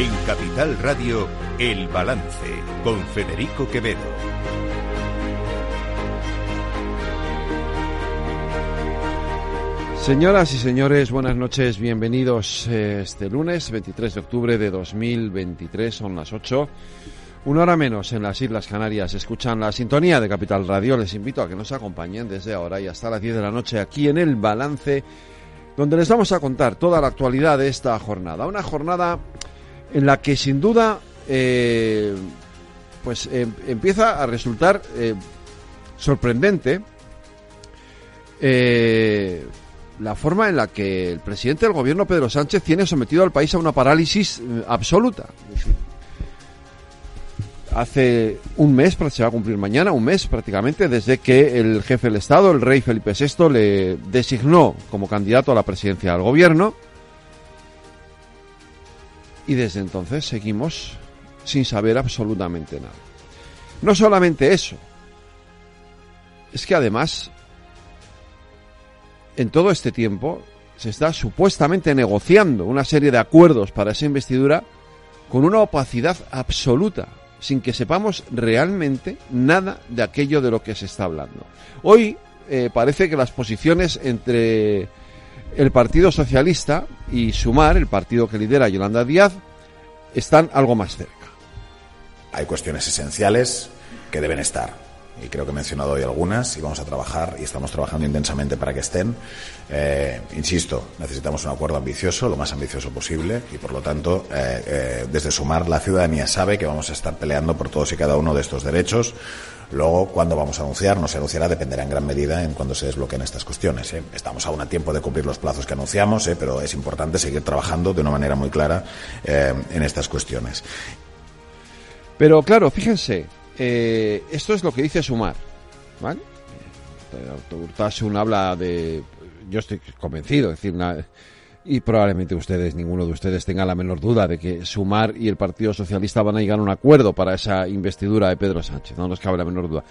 En Capital Radio, El Balance, con Federico Quevedo. Señoras y señores, buenas noches, bienvenidos eh, este lunes 23 de octubre de 2023, son las 8. Una hora menos en las Islas Canarias. Escuchan la sintonía de Capital Radio. Les invito a que nos acompañen desde ahora y hasta las 10 de la noche aquí en El Balance, donde les vamos a contar toda la actualidad de esta jornada. Una jornada en la que sin duda eh, pues em, empieza a resultar eh, sorprendente eh, la forma en la que el presidente del gobierno Pedro Sánchez tiene sometido al país a una parálisis absoluta. Hace un mes, se va a cumplir mañana, un mes prácticamente, desde que el jefe del Estado, el rey Felipe VI, le designó como candidato a la presidencia del gobierno. Y desde entonces seguimos sin saber absolutamente nada. No solamente eso, es que además, en todo este tiempo, se está supuestamente negociando una serie de acuerdos para esa investidura con una opacidad absoluta, sin que sepamos realmente nada de aquello de lo que se está hablando. Hoy eh, parece que las posiciones entre el Partido Socialista y Sumar, el partido que lidera Yolanda Díaz, están algo más cerca. Hay cuestiones esenciales que deben estar y creo que he mencionado hoy algunas y vamos a trabajar y estamos trabajando intensamente para que estén. Eh, insisto, necesitamos un acuerdo ambicioso, lo más ambicioso posible y por lo tanto, eh, eh, desde Sumar, la ciudadanía sabe que vamos a estar peleando por todos y cada uno de estos derechos. Luego, cuando vamos a anunciar, no se anunciará, dependerá en gran medida en cuando se desbloqueen estas cuestiones. ¿eh? Estamos aún a tiempo de cumplir los plazos que anunciamos, ¿eh? pero es importante seguir trabajando de una manera muy clara eh, en estas cuestiones. Pero claro, fíjense, esto es lo que dice Sumar. ¿Vale? Urtasun habla de. Yo estoy convencido, es decir, una, y probablemente ustedes, ninguno de ustedes tenga la menor duda de que Sumar y el Partido Socialista van a llegar a un acuerdo para esa investidura de Pedro Sánchez, no nos cabe la menor duda.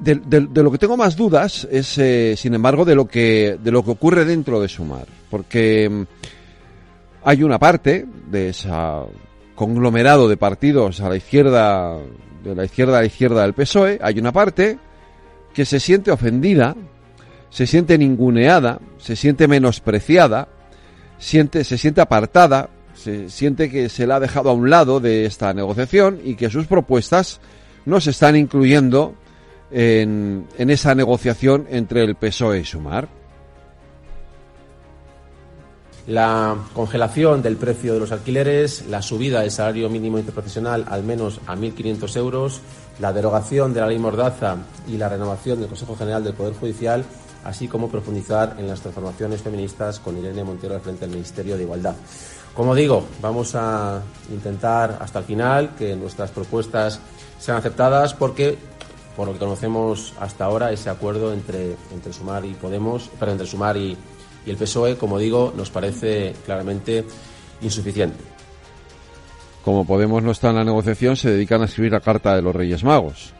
De, lo que tengo más dudas es, eh, sin embargo, de lo que de lo que ocurre dentro de Sumar, porque mm, hay una parte de ese conglomerado de partidos a la izquierda, de la izquierda a la izquierda del PSOE, hay una parte que se siente ofendida, se siente ninguneada, se siente menospreciada, siente, se siente apartada, se siente que se la ha dejado a un lado de esta negociación y que sus propuestas no se están incluyendo en, en esa negociación entre el PSOE y Sumar. La congelación del precio de los alquileres, la subida del salario mínimo interprofesional al menos a 1.500 euros, la derogación de la ley Mordaza y la renovación del Consejo General del Poder Judicial así como profundizar en las transformaciones feministas con Irene Montero al frente del Ministerio de Igualdad. Como digo, vamos a intentar hasta el final que nuestras propuestas sean aceptadas porque, por lo que conocemos hasta ahora, ese acuerdo entre, entre Sumar y Podemos, pero entre Sumar y, y el PSOE, como digo, nos parece claramente insuficiente. Como Podemos no está en la negociación, se dedican a escribir la carta de los Reyes Magos.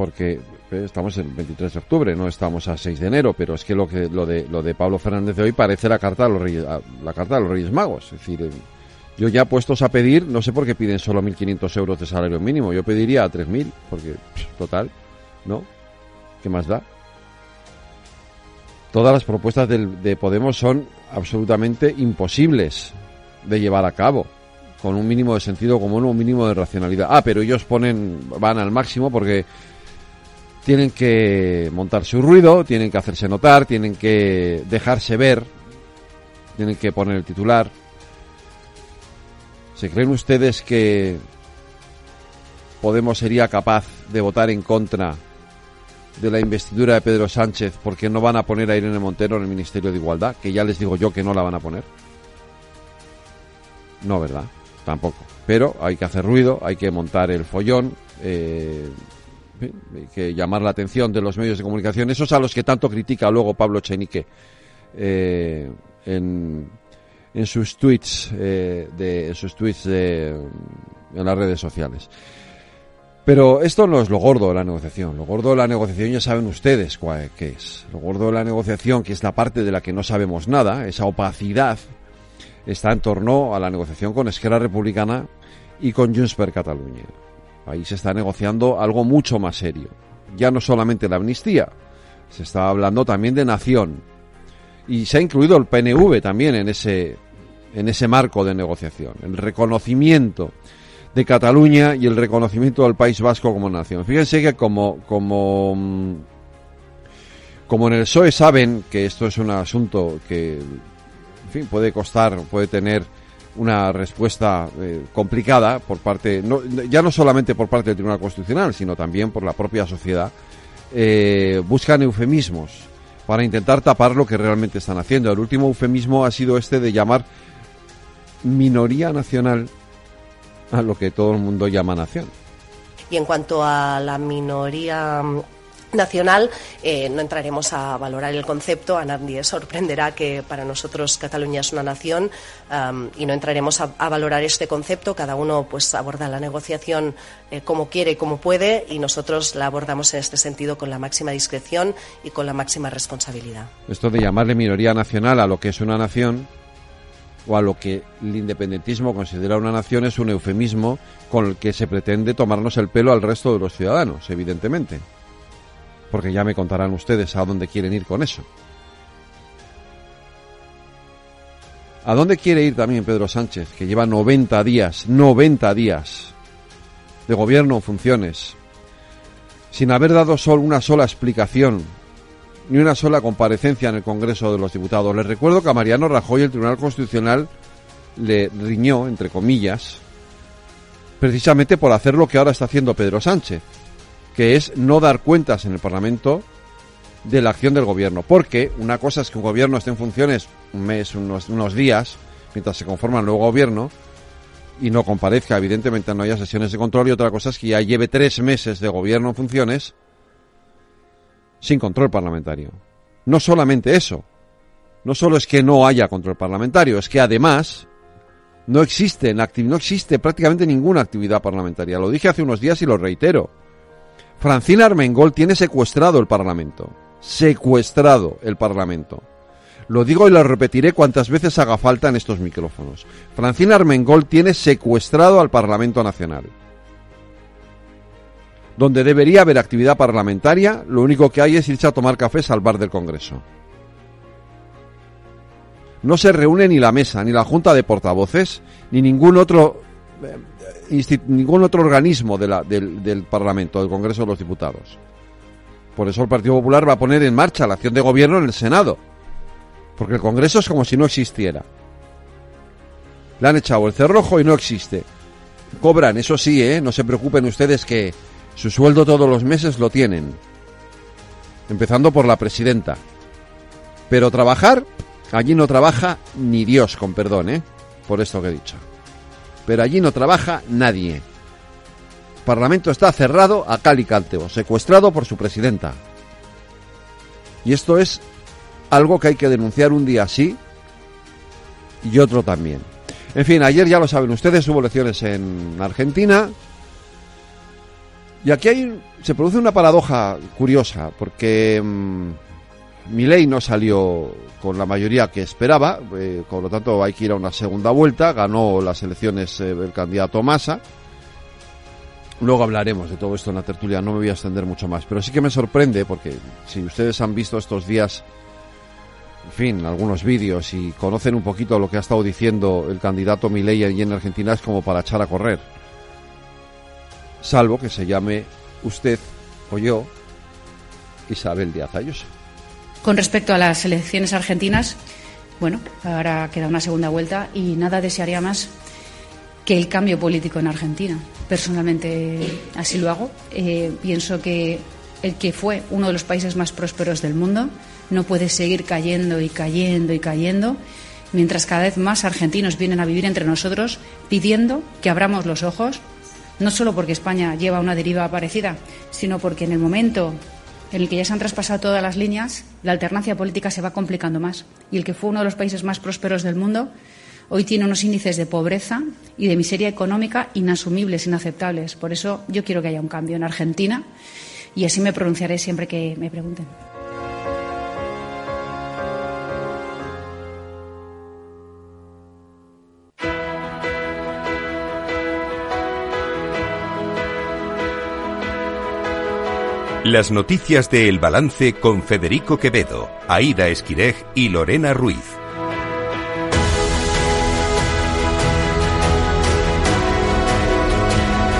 Porque estamos en 23 de octubre, no estamos a 6 de enero, pero es que lo que lo de lo de Pablo Fernández de hoy parece la carta de los Reyes, la carta de los Reyes Magos, es decir, eh, yo ya puestos a pedir, no sé por qué piden solo 1.500 euros de salario mínimo, yo pediría a 3.000, porque total, ¿no? ¿Qué más da? Todas las propuestas del, de Podemos son absolutamente imposibles de llevar a cabo con un mínimo de sentido común, un mínimo de racionalidad. Ah, pero ellos ponen, van al máximo porque tienen que montar su ruido, tienen que hacerse notar, tienen que dejarse ver, tienen que poner el titular. ¿Se creen ustedes que Podemos sería capaz de votar en contra de la investidura de Pedro Sánchez porque no van a poner a Irene Montero en el Ministerio de Igualdad? Que ya les digo yo que no la van a poner. No, ¿verdad? Tampoco. Pero hay que hacer ruido, hay que montar el follón. Eh, que llamar la atención de los medios de comunicación, esos a los que tanto critica luego Pablo Chenique eh, en, en, sus tweets, eh, de, en sus tweets de, en las redes sociales. Pero esto no es lo gordo de la negociación. Lo gordo de la negociación ya saben ustedes cuál, qué es. Lo gordo de la negociación, que es la parte de la que no sabemos nada, esa opacidad, está en torno a la negociación con Esquerra Republicana y con Junts per Catalunya. Ahí se está negociando algo mucho más serio. Ya no solamente la amnistía, se está hablando también de nación. Y se ha incluido el PNV también en ese, en ese marco de negociación. El reconocimiento de Cataluña y el reconocimiento del País Vasco como nación. Fíjense que como, como, mm, como en el PSOE saben que esto es un asunto que, en puede costar, puede tener una respuesta eh, complicada por parte, no, ya no solamente por parte del Tribunal Constitucional, sino también por la propia sociedad, eh, buscan eufemismos para intentar tapar lo que realmente están haciendo. El último eufemismo ha sido este de llamar minoría nacional a lo que todo el mundo llama nación. Y en cuanto a la minoría nacional. Eh, no entraremos a valorar el concepto. A nadie sorprenderá que para nosotros Cataluña es una nación y no entraremos a, valorar este concepto. Cada uno pues aborda la negociación eh, como quiere y como puede y nosotros la abordamos en este sentido con la máxima discreción y con la máxima responsabilidad. Esto de llamarle minoría nacional a lo que es una nación o a lo que el independentismo considera una nación es un eufemismo con el que se pretende tomarnos el pelo al resto de los ciudadanos, evidentemente porque ya me contarán ustedes a dónde quieren ir con eso. ¿A dónde quiere ir también Pedro Sánchez, que lleva 90 días, 90 días de gobierno en funciones, sin haber dado solo una sola explicación, ni una sola comparecencia en el Congreso de los Diputados? Les recuerdo que a Mariano Rajoy el Tribunal Constitucional le riñó, entre comillas, precisamente por hacer lo que ahora está haciendo Pedro Sánchez, que es no dar cuentas en el Parlamento de la acción del gobierno. Porque una cosa es que un gobierno esté en funciones un mes, unos, días, mientras se conforma el nuevo gobierno, y no comparezca, evidentemente no haya sesiones de control, y otra cosa es que ya lleve tres meses de gobierno en funciones sin control parlamentario. No solamente eso, no solo es que no haya control parlamentario, es que además no existe, no existe prácticamente ninguna actividad parlamentaria. Lo dije hace unos días y lo reitero. Francina Armengol tiene secuestrado el Parlamento. Secuestrado el Parlamento. Lo digo y lo repetiré cuantas veces haga falta en estos micrófonos. Francina Armengol tiene secuestrado al Parlamento Nacional. Donde debería haber actividad parlamentaria, lo único que hay es irse a tomar café al bar del Congreso. No se reúne ni la mesa, ni la Junta de Portavoces, ni ningún otro eh, ningún otro organismo del, Parlamento, del Congreso de los Diputados. Por eso el Partido Popular va a poner en marcha la acción de gobierno en el Senado. Porque el Congreso es como si no existiera. Le han echado el cerrojo y no existe. Cobran, eso sí, ¿eh? no se preocupen ustedes que su sueldo todos los meses lo tienen. Empezando por la presidenta. Pero trabajar, allí no trabaja ni Dios, con perdón, ¿eh? Por esto que he dicho pero allí no trabaja nadie. El Parlamento está cerrado a cal y canteo, secuestrado por su presidenta. Y esto es algo que hay que denunciar un día sí y otro también. En fin, ayer ya lo saben ustedes, hubo elecciones en Argentina. Y aquí hay, se produce una paradoja curiosa, porque mmm, Milei no salió con la mayoría que esperaba, eh, por lo tanto hay que ir a una segunda vuelta, ganó las elecciones eh, el candidato Massa. Luego hablaremos de todo esto en la tertulia, no me voy a extender mucho más, pero sí que me sorprende porque si ustedes han visto estos días, en fin, algunos vídeos y conocen un poquito lo que ha estado diciendo el candidato Milei allí en Argentina es como para echar a correr. Salvo que se llame usted o yo Isabel Díaz Ayuso. Con respecto a las elecciones argentinas, bueno, ahora queda una segunda vuelta y nada desearía más que el cambio político en Argentina. Personalmente así lo hago. Eh, pienso que el que fue uno de los países más prósperos del mundo no puede seguir cayendo y cayendo y cayendo mientras cada vez más argentinos vienen a vivir entre nosotros pidiendo que abramos los ojos, no solo porque España lleva una deriva parecida, sino porque en el momento en el que ya se han traspasado todas las líneas, la alternancia política se va complicando más. Y el que fue uno de los países más prósperos del mundo, hoy tiene unos índices de pobreza y de miseria económica inasumibles, inaceptables. Por eso yo quiero que haya un cambio en Argentina y así me pronunciaré siempre que me pregunten. Las noticias de El Balance con Federico Quevedo, Aida Esquirej y Lorena Ruiz.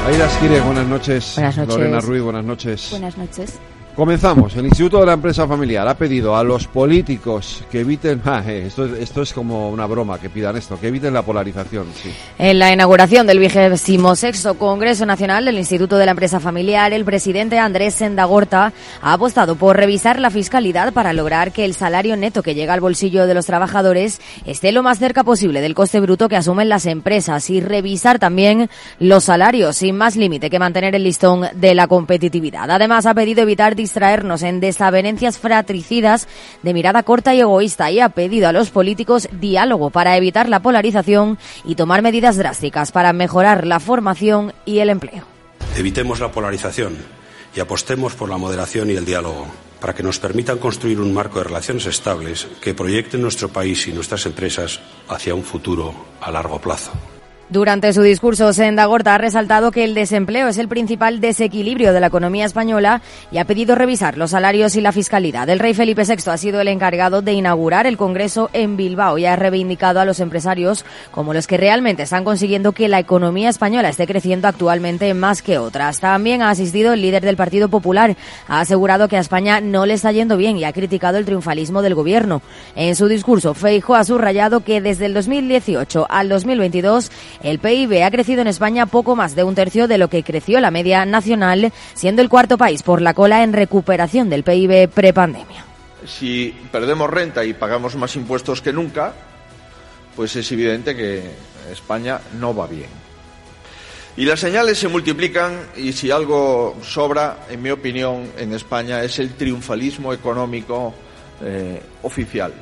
Aida Esquirej, buenas noches. Buenas noches. Lorena Ruiz, buenas noches. Buenas noches. Comenzamos. El Instituto de la Empresa Familiar ha pedido a los políticos que eviten. Ah, eh, esto, esto es como una broma que pidan esto, que eviten la polarización. En la inauguración del vigésimo sexto Congreso Nacional del Instituto de la Empresa Familiar, el presidente Andrés Sendagorta ha apostado por revisar la fiscalidad para lograr que el salario neto que llega al bolsillo de los trabajadores esté lo más cerca posible del coste bruto que asumen las empresas y revisar también los salarios sin más límite que mantener el listón de la competitividad. Además, ha pedido evitar distraernos en desavenencias fratricidas de mirada corta y egoísta y ha pedido a los políticos diálogo para evitar la polarización y tomar medidas drásticas para mejorar la formación y el empleo. Evitemos la polarización y apostemos por la moderación y el diálogo para que nos permitan construir un marco de relaciones estables que proyecten nuestro país y nuestras empresas hacia un futuro a largo plazo. Durante su discurso, Senda Gorta ha resaltado que el desempleo es el principal desequilibrio de la economía española y ha pedido revisar los salarios y la fiscalidad. El rey Felipe VI ha sido el encargado de inaugurar el Congreso en Bilbao y ha reivindicado a los empresarios como los que realmente están consiguiendo que la economía española esté creciendo actualmente más que otras. También ha asistido el líder del Partido Popular. Ha asegurado que a España no le está yendo bien y ha criticado el triunfalismo del gobierno. En su discurso, Feijo ha subrayado que desde el 2018 al 2022 el PIB ha crecido en España poco más de un tercio de lo que creció la media nacional, siendo el cuarto país por la cola en recuperación del PIB prepandemia. Si perdemos renta y pagamos más impuestos que nunca, pues es evidente que España no va bien. Y las señales se multiplican y si algo sobra, en mi opinión, en España es el triunfalismo económico eh, oficial.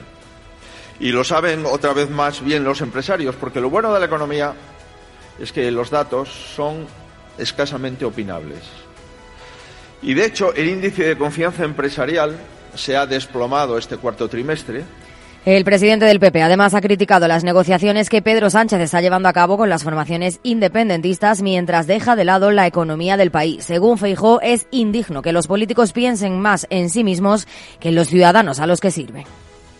Y lo saben otra vez más bien los empresarios, porque lo bueno de la economía es que los datos son escasamente opinables. Y de hecho, el índice de confianza empresarial se ha desplomado este cuarto trimestre. El presidente del PP además ha criticado las negociaciones que Pedro Sánchez está llevando a cabo con las formaciones independentistas mientras deja de lado la economía del país. Según Feijó, es indigno que los políticos piensen más en sí mismos que en los ciudadanos a los que sirven.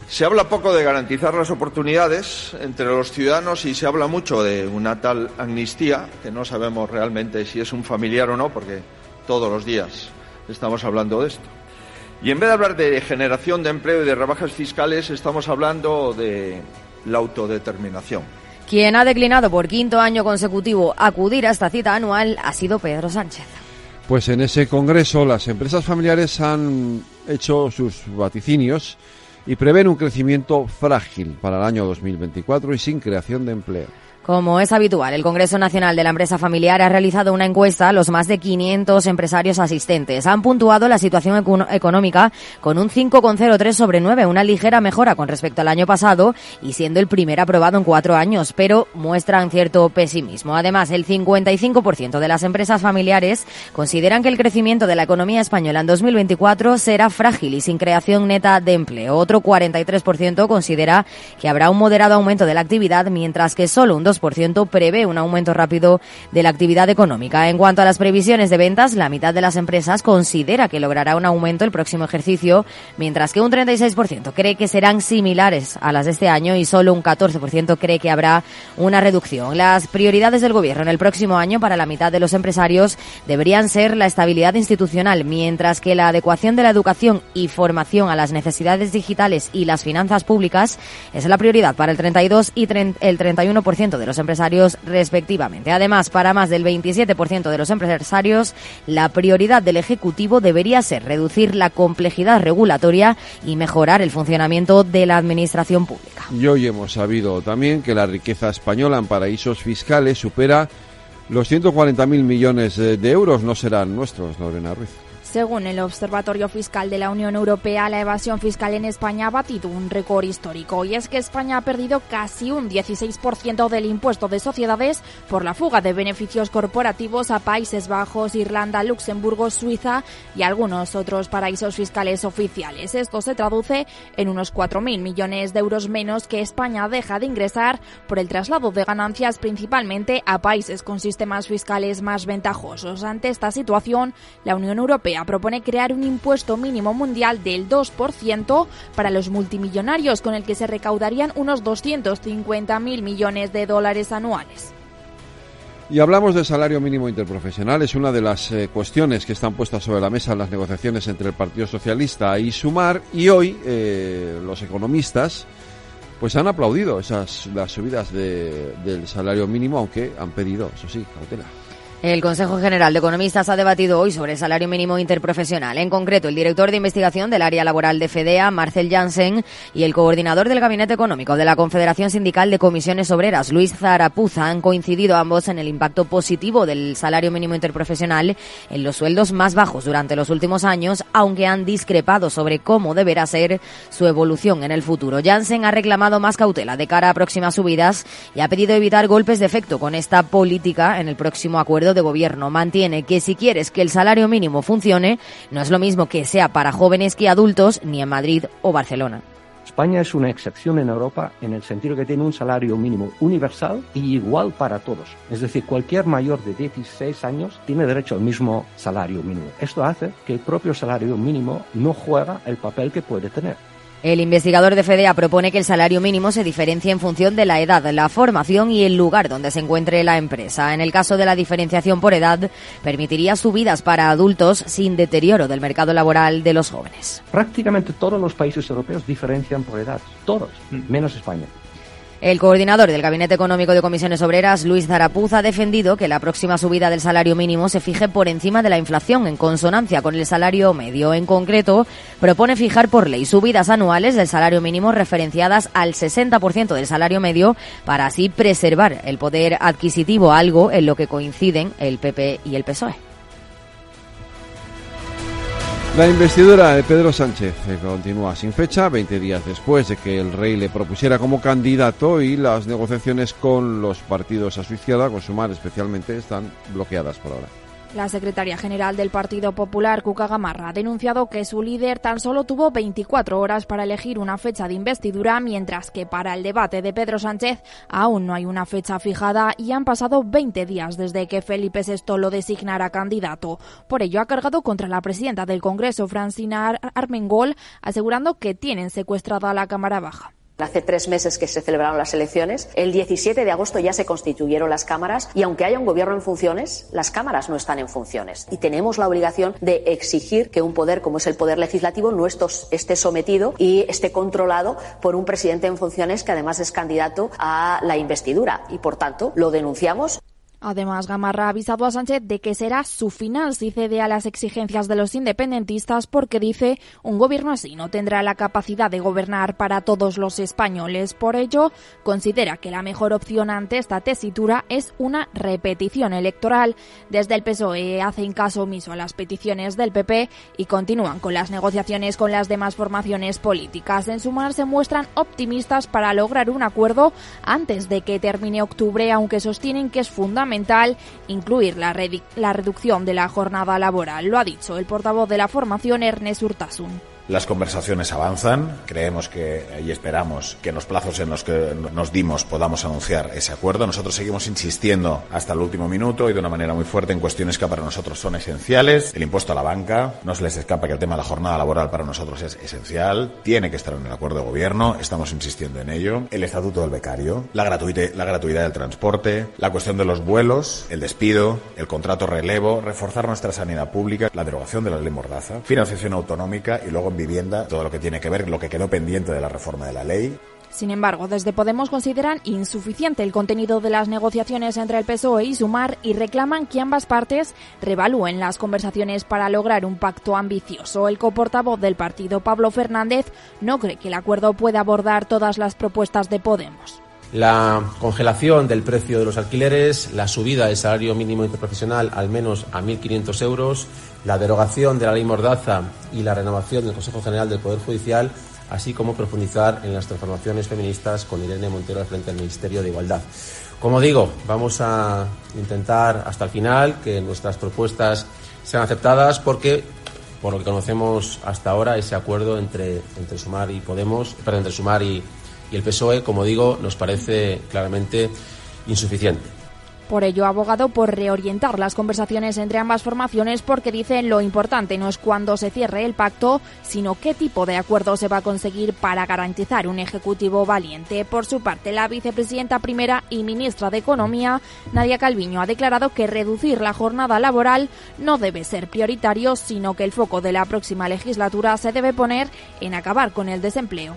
Se habla poco de garantizar las oportunidades entre los ciudadanos y se habla mucho de una tal amnistía, que no sabemos realmente si es un familiar o no, porque todos los días estamos hablando de esto. Y en vez de hablar de generación de empleo y de rebajas fiscales, estamos hablando de la autodeterminación. Quien ha declinado por quinto año consecutivo acudir a esta cita anual ha sido Pedro Sánchez. Pues en ese congreso las empresas familiares han hecho sus vaticinios y prevén un crecimiento frágil para el año 2024 y sin creación de empleo. Como es habitual, el Congreso Nacional de la Empresa Familiar ha realizado una encuesta a los más de 500 empresarios asistentes. Han puntuado la situación económica con un 5,03 sobre 9, una ligera mejora con respecto al año pasado y siendo el primer aprobado en cuatro años, pero muestran cierto pesimismo. Además, el 55% de las empresas familiares consideran que el crecimiento de la economía española en 2024 será frágil y sin creación neta de empleo. Otro 43% considera que habrá un moderado aumento de la actividad, mientras que solo un 2 prevé un aumento rápido de la actividad económica. En cuanto a las previsiones de ventas, la mitad de las empresas considera que logrará un aumento el próximo ejercicio, mientras que un 36% cree que serán similares a las de este año y solo un 14% cree que habrá una reducción. Las prioridades del Gobierno en el próximo año para la mitad de los empresarios deberían ser la estabilidad institucional, mientras que la adecuación de la educación y formación a las necesidades digitales y las finanzas públicas es la prioridad para el 32 y el 31% de los empresarios respectivamente. Además, para más del 27% de los empresarios, la prioridad del Ejecutivo debería ser reducir la complejidad regulatoria y mejorar el funcionamiento de la administración pública. Y hoy hemos sabido también que la riqueza española en paraísos fiscales supera los 140.000 millones de euros. No serán nuestros, Lorena Ruiz. Según el Observatorio Fiscal de la Unión Europea, la evasión fiscal en España ha batido un récord histórico y es que España ha perdido casi un 16% del impuesto de sociedades por la fuga de beneficios corporativos a Países Bajos, Irlanda, Luxemburgo, Suiza y algunos otros paraísos fiscales oficiales. Esto se traduce en unos 4.000 millones de euros menos que España deja de ingresar por el traslado de ganancias principalmente a países con sistemas fiscales más ventajosos. Ante esta situación, la Unión Europea Propone crear un impuesto mínimo mundial del 2% para los multimillonarios, con el que se recaudarían unos 250.000 millones de dólares anuales. Y hablamos del salario mínimo interprofesional. Es una de las eh, cuestiones que están puestas sobre la mesa en las negociaciones entre el Partido Socialista y Sumar. Y hoy eh, los economistas pues han aplaudido esas las subidas de, del salario mínimo, aunque han pedido, eso sí, cautela. El Consejo General de Economistas ha debatido hoy sobre salario mínimo interprofesional. En concreto, el director de investigación del área laboral de FEDEA, Marcel Jansen, y el coordinador del Gabinete Económico de la Confederación Sindical de Comisiones Obreras, Luis Zarapuza, han coincidido ambos en el impacto positivo del salario mínimo interprofesional en los sueldos más bajos durante los últimos años, aunque han discrepado sobre cómo deberá ser su evolución en el futuro. Jansen ha reclamado más cautela de cara a próximas subidas y ha pedido evitar golpes de efecto con esta política en el próximo acuerdo de gobierno mantiene que si quieres que el salario mínimo funcione, no es lo mismo que sea para jóvenes que adultos, ni en Madrid o Barcelona. España es una excepción en Europa en el sentido que tiene un salario mínimo universal y igual para todos. Es decir, cualquier mayor de 16 años tiene derecho al mismo salario mínimo. Esto hace que el propio salario mínimo no juega el papel que puede tener. El investigador de FEDEA propone que el salario mínimo se diferencie en función de la edad, la formación y el lugar donde se encuentre la empresa. En el caso de la diferenciación por edad, permitiría subidas para adultos sin deterioro del mercado laboral de los jóvenes. Prácticamente todos los países europeos diferencian por edad, todos, menos España. El coordinador del Gabinete Económico de Comisiones Obreras, Luis Zarapuz, ha defendido que la próxima subida del salario mínimo se fije por encima de la inflación, en consonancia con el salario medio. En concreto, propone fijar por ley subidas anuales del salario mínimo referenciadas al 60% del salario medio para así preservar el poder adquisitivo, algo en lo que coinciden el PP y el PSOE. La investidura de Pedro Sánchez eh, continúa sin fecha, 20 días después de que el rey le propusiera como candidato y las negociaciones con los partidos a su izquierda, con Sumar especialmente, están bloqueadas por ahora. La secretaria general del Partido Popular, Cuca Gamarra, ha denunciado que su líder tan solo tuvo 24 horas para elegir una fecha de investidura, mientras que para el debate de Pedro Sánchez aún no hay una fecha fijada y han pasado 20 días desde que Felipe VI lo designara candidato. Por ello ha cargado contra la presidenta del Congreso, Francina Armengol, asegurando que tienen secuestrada la Cámara Baja. Hace tres meses que se celebraron las elecciones. El 17 de agosto ya se constituyeron las cámaras y aunque haya un gobierno en funciones, las cámaras no están en funciones. Y tenemos la obligación de exigir que un poder como es el poder legislativo no esté sometido y esté controlado por un presidente en funciones que además es candidato a la investidura. Y por tanto, lo denunciamos. Además, Gamarra ha avisado a Sánchez de que será su final si cede a las exigencias de los independentistas porque dice un gobierno así no tendrá la capacidad de gobernar para todos los españoles. Por ello, considera que la mejor opción ante esta tesitura es una repetición electoral. Desde el PSOE hacen caso omiso a las peticiones del PP y continúan con las negociaciones con las demás formaciones políticas. En sumar se muestran optimistas para lograr un acuerdo antes de que termine octubre, aunque sostienen que es fundamental incluir la, la reducción de la jornada laboral. Lo ha dicho el portavoz de la formación Ernest Urtasun. Las conversaciones avanzan, creemos que y esperamos que en los plazos en los que nos dimos podamos anunciar ese acuerdo. Nosotros seguimos insistiendo hasta el último minuto y de una manera muy fuerte en cuestiones que para nosotros son esenciales. El impuesto a la banca, no se les escapa que el tema de la jornada laboral para nosotros es esencial, tiene que estar en el acuerdo de gobierno, estamos insistiendo en ello. El estatuto del becario, la, gratuidad, la gratuidad del transporte, la cuestión de los vuelos, el despido, el contrato relevo, reforzar nuestra sanidad pública, la derogación de la ley Mordaza, financiación autonómica y luego vivienda, todo lo que tiene que ver, lo que quedó pendiente de la reforma de la ley. Sin embargo, desde Podemos consideran insuficiente el contenido de las negociaciones entre el PSOE y Sumar y reclaman que ambas partes revalúen las conversaciones para lograr un pacto ambicioso. El coportavoz del partido, Pablo Fernández, no cree que el acuerdo pueda abordar todas las propuestas de Podemos. La congelación del precio de los alquileres, la subida del salario mínimo interprofesional al menos a 1.500 euros, la derogación de la ley Mordaza y la renovación del Consejo General del Poder Judicial, así como profundizar en las transformaciones feministas con Irene Montero al frente del Ministerio de Igualdad. Como digo, vamos a intentar hasta el final que nuestras propuestas sean aceptadas porque por lo que conocemos hasta ahora ese acuerdo entre, entre Sumar y Podemos, perdón, entre Sumar y, y el PSOE, como digo, nos parece claramente insuficiente. Por ello, ha abogado por reorientar las conversaciones entre ambas formaciones porque dicen lo importante no es cuándo se cierre el pacto, sino qué tipo de acuerdo se va a conseguir para garantizar un ejecutivo valiente. Por su parte, la vicepresidenta primera y ministra de Economía, Nadia Calviño, ha declarado que reducir la jornada laboral no debe ser prioritario, sino que el foco de la próxima legislatura se debe poner en acabar con el desempleo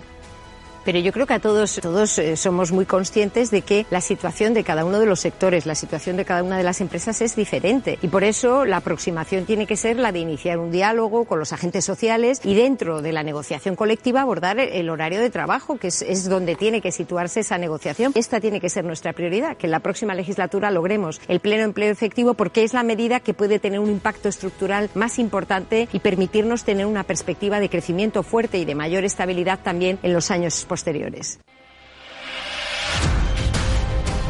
pero yo creo que a todos, todos eh, somos muy conscientes de que la situación de cada uno de los sectores, la situación de cada una de las empresas es diferente y por eso la aproximación tiene que ser la de iniciar un diálogo con los agentes sociales y dentro de la negociación colectiva abordar el horario de trabajo, que es, es donde tiene que situarse esa negociación. Esta tiene que ser nuestra prioridad, que en la próxima legislatura logremos el pleno empleo efectivo porque es la medida que puede tener un impacto estructural más importante y permitirnos tener una perspectiva de crecimiento fuerte y de mayor estabilidad también en los años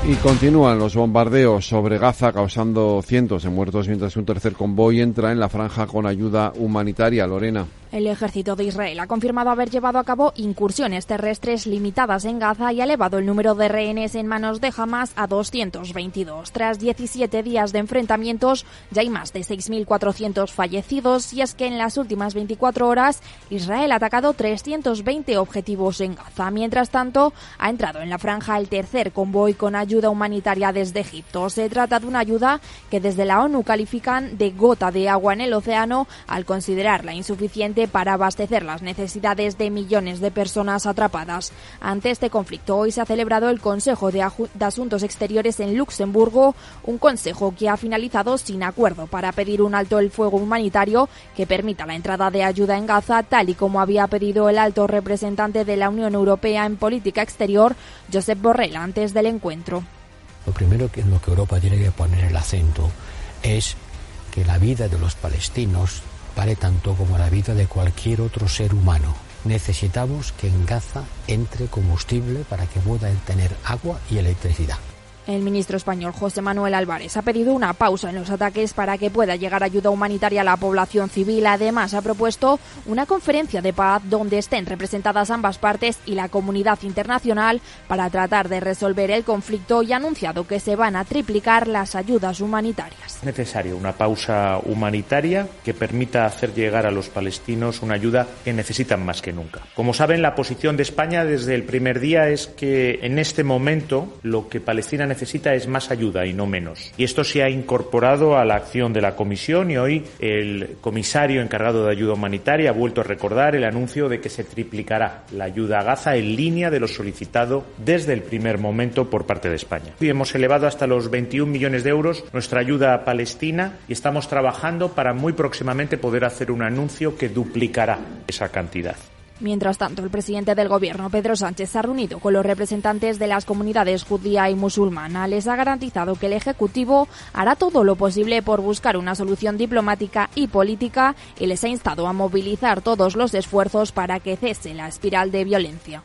Y continúan los bombardeos sobre Gaza causando cientos de muertos mientras un tercer convoy entra en la franja con ayuda humanitaria. Lorena. El ejército de Israel ha confirmado haber llevado a cabo incursiones terrestres limitadas en Gaza y ha elevado el número de rehenes en manos de Hamas a 222. Tras 17 días de enfrentamientos, ya hay más de 6.400 fallecidos y es que en las últimas 24 horas Israel ha atacado 320 objetivos en Gaza. Mientras tanto, ha entrado en la franja el tercer convoy con ayuda humanitaria desde Egipto. Se trata de una ayuda que desde la ONU califican de gota de agua en el océano al considerarla insuficiente para abastecer las necesidades de millones de personas atrapadas. Ante este conflicto, hoy se ha celebrado el Consejo de, Asuntos Exteriores en Luxemburgo, un consejo que ha finalizado sin acuerdo para pedir un alto el fuego humanitario que permita la entrada de ayuda en Gaza, tal y como había pedido el alto representante de la Unión Europea en política exterior, Josep Borrell, antes del encuentro. Lo primero en lo que Europa tiene que poner el acento es que la vida de los palestinos vale tanto como la vida de cualquier otro ser humano. Necesitamos que en Gaza entre combustible para que puedan tener agua y electricidad. El ministro español José Manuel Álvarez ha pedido una pausa en los ataques para que pueda llegar ayuda humanitaria a la población civil. Además, ha propuesto una conferencia de paz donde estén representadas ambas partes y la comunidad internacional para tratar de resolver el conflicto y ha anunciado que se van a triplicar las ayudas humanitarias. Es necesaria una pausa humanitaria que permita hacer llegar a los palestinos una ayuda que necesitan más que nunca. Como saben, la posición de España desde el primer día es que en este momento lo que Palestina necesita es más ayuda y no menos. Y esto se ha incorporado a la acción de la Comisión y hoy el comisario encargado de ayuda humanitaria ha vuelto a recordar el anuncio de que se triplicará la ayuda a Gaza en línea de lo solicitado desde el primer momento por parte de España. Hoy hemos elevado hasta los 21 millones de euros nuestra ayuda a Palestina y estamos trabajando para muy próximamente poder hacer un anuncio que duplicará esa cantidad. Mientras tanto, el presidente del gobierno, Pedro Sánchez, se ha reunido con los representantes de las comunidades judía y musulmana. Les ha garantizado que el Ejecutivo hará todo lo posible por buscar una solución diplomática y política y les ha instado a movilizar todos los esfuerzos para que cese la espiral de violencia.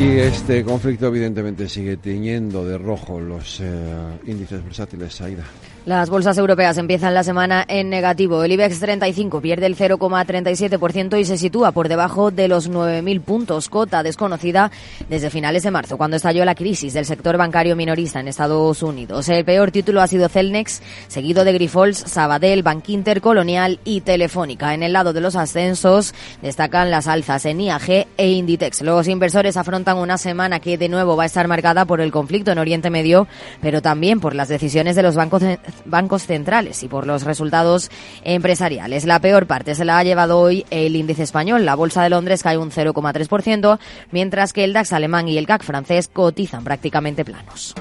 Y este conflicto evidentemente sigue tiñendo de rojo los eh, índices versátiles, Aida. Las bolsas europeas empiezan la semana en negativo. El IBEX 35 pierde el 0,37% y se sitúa por debajo de los 9.000 puntos, cota desconocida desde finales de marzo, cuando estalló la crisis del sector bancario minorista en Estados Unidos. El peor título ha sido Celnex, seguido de Grifols, Sabadell, Bankinter, Colonial y Telefónica. En el lado de los ascensos destacan las alzas en IAG e Inditex. Los inversores afrontan una semana que de nuevo va a estar marcada por el conflicto en Oriente Medio, pero también por las decisiones de los bancos bancos centrales y por los resultados empresariales. La peor parte se la ha llevado hoy el índice español. La Bolsa de Londres cae un 0,3%, mientras que el DAX alemán y el CAC francés cotizan prácticamente planos.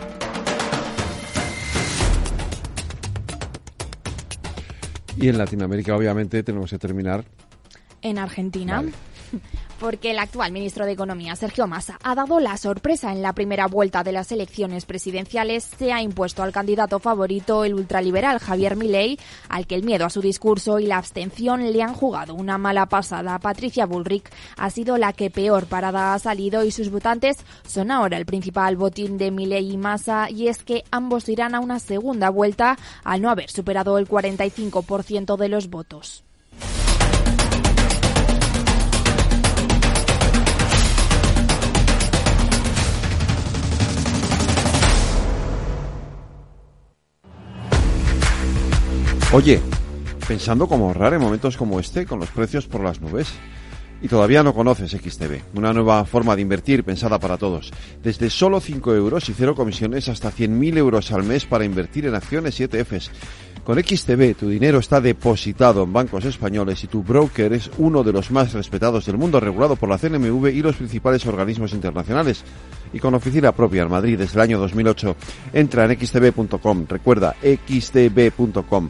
Y en Latinoamérica, obviamente, tenemos que terminar. En Argentina porque el actual ministro de Economía, Sergio Massa, ha dado la sorpresa en la primera vuelta de las elecciones presidenciales. Se ha impuesto al candidato favorito, el ultraliberal Javier Milei, al que el miedo a su discurso y la abstención le han jugado una mala pasada. Patricia Bullrich ha sido la que peor parada ha salido y sus votantes son ahora el principal botín de Milei y Massa y es que ambos irán a una segunda vuelta al no haber superado el 45% de los votos. Oye, pensando cómo ahorrar en momentos como este con los precios por las nubes. Y todavía no conoces XTB, una nueva forma de invertir pensada para todos. Desde solo 5 euros y cero comisiones hasta 100.000 euros al mes para invertir en acciones y ETFs. Con XTB tu dinero está depositado en bancos españoles y tu broker es uno de los más respetados del mundo, regulado por la CNMV y los principales organismos internacionales. Y con oficina propia en Madrid desde el año 2008. Entra en xtb.com. Recuerda, xtb.com.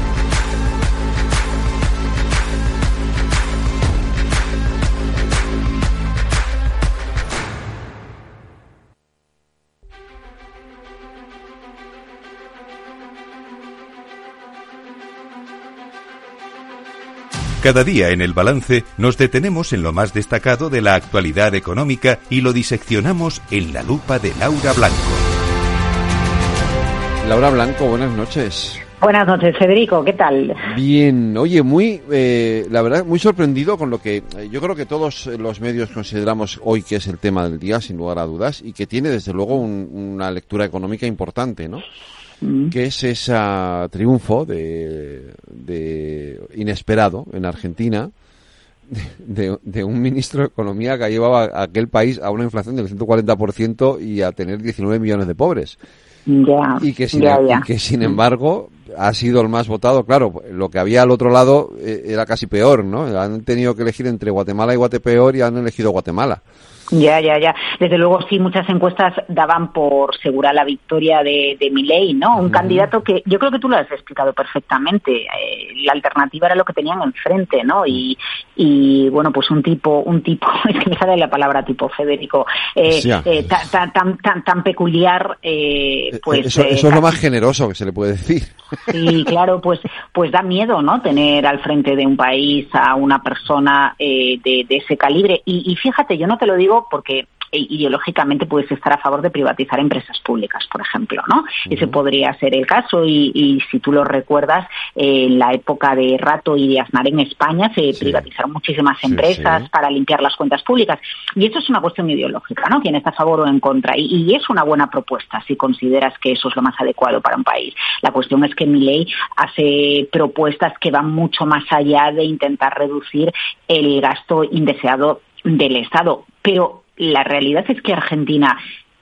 Cada día en el balance nos detenemos en lo más destacado de la actualidad económica y lo diseccionamos en la lupa de Laura Blanco. Laura Blanco, buenas noches. Buenas noches, Federico, ¿qué tal? Bien, oye, muy, eh, la verdad, muy sorprendido con lo que eh, yo creo que todos los medios consideramos hoy que es el tema del día, sin lugar a dudas, y que tiene desde luego una lectura económica importante, ¿no? Que es ese triunfo de, inesperado en Argentina de, un ministro de Economía que ha llevado a aquel país a una inflación del 140% y a tener 19 millones de pobres. y, que sin, em, que sin embargo ha sido el más votado. Claro, lo que había al otro lado eh, era casi peor, ¿no? Han tenido que elegir entre Guatemala y Guatepeor y han elegido Guatemala. Ya, ya, ya. Desde luego sí, muchas encuestas daban por segura la victoria de, de Milei, ¿no? Un candidato que yo creo que tú lo has explicado perfectamente. Eh, la alternativa era lo que tenían enfrente, ¿no? Y, y bueno, pues un tipo, un tipo, es que me sale la palabra tipo Federico, eh, eh tan, tan, tan, tan, peculiar, eh, pues... Eso, eso es lo más generoso que se le puede decir. Sí, claro, pues, pues da miedo, ¿no? Tener al frente de un país a una persona de, de ese calibre. Y, y fíjate, yo no te lo digo porque ideológicamente puedes estar a favor de privatizar empresas públicas, por ejemplo, ¿no? Ese podría ser el caso y, si tú lo recuerdas, en la época de Rato y de Aznar en España se privatizaron muchísimas empresas para limpiar las cuentas públicas y eso es una cuestión ideológica, ¿no? Quién está a favor o en contra y, es una buena propuesta si consideras que eso es lo más adecuado para un país. La cuestión es que mi ley hace propuestas que van mucho más allá de intentar reducir el gasto indeseado del Estado. Pero la realidad es que Argentina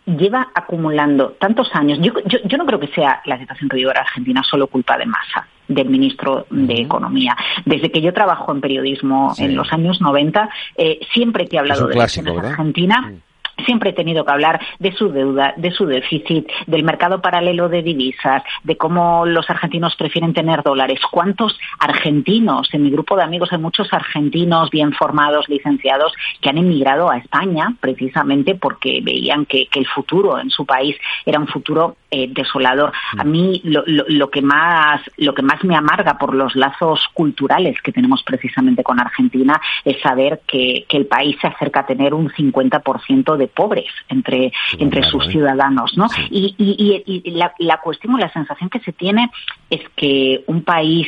lleva acumulando tantos años. Yo, yo, no creo que sea la situación que vive ahora Argentina solo culpa de Massa, del ministro de Economía. Desde que yo trabajo en periodismo en los años 90, eh, siempre que he hablado de la Argentina, siempre he tenido que hablar de su deuda, de su déficit, del mercado paralelo de divisas, de cómo los argentinos prefieren tener dólares. ¿Cuántos argentinos? En mi grupo de amigos hay muchos argentinos bien formados, licenciados, que han emigrado a España precisamente porque veían que, el futuro en su país era un futuro eh, desolador. A mí lo, que más, lo que más me amarga por los lazos culturales que tenemos precisamente con Argentina es saber que, que el país se acerca a tener un 50% de pobres entre, entre sus ¿eh? ciudadanos, ¿no? Y, y, la, la cuestión o la sensación que se tiene es que un país,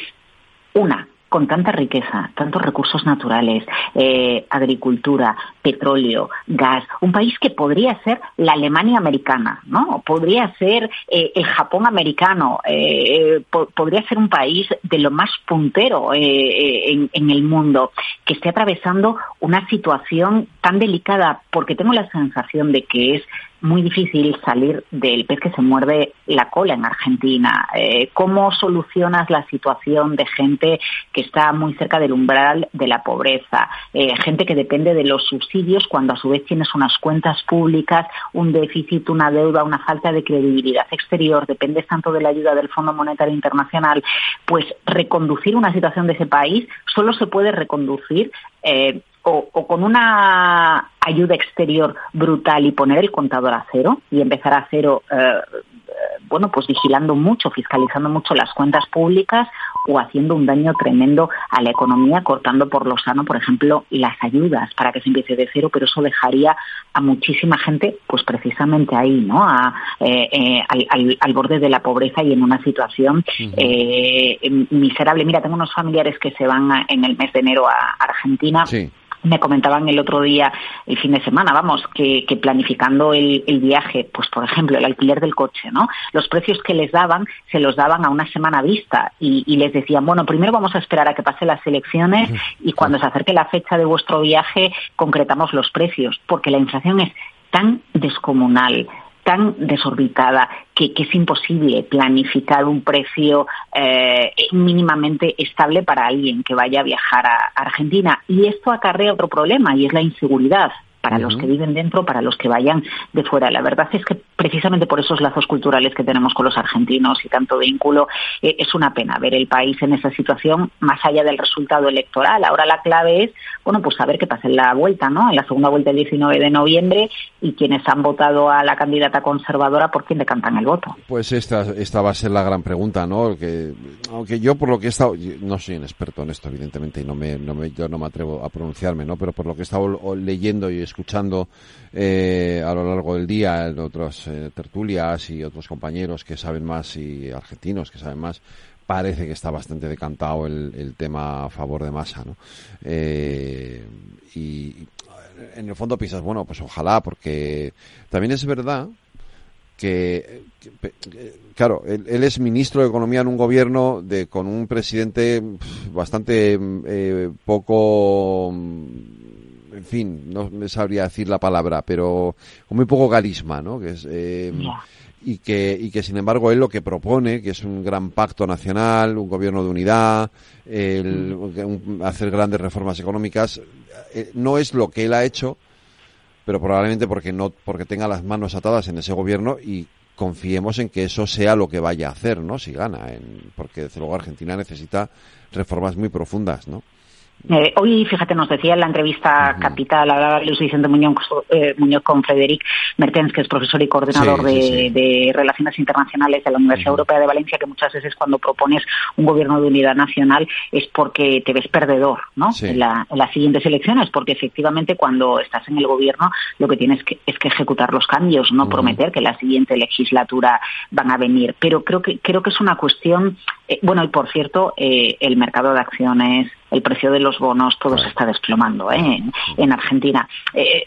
una, con tanta riqueza, tantos recursos naturales, eh, agricultura, petróleo, gas, un país que podría ser la Alemania americana, ¿no? Podría ser eh, el Japón americano, eh, podría ser un país de lo más puntero en, en, el mundo, que esté atravesando una situación tan delicada, porque tengo la sensación de que es muy difícil salir del pez que se muerde la cola en Argentina. Eh, ¿Cómo solucionas la situación de gente que está muy cerca del umbral de la pobreza? Eh, gente que depende de los subsidios cuando a su vez tienes unas cuentas públicas, un déficit, una deuda, una falta de credibilidad exterior, dependes tanto de la ayuda del Fondo Monetario Internacional. Pues reconducir una situación de ese país solo se puede reconducir eh, o, con una ayuda exterior brutal y poner el contador a cero y empezar a cero, eh, bueno, pues vigilando mucho, fiscalizando mucho las cuentas públicas o haciendo un daño tremendo a la economía, cortando por lo sano, por ejemplo, las ayudas para que se empiece de cero, pero eso dejaría a muchísima gente, pues precisamente ahí, ¿no? A, eh, eh, al, borde de la pobreza y en una situación miserable. Mira, tengo unos familiares que se van en el mes de enero a Argentina. Me comentaban el otro día, el fin de semana, vamos, que, planificando el, viaje, pues por ejemplo, el alquiler del coche, ¿no? Los precios que les daban se los daban a una semana vista y, y les decían, bueno, primero vamos a esperar a que pasen las elecciones y cuando se acerque la fecha de vuestro viaje concretamos los precios, porque la inflación es tan descomunal, tan desorbitada que, es imposible planificar un precio eh, mínimamente estable para alguien que vaya a viajar a Argentina. Y esto acarrea otro problema y es la inseguridad para los que viven dentro, para los que vayan de fuera. La verdad es que precisamente por esos lazos culturales que tenemos con los argentinos y tanto vínculo, eh, es una pena ver el país en esa situación más allá del resultado electoral. Ahora la clave es, bueno, pues saber qué pasa en la vuelta, ¿no? En la segunda vuelta el 19 de noviembre y quienes han votado a la candidata conservadora, ¿por quién decantan el voto? Pues esta, esta va a ser la gran pregunta, ¿no? Que, aunque yo por lo que he estado, no soy un experto en esto, evidentemente, y no me, no me, yo no me atrevo a pronunciarme, ¿no? Pero por lo que he estado leyendo y escuchando eh, a lo largo del día en otras eh, tertulias y otros compañeros que saben más y argentinos que saben más, parece que está bastante decantado el, tema a favor de masa, ¿no? Eh, y en el fondo piensas, bueno, pues ojalá, porque también es verdad que, claro, él, es ministro de Economía en un gobierno de con un presidente bastante poco en fin, no me sabría decir la palabra, pero con muy poco carisma, ¿no? Que es, eh, y que y que sin embargo él lo que propone, que es un gran pacto nacional, un gobierno de unidad, el, hacer grandes reformas económicas, eh, no es lo que él ha hecho, pero probablemente porque no porque tenga las manos atadas en ese gobierno y confiemos en que eso sea lo que vaya a hacer, ¿no? Si gana, en, porque desde luego Argentina necesita reformas muy profundas, ¿no? Eh, hoy, fíjate, nos decía en la entrevista capital, hablaba Luis Vicente Muñoz, eh, Muñoz, con Frederic Mertens, que es profesor y coordinador de, Relaciones Internacionales de la Universidad Europea de Valencia, que muchas veces cuando propones un gobierno de unidad nacional es porque te ves perdedor ¿no? En, las siguientes elecciones, porque efectivamente cuando estás en el gobierno lo que tienes que, es que ejecutar los cambios, no prometer que la siguiente legislatura van a venir. Pero creo que, creo que es una cuestión, eh, bueno, y por cierto, el mercado de acciones el precio de los bonos, todo se está desplomando ¿eh? en, Argentina. Eh,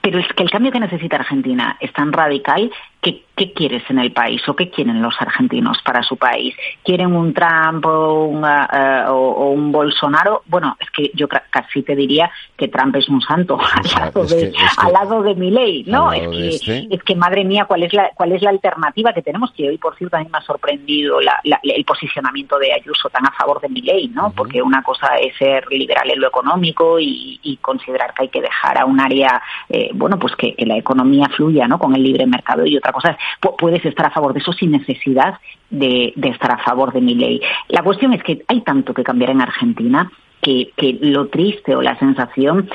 pero es que el cambio que necesita Argentina es tan radical que ¿qué quieres en el país o qué quieren los argentinos para su país? ¿Quieren un Trump o, uh, o, un Bolsonaro? Bueno, es que yo casi te diría que Trump es un santo al lado de, al lado de mi ley, ¿no? Es que, este. es que, madre mía, ¿cuál es, la, ¿cuál es la alternativa que tenemos? Que hoy, por cierto, también me ha sorprendido el posicionamiento de Ayuso tan a favor de mi ley, ¿no? Porque una cosa es ser liberal en lo económico y, considerar que hay que dejar a un área, eh, bueno, pues que, que, la economía fluya, ¿no? Con el libre mercado y otra cosa es puedes estar a favor de eso sin necesidad de, estar a favor de mi ley. La cuestión es que hay tanto que cambiar en Argentina que, lo triste o la sensación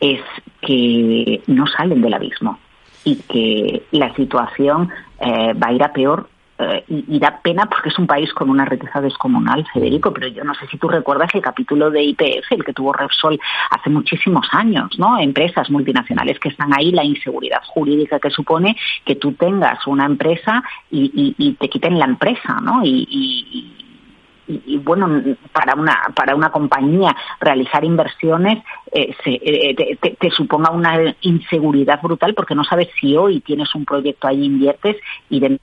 es que no salen del abismo y que la situación eh, va a ir a peor eh, y, da pena porque es un país con una riqueza descomunal, Federico, pero yo no sé si tú recuerdas el capítulo de IPF, el que tuvo Repsol hace muchísimos años, ¿no? Empresas multinacionales que están ahí, la inseguridad jurídica que supone que tú tengas una empresa y, te quiten la empresa, ¿no? y, bueno para una para una compañía realizar inversiones eh, eh, te, te, suponga una inseguridad brutal porque no sabes si hoy tienes un proyecto ahí inviertes y de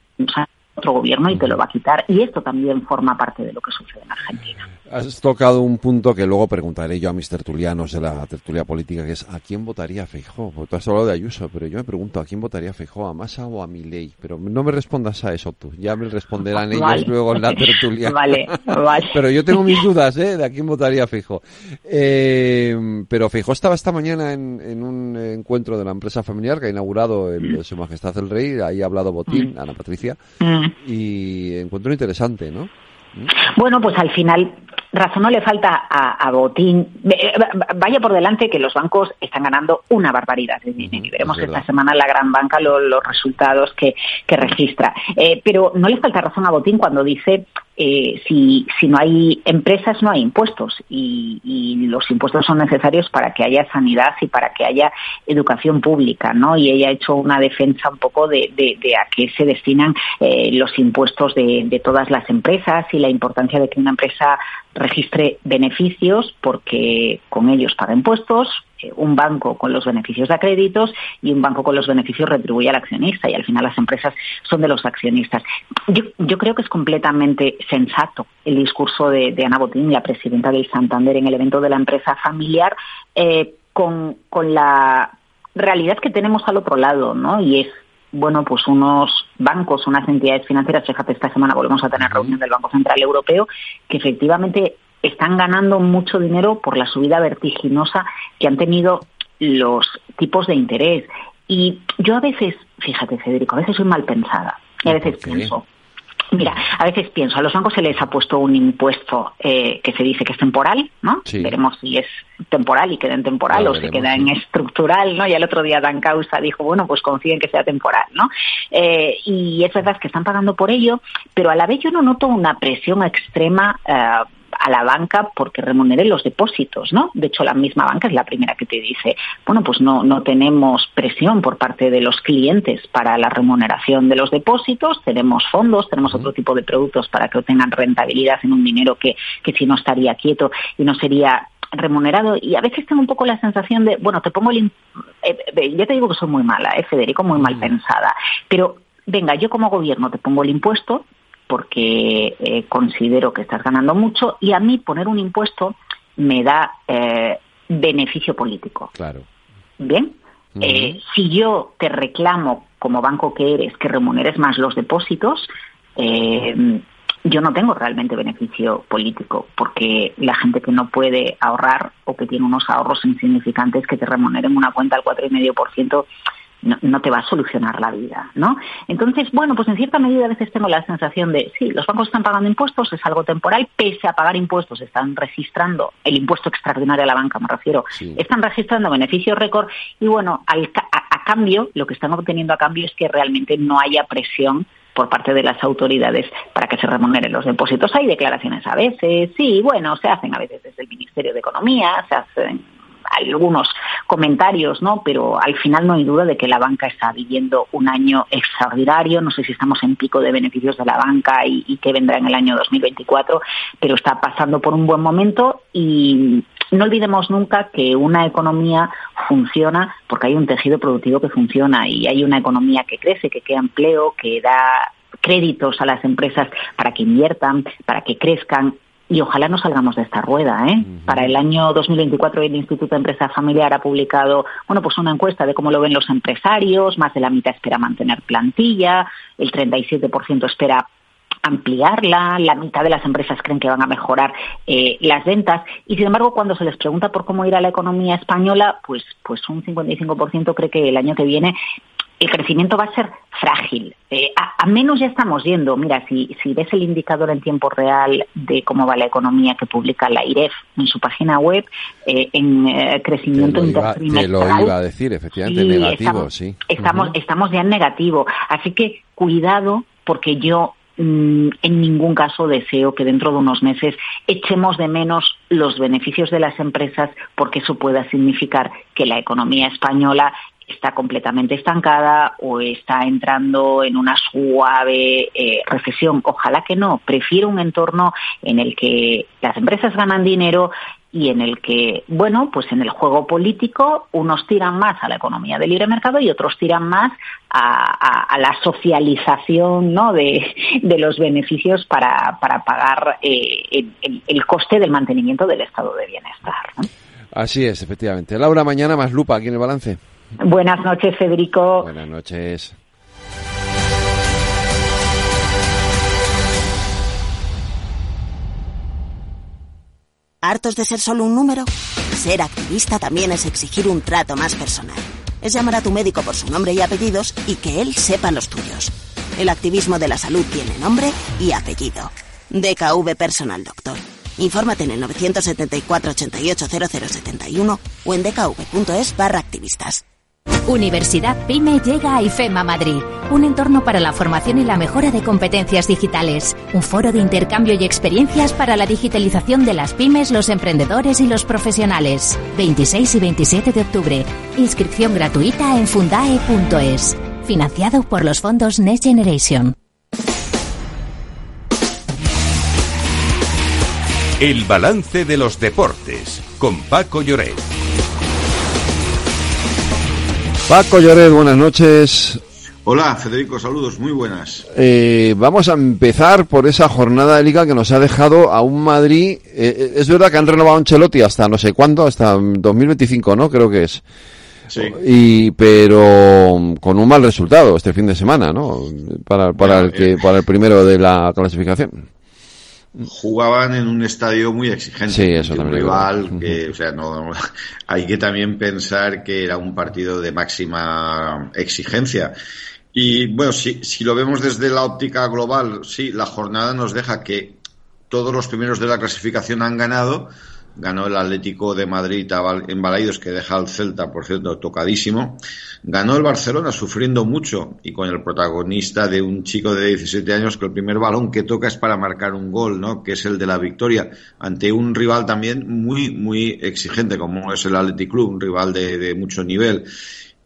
otro gobierno y te lo va a quitar. Y esto también forma parte de lo que sucede en Argentina. Has tocado un punto que luego preguntaré yo a mis tertulianos de la tertulia política, que es ¿a quién votaría Feijó? Porque tú has hablado de Ayuso, pero yo me pregunto ¿a quién votaría Feijó? ¿A Massa o a Milei? Pero no me respondas a eso tú, ya me responderán ellos luego en la tertulia. Vale, vale. pero yo tengo mis dudas, ¿eh? De a quién votaría Feijó. Eh, pero Feijó estaba esta mañana en, un encuentro de la empresa familiar que ha inaugurado el, Su Majestad el Rey, ahí ha hablado Botín, mm. Ana Patricia, mm. y encuentro interesante, ¿no? Bueno, pues al final razón no le falta a, Botín. Eh, vaya por delante que los bancos están ganando una barbaridad de dinero y veremos esta semana la gran banca los resultados que, registra. Eh, pero no le falta razón a Botín cuando dice eh, si, si no hay empresas, no hay impuestos. Y, los impuestos son necesarios para que haya sanidad y para que haya educación pública, ¿no? Y ella ha hecho una defensa un poco de, a qué se destinan eh, los impuestos de, de todas las empresas y la importancia de que una empresa registre beneficios porque con ellos paga impuestos, eh, un banco con los beneficios de créditos y un banco con los beneficios retribuye al accionista y al final las empresas son de los accionistas. Yo, creo que es completamente sensato el discurso de, Ana Botín, la presidenta del Santander, en el evento de la empresa familiar, eh, con, con la realidad que tenemos al otro lado, ¿no? Y es bueno, pues unos bancos, unas entidades financieras, fíjate, esta semana volvemos a tener reunión del Banco Central Europeo, que efectivamente están ganando mucho dinero por la subida vertiginosa que han tenido los tipos de interés. Y yo a veces, fíjate Federico, a veces soy mal pensada. Y a veces pienso, Mira, a veces pienso, a los bancos se les ha puesto un impuesto eh, que se dice que es temporal, ¿no? Veremos si es temporal y queda en temporal o si queda en estructural, ¿no? Y el otro día Dan Causa dijo, bueno, pues confíen que sea temporal, ¿no? Eh, y es verdad que están pagando por ello, pero a la vez yo no noto una presión extrema eh, a la banca porque remunere los depósitos, ¿no? De hecho, la misma banca es la primera que te dice, bueno, pues no, no tenemos presión por parte de los clientes para la remuneración de los depósitos, tenemos fondos, tenemos otro tipo de productos para que obtengan rentabilidad en un dinero que, que si no estaría quieto y no sería remunerado y a veces tengo un poco la sensación de, bueno, te pongo el... Eh, eh, ya te digo que soy muy mala, eh, Federico, muy mal pensada, pero venga, yo como gobierno te pongo el impuesto, porque eh, considero que estás ganando mucho y a mí poner un impuesto me da eh, beneficio político. Claro. Bien. Eh, si yo te reclamo como banco que eres que remuneres más los depósitos, yo no tengo realmente beneficio político, porque la gente que no puede ahorrar o que tiene unos ahorros insignificantes que te remuneren una cuenta al 4,5%, no, te va a solucionar la vida, ¿no? Entonces, bueno, pues en cierta medida a veces tengo la sensación de, sí, los bancos están pagando impuestos, es algo temporal, pese a pagar impuestos, están registrando el impuesto extraordinario a la banca, me refiero, están registrando beneficios récord y bueno, al, a, cambio, lo que están obteniendo a cambio es que realmente no haya presión por parte de las autoridades para que se remuneren los depósitos. Hay declaraciones a veces, sí, bueno, se hacen a veces desde el Ministerio de Economía, se hacen algunos comentarios, ¿no? Pero al final no hay duda de que la banca está viviendo un año extraordinario. No sé si estamos en pico de beneficios de la banca y, y qué vendrá en el año 2024, pero está pasando por un buen momento y no olvidemos nunca que una economía funciona porque hay un tejido productivo que funciona y hay una economía que crece, que crea empleo, que da créditos a las empresas para que inviertan, para que crezcan y ojalá no salgamos de esta rueda. ¿eh? Para el año 2024 el Instituto de Empresa Familiar ha publicado bueno, pues una encuesta de cómo lo ven los empresarios, más de la mitad espera mantener plantilla, el 37% espera ampliarla, la mitad de las empresas creen que van a mejorar eh, las ventas y sin embargo cuando se les pregunta por cómo irá la economía española, pues pues un 55% cree que el año que viene el crecimiento va a ser frágil. Eh, a, menos ya estamos yendo. Mira, si, si ves el indicador en tiempo real de cómo va la economía que publica la IREF en su página web, eh, en eh, crecimiento te lo iba a decir, efectivamente, negativo, sí. Estamos, estamos ya en negativo. Así que cuidado, porque yo en ningún caso deseo que dentro de unos meses echemos de menos los beneficios de las empresas porque eso pueda significar que la economía española está completamente estancada o está entrando en una suave eh, recesión. Ojalá que no. Prefiero un entorno en el que las empresas ganan dinero y en el que, bueno, pues en el juego político unos tiran más a la economía de libre mercado y otros tiran más a, la socialización ¿no? de, los beneficios para, para pagar eh, el, coste del mantenimiento del estado de bienestar. Así es, efectivamente. Laura, mañana más lupa aquí en el balance. Buenas noches, Federico. Buenas noches. ¿Hartos de ser solo un número? Ser activista también es exigir un trato más personal. Es llamar a tu médico por su nombre y apellidos y que él sepa los tuyos. El activismo de la salud tiene nombre y apellido. DKV Personal Doctor. Infórmate en el 974 88 0071 o en dkv.es barra activistas. Universidad PyME llega a IFEMA Madrid, un entorno para la formación y la mejora de competencias digitales, un foro de intercambio y experiencias para la digitalización de las pymes, los emprendedores y los profesionales. 26 y 27 de octubre. Inscripción gratuita en fundae.es. Financiado por los fondos Next Generation. El balance de los deportes con Paco Lloret. Paco Lloret, buenas noches. Hola, Federico, saludos, muy buenas. Eh, vamos a empezar por esa jornada de liga que nos ha dejado a un Madrid. Eh, es verdad que han renovado a Ancelotti hasta no sé cuándo, hasta 2025, ¿no? Creo que es. Sí. Y, pero con un mal resultado este fin de semana, ¿no? Para, para el que, para el primero de la clasificación. Jugaban en un estadio muy exigente. Sí, eso un rival que, o sea, no, hay que también pensar que era un partido de máxima exigencia. Y bueno, si, si lo vemos desde la óptica global, sí, la jornada nos deja que todos los primeros de la clasificación han ganado. Ganó el Atlético de Madrid en Balaidos, que deja al Celta, por cierto, tocadísimo. Ganó el Barcelona sufriendo mucho y con el protagonista de un chico de 17 años que el primer balón que toca es para marcar un gol, ¿no? Que es el de la victoria ante un rival también muy, muy exigente como es el Athletic Club, un rival de, de mucho nivel.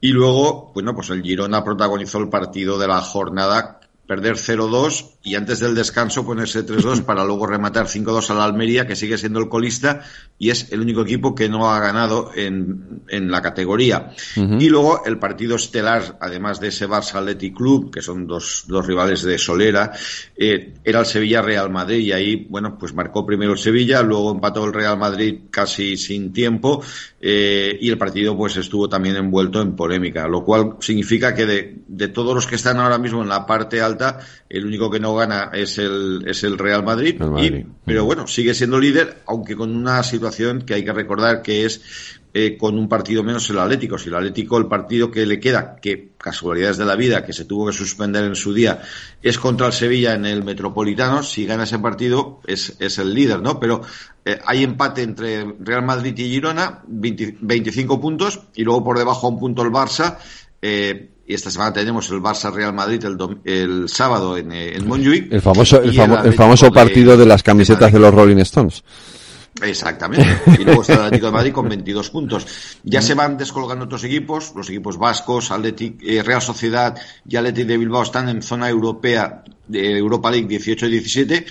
Y luego, bueno, pues el Girona protagonizó el partido de la jornada, perder 0-2 y antes del descanso ponerse 3-2 para luego rematar 5-2 a la Almería, que sigue siendo el colista y es el único equipo que no ha ganado en, en la categoría. Y luego el partido estelar, además de ese Barça Athletic Club, que son dos, dos rivales de Solera, eh, era el Sevilla Real Madrid y ahí, bueno, pues marcó primero el Sevilla, luego empató el Real Madrid casi sin tiempo eh, y el partido pues estuvo también envuelto en polémica, lo cual significa que de, de todos los que están ahora mismo en la parte alta, el único que no gana es el, es el Real Madrid, El Madrid. Y, pero bueno, sigue siendo líder, aunque con una situación que hay que recordar que es eh, con un partido menos el Atlético. Si el Atlético, el partido que le queda, que casualidades de la vida, que se tuvo que suspender en su día, es contra el Sevilla en el Metropolitano, si gana ese partido es, es el líder, ¿no? Pero eh, hay empate entre Real Madrid y Girona, 20 25 puntos, y luego por debajo un punto el Barça. Eh, y esta semana tenemos el Barça-Real Madrid el, dom- el sábado en, eh, en Montjuic. El famoso, el, famo- el Atlético famoso partido de las camisetas de los Rolling Stones. Exactamente. Y luego está el Atlético de Madrid con 22 puntos. Ya se van descolgando otros equipos, los equipos vascos, Athletic, eh, Real Sociedad y Athletic de Bilbao están en zona europea de Europa League 18 y 17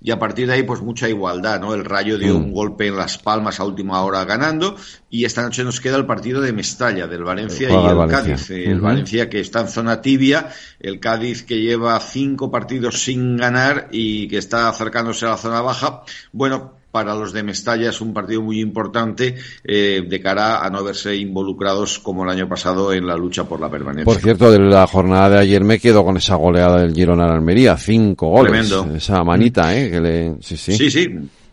y a partir de ahí pues mucha igualdad, ¿no? El Rayo dio un golpe en Las Palmas a última hora ganando y esta noche nos queda el partido de Mestalla, del Valencia y el Valencia. Cádiz. El. Valencia que está en zona tibia, el Cádiz que lleva cinco partidos sin ganar y que está acercándose a la zona baja. Bueno, para los de Mestalla es un partido muy importante eh, de cara a no verse involucrados como el año pasado en la lucha por la permanencia. Por cierto, de la jornada de ayer me quedo con esa goleada del Girona al Almería, cinco goles. Tremendo. Esa manita, ¿eh? Que le... Sí, sí. Sí, sí.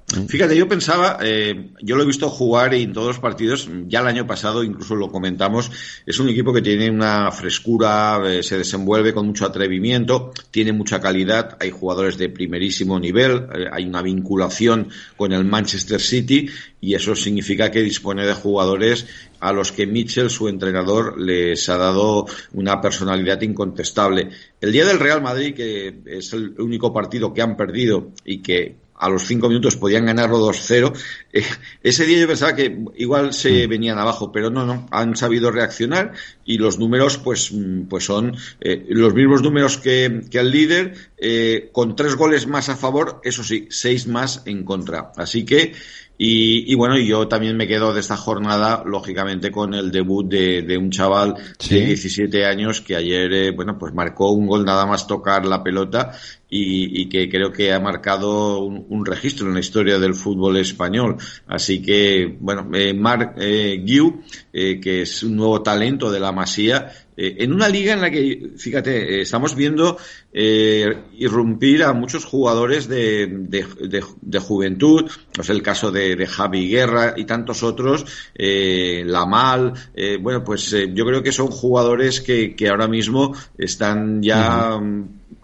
Fíjate, yo pensaba, eh, yo lo he visto jugar en todos los partidos, ya el año pasado incluso lo comentamos, es un equipo que tiene una frescura, eh, se desenvuelve con mucho atrevimiento, tiene mucha calidad, hay jugadores de primerísimo nivel, eh, hay una vinculación con el Manchester City y eso significa que dispone de jugadores a los que Mitchell, su entrenador, les ha dado una personalidad incontestable. El día del Real Madrid, que es el único partido que han perdido y que a los cinco minutos podían ganarlo 2-0. Eh, ese día yo pensaba que igual se venían abajo, pero no, no, han sabido reaccionar y los números pues, mm, pues son eh, los mismos números que, que el líder, eh, con tres goles más a favor, eso sí, seis más en contra. Así que y, y bueno, yo también me quedo de esta jornada, lógicamente, con el debut de, de un chaval Sí. de 17 años que ayer, eh, bueno, pues marcó un gol nada más tocar la pelota y, y que creo que ha marcado un, un registro en la historia del fútbol español. Así que, bueno, eh, Marc eh, Guiu, eh, que es un nuevo talento de la Masía, eh, en una liga en la que, fíjate, eh, estamos viendo eh, irrumpir a muchos jugadores de, de, de- de juventud, es el caso de, de Javi Guerra y tantos otros, Lamal, bueno, pues yo creo que son jugadores que, que ahora mismo están ya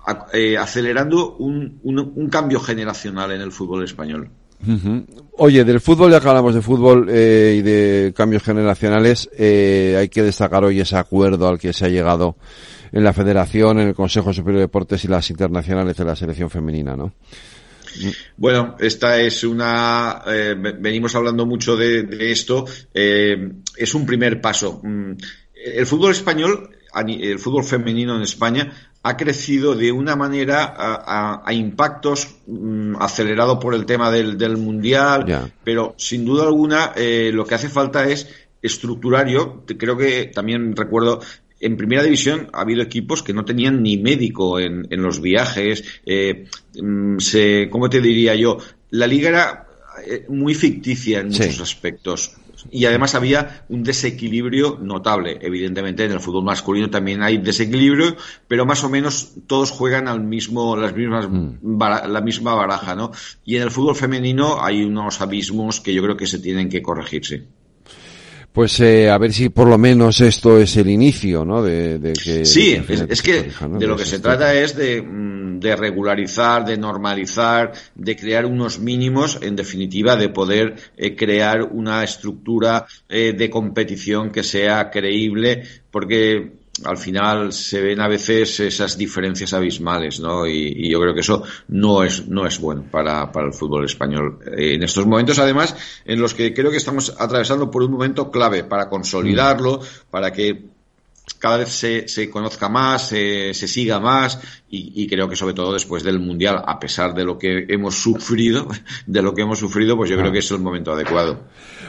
a- eh, acelerando un, un, un cambio generacional en el fútbol español. Oye, del fútbol, ya que hablamos de fútbol eh, y de cambios generacionales, eh, hay que destacar hoy ese acuerdo al que se ha llegado en la Federación, en el Consejo Superior de Deportes y las internacionales de la selección femenina, ¿no? Bueno, esta es una. eh, ve- venimos hablando mucho de, de esto. eh, es un primer paso. Mm, El fútbol español, el fútbol femenino en España, ha crecido de una manera a, a- a impactos mm, acelerado por el tema del, del mundial, pero sin duda alguna eh, lo que hace falta es estructurario, creo que también recuerdo en primera división ha habido equipos que no tenían ni médico en, en los viajes. Eh, mm, se, ¿Cómo te diría yo? La liga era eh, muy ficticia en muchos aspectos. Y además había un desequilibrio notable. Evidentemente, en el fútbol masculino también hay desequilibrio, pero más o menos todos juegan al mismo, las mismas, la misma baraja, ¿no? Y en el fútbol femenino hay unos abismos que yo creo que se tienen que corregirse pues eh, a ver si por lo menos esto es el inicio, ¿no? De, que sí, es, que de lo que se trata es de, mm, de, regularizar, de normalizar, de crear unos mínimos, en definitiva, de poder eh, crear una estructura eh, de competición que sea creíble, porque al final se ven a veces esas diferencias abismales, ¿no? Y, yo creo que eso no es, no es bueno para, para el fútbol español. Eh, en estos momentos, además, en los que creo que estamos atravesando por un momento clave para consolidarlo, para que cada vez se, se conozca más, se, se siga más y, y, creo que sobre todo después del Mundial, a pesar de lo que hemos sufrido, de lo que hemos sufrido, pues yo creo que es el momento adecuado.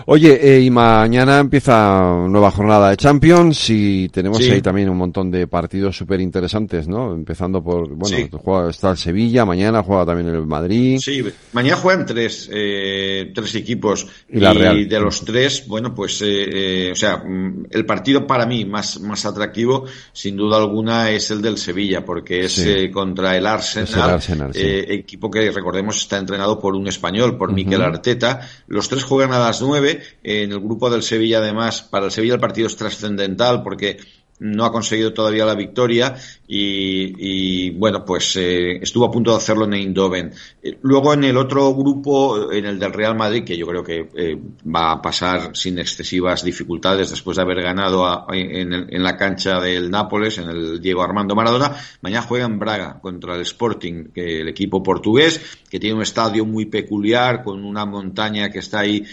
Oye, eh, y mañana empieza nueva jornada de Champions y tenemos ahí también un montón de partidos súper interesantes, ¿no? Empezando por, bueno, juega, está el Sevilla, mañana juega también el Madrid. Sí, mañana juegan tres, eh, tres equipos y, de los tres, bueno, pues, eh, eh, o sea, mm, el partido para mí más, más atractivo, sin duda alguna, es el del Sevilla, porque es eh, contra el Arsenal, eh, equipo que recordemos está entrenado por un español, por Miquel Arteta. Los tres juegan a las nueve. En el grupo del Sevilla, además, para el Sevilla el partido es trascendental porque no ha conseguido todavía la victoria y, bueno, pues eh, estuvo a punto de hacerlo en Eindhoven. Eh, luego en el otro grupo, en el del Real Madrid, que yo creo que eh, va a pasar sin excesivas dificultades después de haber ganado en, la cancha del Nápoles, en el Diego Armando Maradona, mañana juega en Braga contra el Sporting, que el equipo portugués, que tiene un estadio muy peculiar, con una montaña que está ahí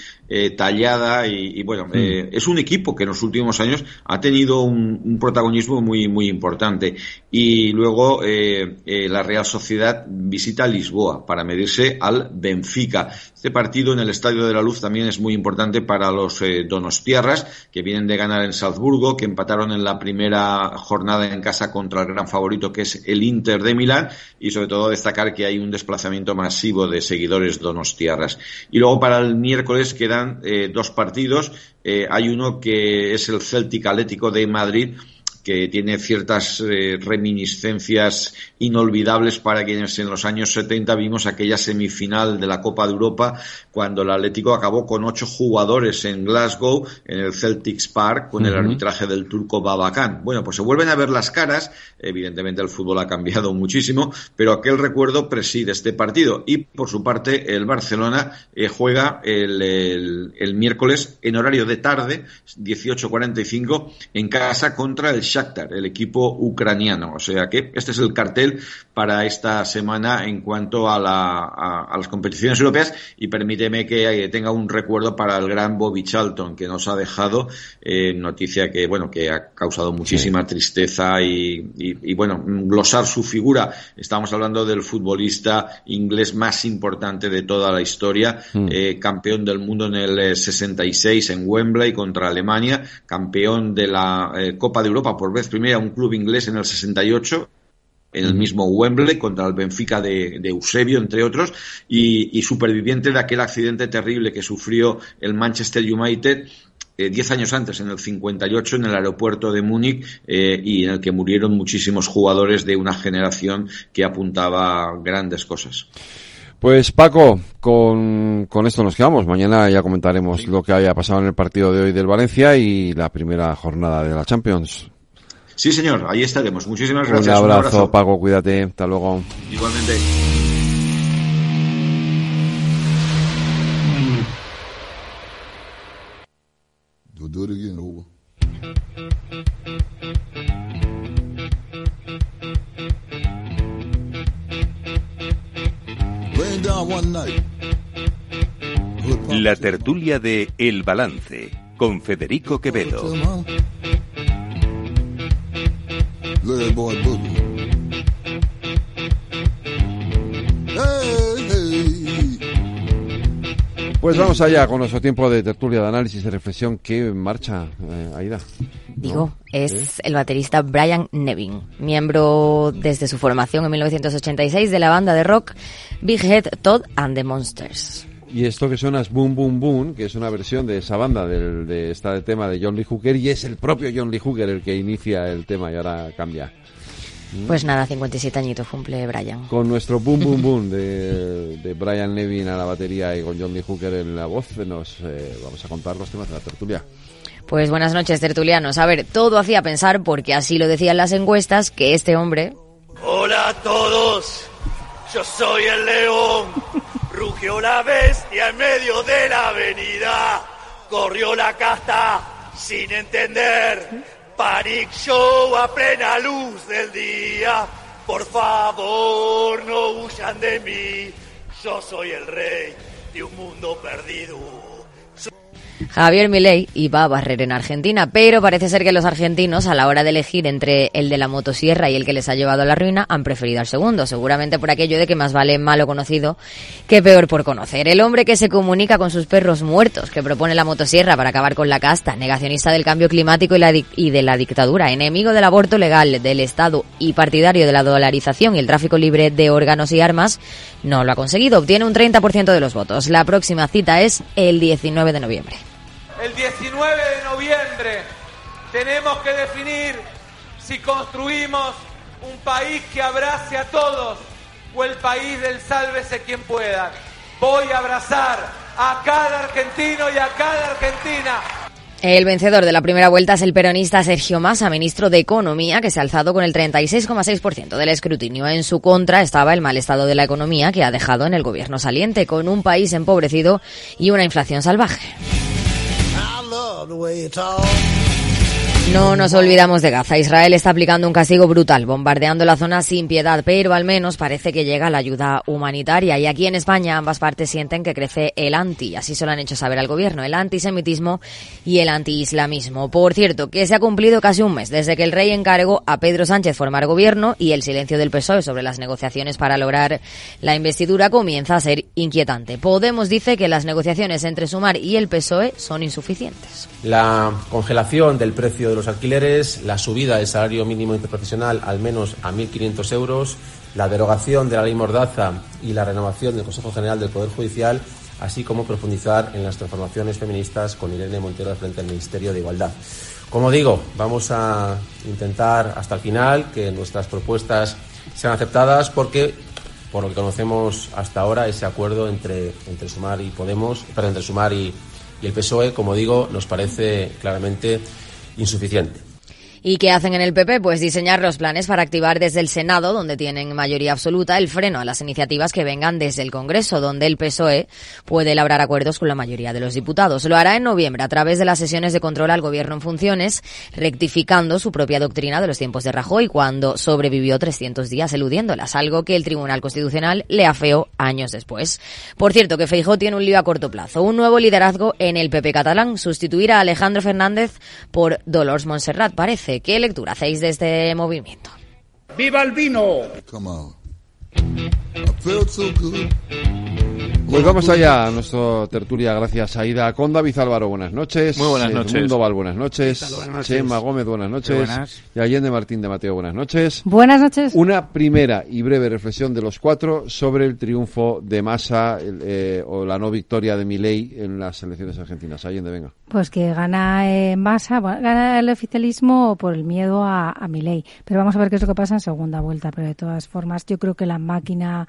tallada y, bueno, mm. es un equipo que en los últimos años ha tenido un protagonismo muy, muy importante. Y luego eh, eh, la Real Sociedad visita Lisboa para medirse al Benfica. Este partido en el Estadio de la Luz también es muy importante para los eh, donostiarras, que vienen de ganar en Salzburgo, que empataron en la primera jornada en casa contra el gran favorito que es el Inter de Milán, y sobre todo destacar que hay un desplazamiento masivo de seguidores donostiarras. Y luego para el miércoles quedan dos partidos. hay uno que es el Celtic Atlético de Madrid, que tiene ciertas eh, reminiscencias inolvidables para quienes en los años 70 vimos aquella semifinal de la Copa de Europa cuando el Atlético acabó con ocho jugadores en Glasgow en el Celtics Park con el arbitraje del turco Babacan. Bueno, pues se vuelven a ver las caras, evidentemente el fútbol ha cambiado muchísimo, pero aquel recuerdo preside este partido. Y por su parte el Barcelona eh, juega el, el, miércoles en horario de tarde, 18.45, en casa contra el Shakhtar, el equipo ucraniano. O sea que este es el cartel para esta semana en cuanto a, la, a, las competiciones europeas y permíteme que eh, tenga un recuerdo para el gran Bobby Charlton que nos ha dejado eh, noticia que bueno que ha causado muchísima tristeza y, y, bueno glosar su figura. Estamos hablando del futbolista inglés más importante de toda la historia, mm. eh, campeón del mundo en el 66 en Wembley contra Alemania, campeón de la Copa de Europa por vez primera un club inglés en el 68 en el mismo Wembley contra el Benfica de, Eusebio, entre otros, y, superviviente de aquel accidente terrible que sufrió el Manchester United eh, diez años antes, en el 58, en el aeropuerto de Múnich, eh, y en el que murieron muchísimos jugadores de una generación que apuntaba grandes cosas. Pues Paco, con, con, esto nos quedamos. Mañana ya comentaremos lo que haya pasado en el partido de hoy del Valencia y la primera jornada de la Champions. Sí, señor, ahí estaremos. Muchísimas gracias. Un abrazo, Un abrazo. Paco, cuídate. Hasta luego. Igualmente. La tertulia de El Balance con Federico Quevedo. Little boy boogie. Hey, hey. Pues vamos allá con nuestro tiempo de tertulia, de análisis, de reflexión. ¿Qué marcha, eh, Aida? Digo, es el baterista Brian Nevin, miembro desde su formación en 1986 de la banda de rock Big Head Todd and the Monsters. Y esto que suena es Boom Boom Boom, que es una versión de esa banda del, de este tema de John Lee Hooker y es el propio John Lee Hooker el que inicia el tema y ahora cambia. Pues nada, 57 añitos cumple Brian. Con nuestro Boom Boom Boom de, de Brian Nevin a la batería y con John Lee Hooker en la voz, nos eh, vamos a contar los temas de la tertulia. Pues buenas noches, tertulianos. A ver, todo hacía pensar, porque así lo decían las encuestas, que este hombre... Hola a todos, yo soy el león. Rugió la bestia en medio de la avenida. Corrió la casta sin entender. Panic Show a plena luz del día. Por favor, no huyan de mí. Yo soy el rey de un mundo perdido. Javier Milei iba a barrer en Argentina, pero parece ser que los argentinos, a la hora de elegir entre el de la motosierra y el que les ha llevado a la ruina, han preferido al segundo, seguramente por aquello de que más vale malo conocido que peor por conocer. El hombre que se comunica con sus perros muertos, que propone la motosierra para acabar con la casta, negacionista del cambio climático y, y de la dictadura, enemigo del aborto legal, del Estado y partidario de la dolarización y el tráfico libre de órganos y armas, no lo ha conseguido. Obtiene un 30% de los votos. La próxima cita es el 19 de noviembre el 19 de noviembre tenemos que definir si construimos un país que abrace a todos o el país del sálvese quien pueda. Voy a abrazar a cada argentino y a cada argentina. El vencedor de la primera vuelta es el peronista Sergio Massa, ministro de Economía, que se ha alzado con el 36,6% del escrutinio. En su contra estaba el mal estado de la economía que ha dejado en el gobierno saliente, con un país empobrecido y una inflación salvaje. the way you talk. No nos olvidamos de Gaza. Israel está aplicando un castigo brutal, bombardeando la zona sin piedad, pero al menos parece que llega la ayuda humanitaria. Y aquí en España ambas partes sienten que crece el anti, así se lo han hecho saber al gobierno, el antisemitismo y el antiislamismo. Por cierto, que se ha cumplido casi un mes desde que el rey encargó a Pedro Sánchez formar gobierno y el silencio del PSOE sobre las negociaciones para lograr la investidura comienza a ser inquietante. Podemos dice que las negociaciones entre Sumar y el PSOE son insuficientes. La congelación del precio de los alquileres, la subida del salario mínimo interprofesional al menos a 1.500 euros, la derogación de la ley Mordaza y la renovación del Consejo General del Poder Judicial, así como profundizar en las transformaciones feministas con Irene Montero al frente del Ministerio de Igualdad. Como digo, vamos a intentar hasta el final que nuestras propuestas sean aceptadas porque por lo que conocemos hasta ahora ese acuerdo entre, entre Sumar y Podemos, perdón, entre Sumar y el PSOE, como digo, nos parece claramente insuficiente. ¿Y qué hacen en el PP? Pues diseñar los planes para activar desde el Senado, donde tienen mayoría absoluta, el freno a las iniciativas que vengan desde el Congreso, donde el PSOE puede elaborar acuerdos con la mayoría de los diputados. Lo hará en noviembre a través de las sesiones de control al gobierno en funciones, rectificando su propia doctrina de los tiempos de Rajoy cuando sobrevivió 300 días eludiéndolas, algo que el Tribunal Constitucional le afeó años después. Por cierto, que Feijó tiene un lío a corto plazo, un nuevo liderazgo en el PP catalán, sustituir a Alejandro Fernández por Dolores Montserrat, parece. ¿Qué lectura hacéis de este movimiento? ¡Viva el vino! Pues vamos allá a nuestra tertulia, gracias Aida. Con David Álvaro, buenas noches. Muy buenas noches. Mundo Val, buenas noches. Buenas noches. Chema Gómez, buenas noches. buenas. Y Allende Martín de Mateo, buenas noches. Buenas noches. Una primera y breve reflexión de los cuatro sobre el triunfo de Massa eh, o la no victoria de Milei en las elecciones argentinas. Allende, venga. Pues que gana eh, Massa, bueno, gana el oficialismo por el miedo a, a Milei. Pero vamos a ver qué es lo que pasa en segunda vuelta. Pero de todas formas, yo creo que la máquina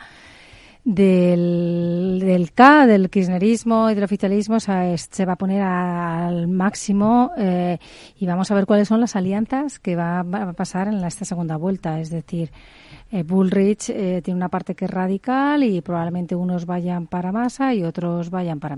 del, del K, del kirchnerismo y del oficialismo se, va a poner al máximo eh, y vamos a ver cuáles son las alianzas que va, va a pasar en la, esta segunda vuelta. Es decir, eh, Bullrich eh, tiene una parte que es radical y probablemente unos vayan para Massa y otros vayan para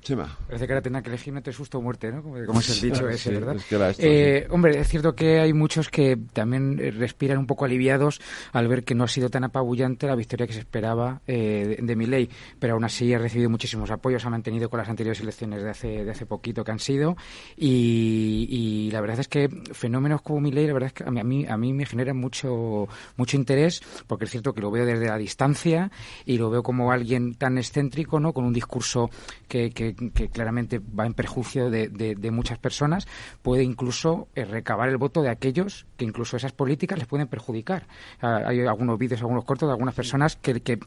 Milei. Parece que ahora tenga que elegir entre susto o muerte, ¿no? Como, es el dicho ese, ¿verdad? Es eh, Hombre, es cierto que hay muchos que también eh, respiran un poco aliviados al ver que no ha sido tan apabullante la victoria que se esperaba eh, de, de Milei, pero aún así ha recibido muchísimos apoyos, ha mantenido con las anteriores elecciones de hace, de hace poquito que han sido y, la verdad es que fenómenos como Milei, la verdad es que a mí, a mí me generan mucho, mucho interés porque es cierto que lo veo desde la distancia y lo veo como alguien tan excéntrico, ¿no? Con un discurso que, que que claramente va en perjuicio de, de, muchas personas, puede incluso eh, recabar el voto de aquellos que incluso esas políticas les pueden perjudicar. Ah, hay algunos vídeos, algunos cortos de algunas personas que, que,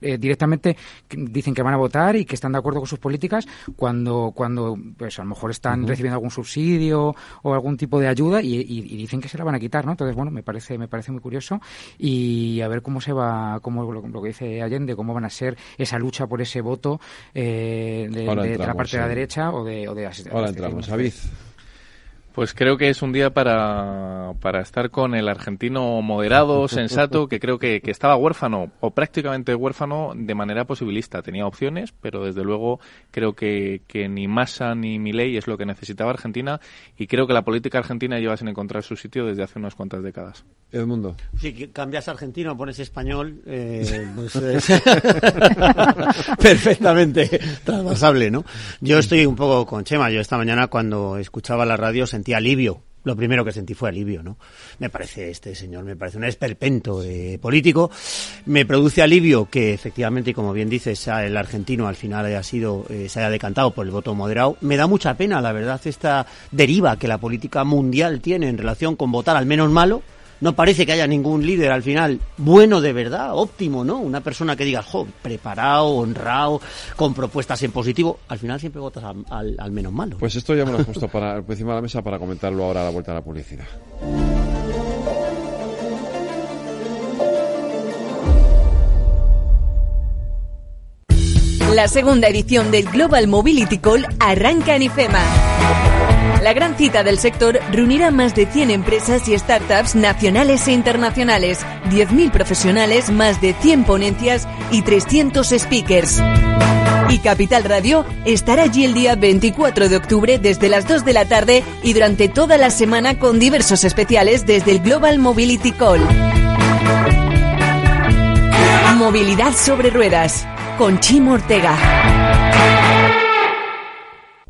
eh, directamente dicen que van a votar y que están de acuerdo con sus políticas cuando, cuando pues a lo mejor están recibiendo algún subsidio o algún tipo de ayuda y, dicen que se la van a quitar, ¿no? Entonces, bueno, me parece, me parece muy curioso y a ver cómo se va, cómo lo, que dice Allende, cómo van a ser esa lucha por ese voto eh, de, de, la parte de la derecha o de, o de Ahora entramos, David. Pues creo que es un día para, para estar con el argentino moderado, sensato, que creo que, que, estaba huérfano o prácticamente huérfano de manera posibilista. Tenía opciones, pero desde luego creo que, que ni Massa ni Milei es lo que necesitaba Argentina y creo que la política argentina lleva sin encontrar su sitio desde hace unas cuantas décadas. Edmundo. Si cambias argentino, pones español, eh, pues perfectamente trasvasable, ¿no? Yo estoy un poco con Chema. Yo esta mañana cuando escuchaba la radio sentí alivio. Lo primero que sentí fue alivio, ¿no? Me parece este señor, me parece un esperpento eh, político. Me produce alivio que efectivamente, como bien dices, el argentino al final haya sido, eh, se haya decantado por el voto moderado. Me da mucha pena, la verdad, esta deriva que la política mundial tiene en relación con votar al menos malo no parece que haya ningún líder al final bueno de verdad, óptimo, ¿no? Una persona que diga, jo, preparado, honrado, con propuestas en positivo. Al final siempre votas al, menos malo. Pues esto ya me lo he puesto para, encima de la mesa para comentarlo ahora a la vuelta a la publicidad. La segunda edición del Global Mobility Call arranca en IFEMA. La gran cita del sector reunirá más de 100 empresas y startups nacionales e internacionales, 10.000 profesionales, más de 100 ponencias y 300 speakers. Y Capital Radio estará allí el día 24 de octubre desde las 2 de la tarde y durante toda la semana con diversos especiales desde el Global Mobility Call. Movilidad sobre ruedas con Chimo Ortega.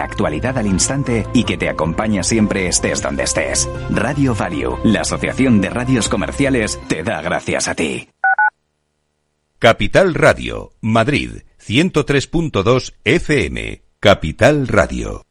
la actualidad al instante y que te acompaña siempre estés donde estés. Radio Value, la Asociación de Radios Comerciales, te da gracias a ti. Capital Radio, Madrid, 103.2 FM. Capital Radio.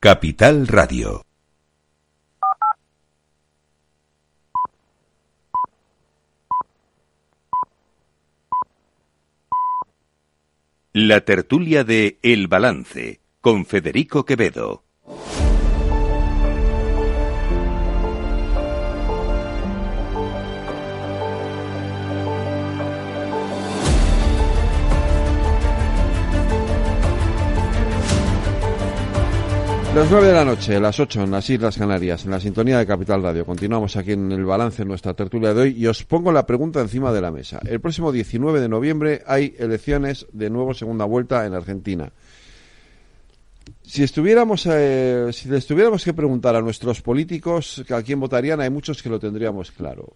Capital Radio. La tertulia de El Balance con Federico Quevedo. Las 9 de la noche, las 8 en las Islas Canarias, en la sintonía de Capital Radio. Continuamos aquí en el balance en nuestra tertulia de hoy y os pongo la pregunta encima de la mesa. El próximo 19 de noviembre hay elecciones de nuevo segunda vuelta en Argentina. Si estuviéramos, eh, si les tuviéramos que preguntar a nuestros políticos a quién votarían, hay muchos que lo tendríamos claro.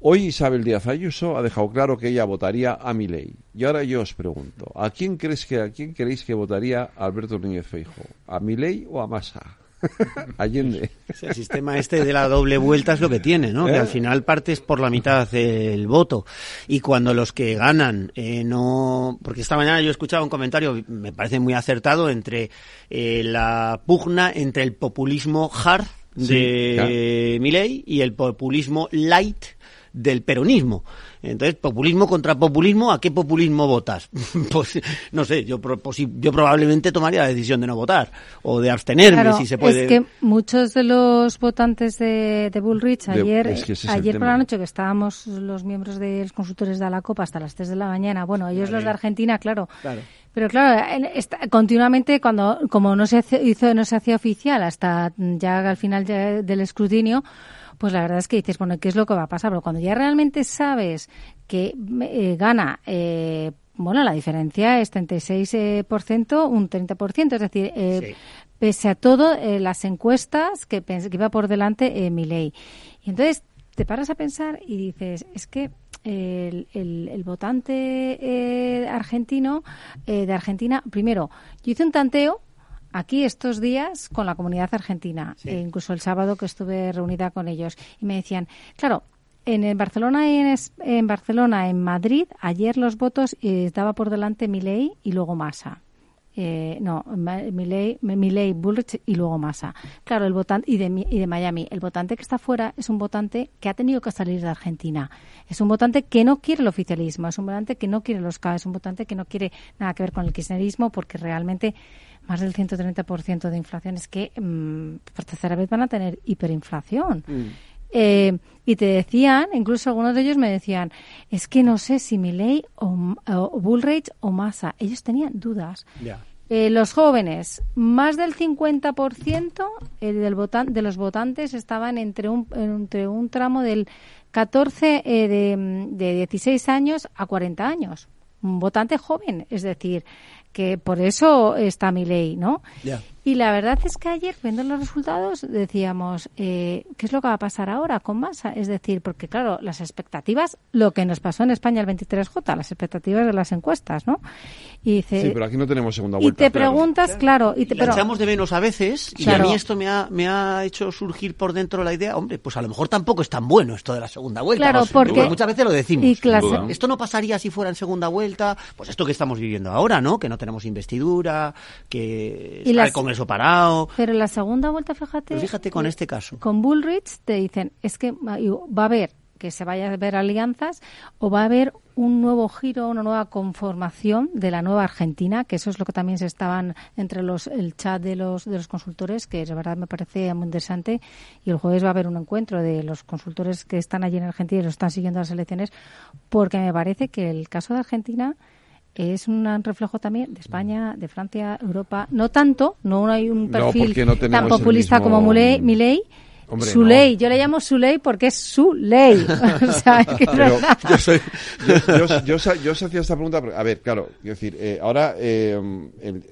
Hoy Isabel Díaz Ayuso ha dejado claro que ella votaría a Milei. Y ahora yo os pregunto, ¿a quién crees que a quién creéis que votaría Alberto Núñez Feijo? ¿A Milei o a Massa? Allende. El sistema este de la doble vuelta es lo que tiene, ¿no? Que ¿Eh? al final partes por la mitad del voto. Y cuando los que ganan eh, no... Porque esta mañana yo escuchaba un comentario, me parece muy acertado, entre eh, la pugna entre el populismo hard de Sí, Milei y el populismo light del peronismo. Entonces, populismo contra populismo, ¿a qué populismo votas? pues no sé, yo, yo probablemente tomaría la decisión de no votar o de abstenerme Claro, si se puede. Es que muchos de los votantes de, de Bullrich, De- ayer, es que ese es el ayer por la noche que estábamos los miembros de los consultores de la Copa hasta las 3 de la mañana, bueno, ellos Vale. los de Argentina, claro. Claro. Pero claro, esta- continuamente cuando como no se hace- hizo no se hacía oficial hasta ya al final ya del escrutinio, pues la verdad es que dices, bueno, ¿qué es lo que va a pasar? Pero cuando ya realmente sabes que eh, gana eh, bueno, la diferencia es 36%, eh, por ciento, un 30%, es decir, eh, pese a todo, las encuestas que, que iba por delante eh, Milei. Y entonces te paras a pensar y dices, es que el, el- el votante eh, argentino, eh, de Argentina, primero, yo hice un tanteo aquí estos días con la comunidad argentina, Sí. e incluso el sábado que estuve reunida con ellos, y me decían, claro, en el Barcelona y en, Es- en Barcelona, en Madrid, ayer los votos eh, estaba por delante Milei y luego Massa. Eh, no, Milei, Milei, Bullrich y luego Massa. Claro, el votante y de, y de Miami, el votante que está fuera es un votante que ha tenido que salir de Argentina. Es un votante que no quiere el oficialismo, es un votante que no quiere los K, es un votante que no quiere nada que ver con el kirchnerismo porque realmente más del 130% de inflación es que mm, por tercera vez van a tener hiperinflación. Eh, y te decían, incluso algunos de ellos me decían, es que no sé si Milley o, o Bullrich o Massa. Ellos tenían dudas. Eh, los jóvenes, más del 50% eh, del votan- de los votantes estaban entre un, entre un tramo del 14 eh, de, de 16 años a 40 años. Un votante joven, es decir, que por eso está mi ley, ¿no? Y la verdad es que ayer, viendo los resultados, decíamos, eh, ¿qué es lo que va a pasar ahora con Massa? Es decir, porque claro, las expectativas, lo que nos pasó en España el 23J, las expectativas de las encuestas, ¿no? Y dice, Sí, pero aquí no tenemos segunda y vuelta. te claro. preguntas, claro, y te, la echamos de menos a veces y a mí esto me ha, me ha hecho surgir por dentro la idea, hombre, pues a lo mejor tampoco es tan bueno esto de la segunda vuelta. Claro, ¿no? porque- muchas veces lo decimos. y clase- Esto no pasaría si fuera en segunda vuelta, pues esto que estamos viviendo ahora, ¿no? Que no tenemos investidura, que Y está las- el Congreso parado. pero la segunda vuelta, fíjate, Pero fíjate con que este caso. con Bullrich te dicen, es que va va a haber que se vaya a ver alianzas o va a haber un nuevo giro, una nueva conformación de la nueva Argentina, que eso es lo que también se estaban entre los el chat de los de los consultores, que de verdad me parece muy interesante y el jueves va a haber un encuentro de los consultores que están allí en Argentina y los están siguiendo las elecciones, porque me parece que el caso de Argentina es un reflejo también de España, de Francia, Europa. No tanto, no hay un No, perfil no tenemos tan populista mismo- como Muley, Milei. Hombre, su no. ley, yo le llamo su ley porque es su ley. o sea, es que es Pero verdad. yo, soy, yo os hacía esta pregunta, porque, a ver, claro, quiero decir, eh, ahora eh, el-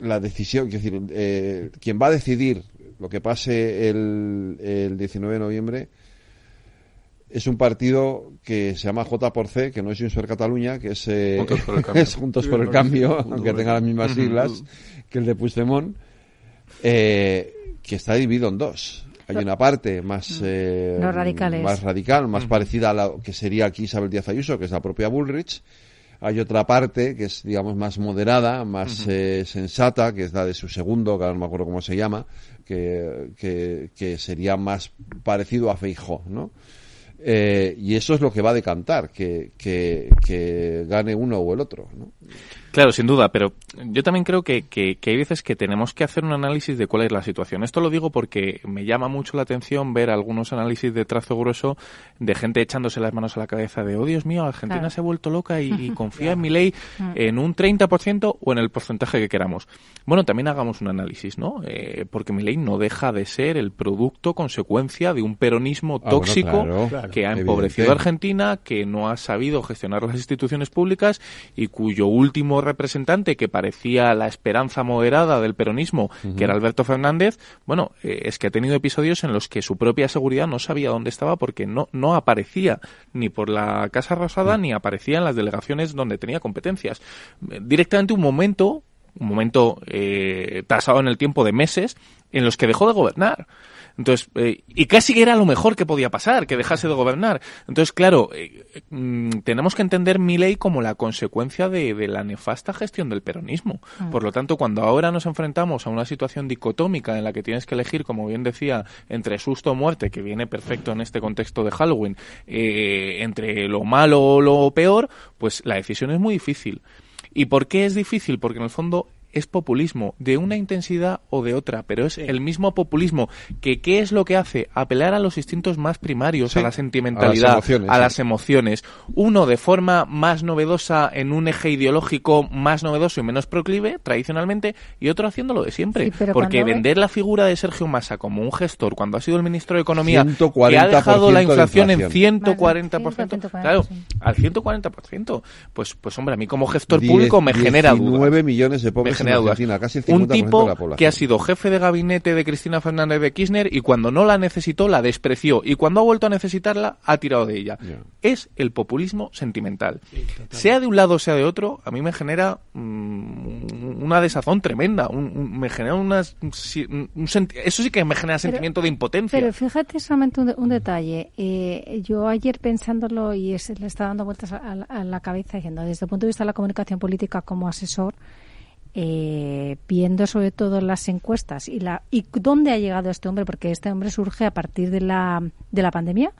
la decisión, quiero decir, eh, quien va a decidir lo que pase el, el 19 de noviembre es un partido que se llama J por C, que no es Junts per Cataluña, que es, eh, Juntos por el Cambio. es Juntos por el Cambio, aunque tenga las mismas siglas que el de Puigdemont, eh, que está dividido en dos. Hay una parte más, eh, Los radicales. más radical, más parecida a la que sería aquí Isabel Díaz Ayuso, que es la propia Bullrich. Hay otra parte que es, digamos, más moderada, más eh, sensata, que es la de su segundo, que ahora no me acuerdo cómo se llama, que, que, que sería más parecido a Feijó, ¿no? Eh, y eso es lo que va a decantar, que, que, que gane uno o el otro, ¿no? Claro, sin duda, pero yo también creo que, que, que, hay veces que tenemos que hacer un análisis de cuál es la situación. Esto lo digo porque me llama mucho la atención ver algunos análisis de trazo grueso de gente echándose las manos a la cabeza de, oh Dios mío, Argentina Claro. se ha vuelto loca y, y confía en mi ley en un 30% o en el porcentaje que queramos. Bueno, también hagamos un análisis, ¿no? Eh, porque mi ley no deja de ser el producto, consecuencia de un peronismo Ah, bueno, tóxico claro, que ha evidente. empobrecido a Argentina, que no ha sabido gestionar las instituciones públicas y cuyo último representante, que parecía la esperanza moderada del peronismo, que era Alberto Fernández, bueno, eh, es que ha tenido episodios en los que su propia seguridad no sabía dónde estaba porque no, no aparecía ni por la Casa Rosada ni aparecía en las delegaciones donde tenía competencias. Eh, Directamente un momento, un momento eh, tasado en el tiempo de meses, en los que dejó de gobernar. Entonces, eh, y casi era lo mejor que podía pasar, que dejase de gobernar. Entonces, claro, eh, mm, tenemos que entender mi ley como la consecuencia de, de la nefasta gestión del peronismo. Mm. Por lo tanto, cuando ahora nos enfrentamos a una situación dicotómica en la que tienes que elegir, como bien decía, entre susto o muerte, que viene perfecto en este contexto de Halloween, eh, entre lo malo o lo peor, pues la decisión es muy difícil. ¿Y por qué es difícil? Porque en el fondo es populismo, de una intensidad o de otra, pero es el mismo populismo que ¿qué es lo que hace? Apelar a los instintos más primarios, Sí, a la sentimentalidad, a las emociones, a sí. las emociones. Uno de forma más novedosa en un eje ideológico más novedoso y menos proclive, tradicionalmente, y otro haciéndolo de siempre. Porque vender la figura de Sergio Massa como un gestor cuando ha sido el ministro de Economía, que 140% ha dejado la de inflación en inflación. 140%, claro, sí. al 140%, pues, pues hombre, a mí como gestor público me Diez- genera dudas. 19 millones de pobres genera dudas. Argentina, casi el 50% Un de tipo la población. que ha sido jefe de gabinete de Cristina Fernández de Kirchner y cuando no la necesitó la despreció y cuando ha vuelto a necesitarla ha tirado de ella. Es el populismo sentimental. sea de un lado sea de otro, a mí me genera mm, una desazón tremenda. un- un- me genera unas, un senti- eso sí que me genera sentimiento de impotencia. Pero fíjate solamente un, de- un detalle. Eh, yo ayer pensándolo y es- le está dando vueltas a, a- a la cabeza diciendo, desde el punto de vista de la comunicación política como asesor, eh, viendo sobre todo las encuestas y la y dónde ha llegado este hombre, porque este hombre surge a partir de la, de la pandemia,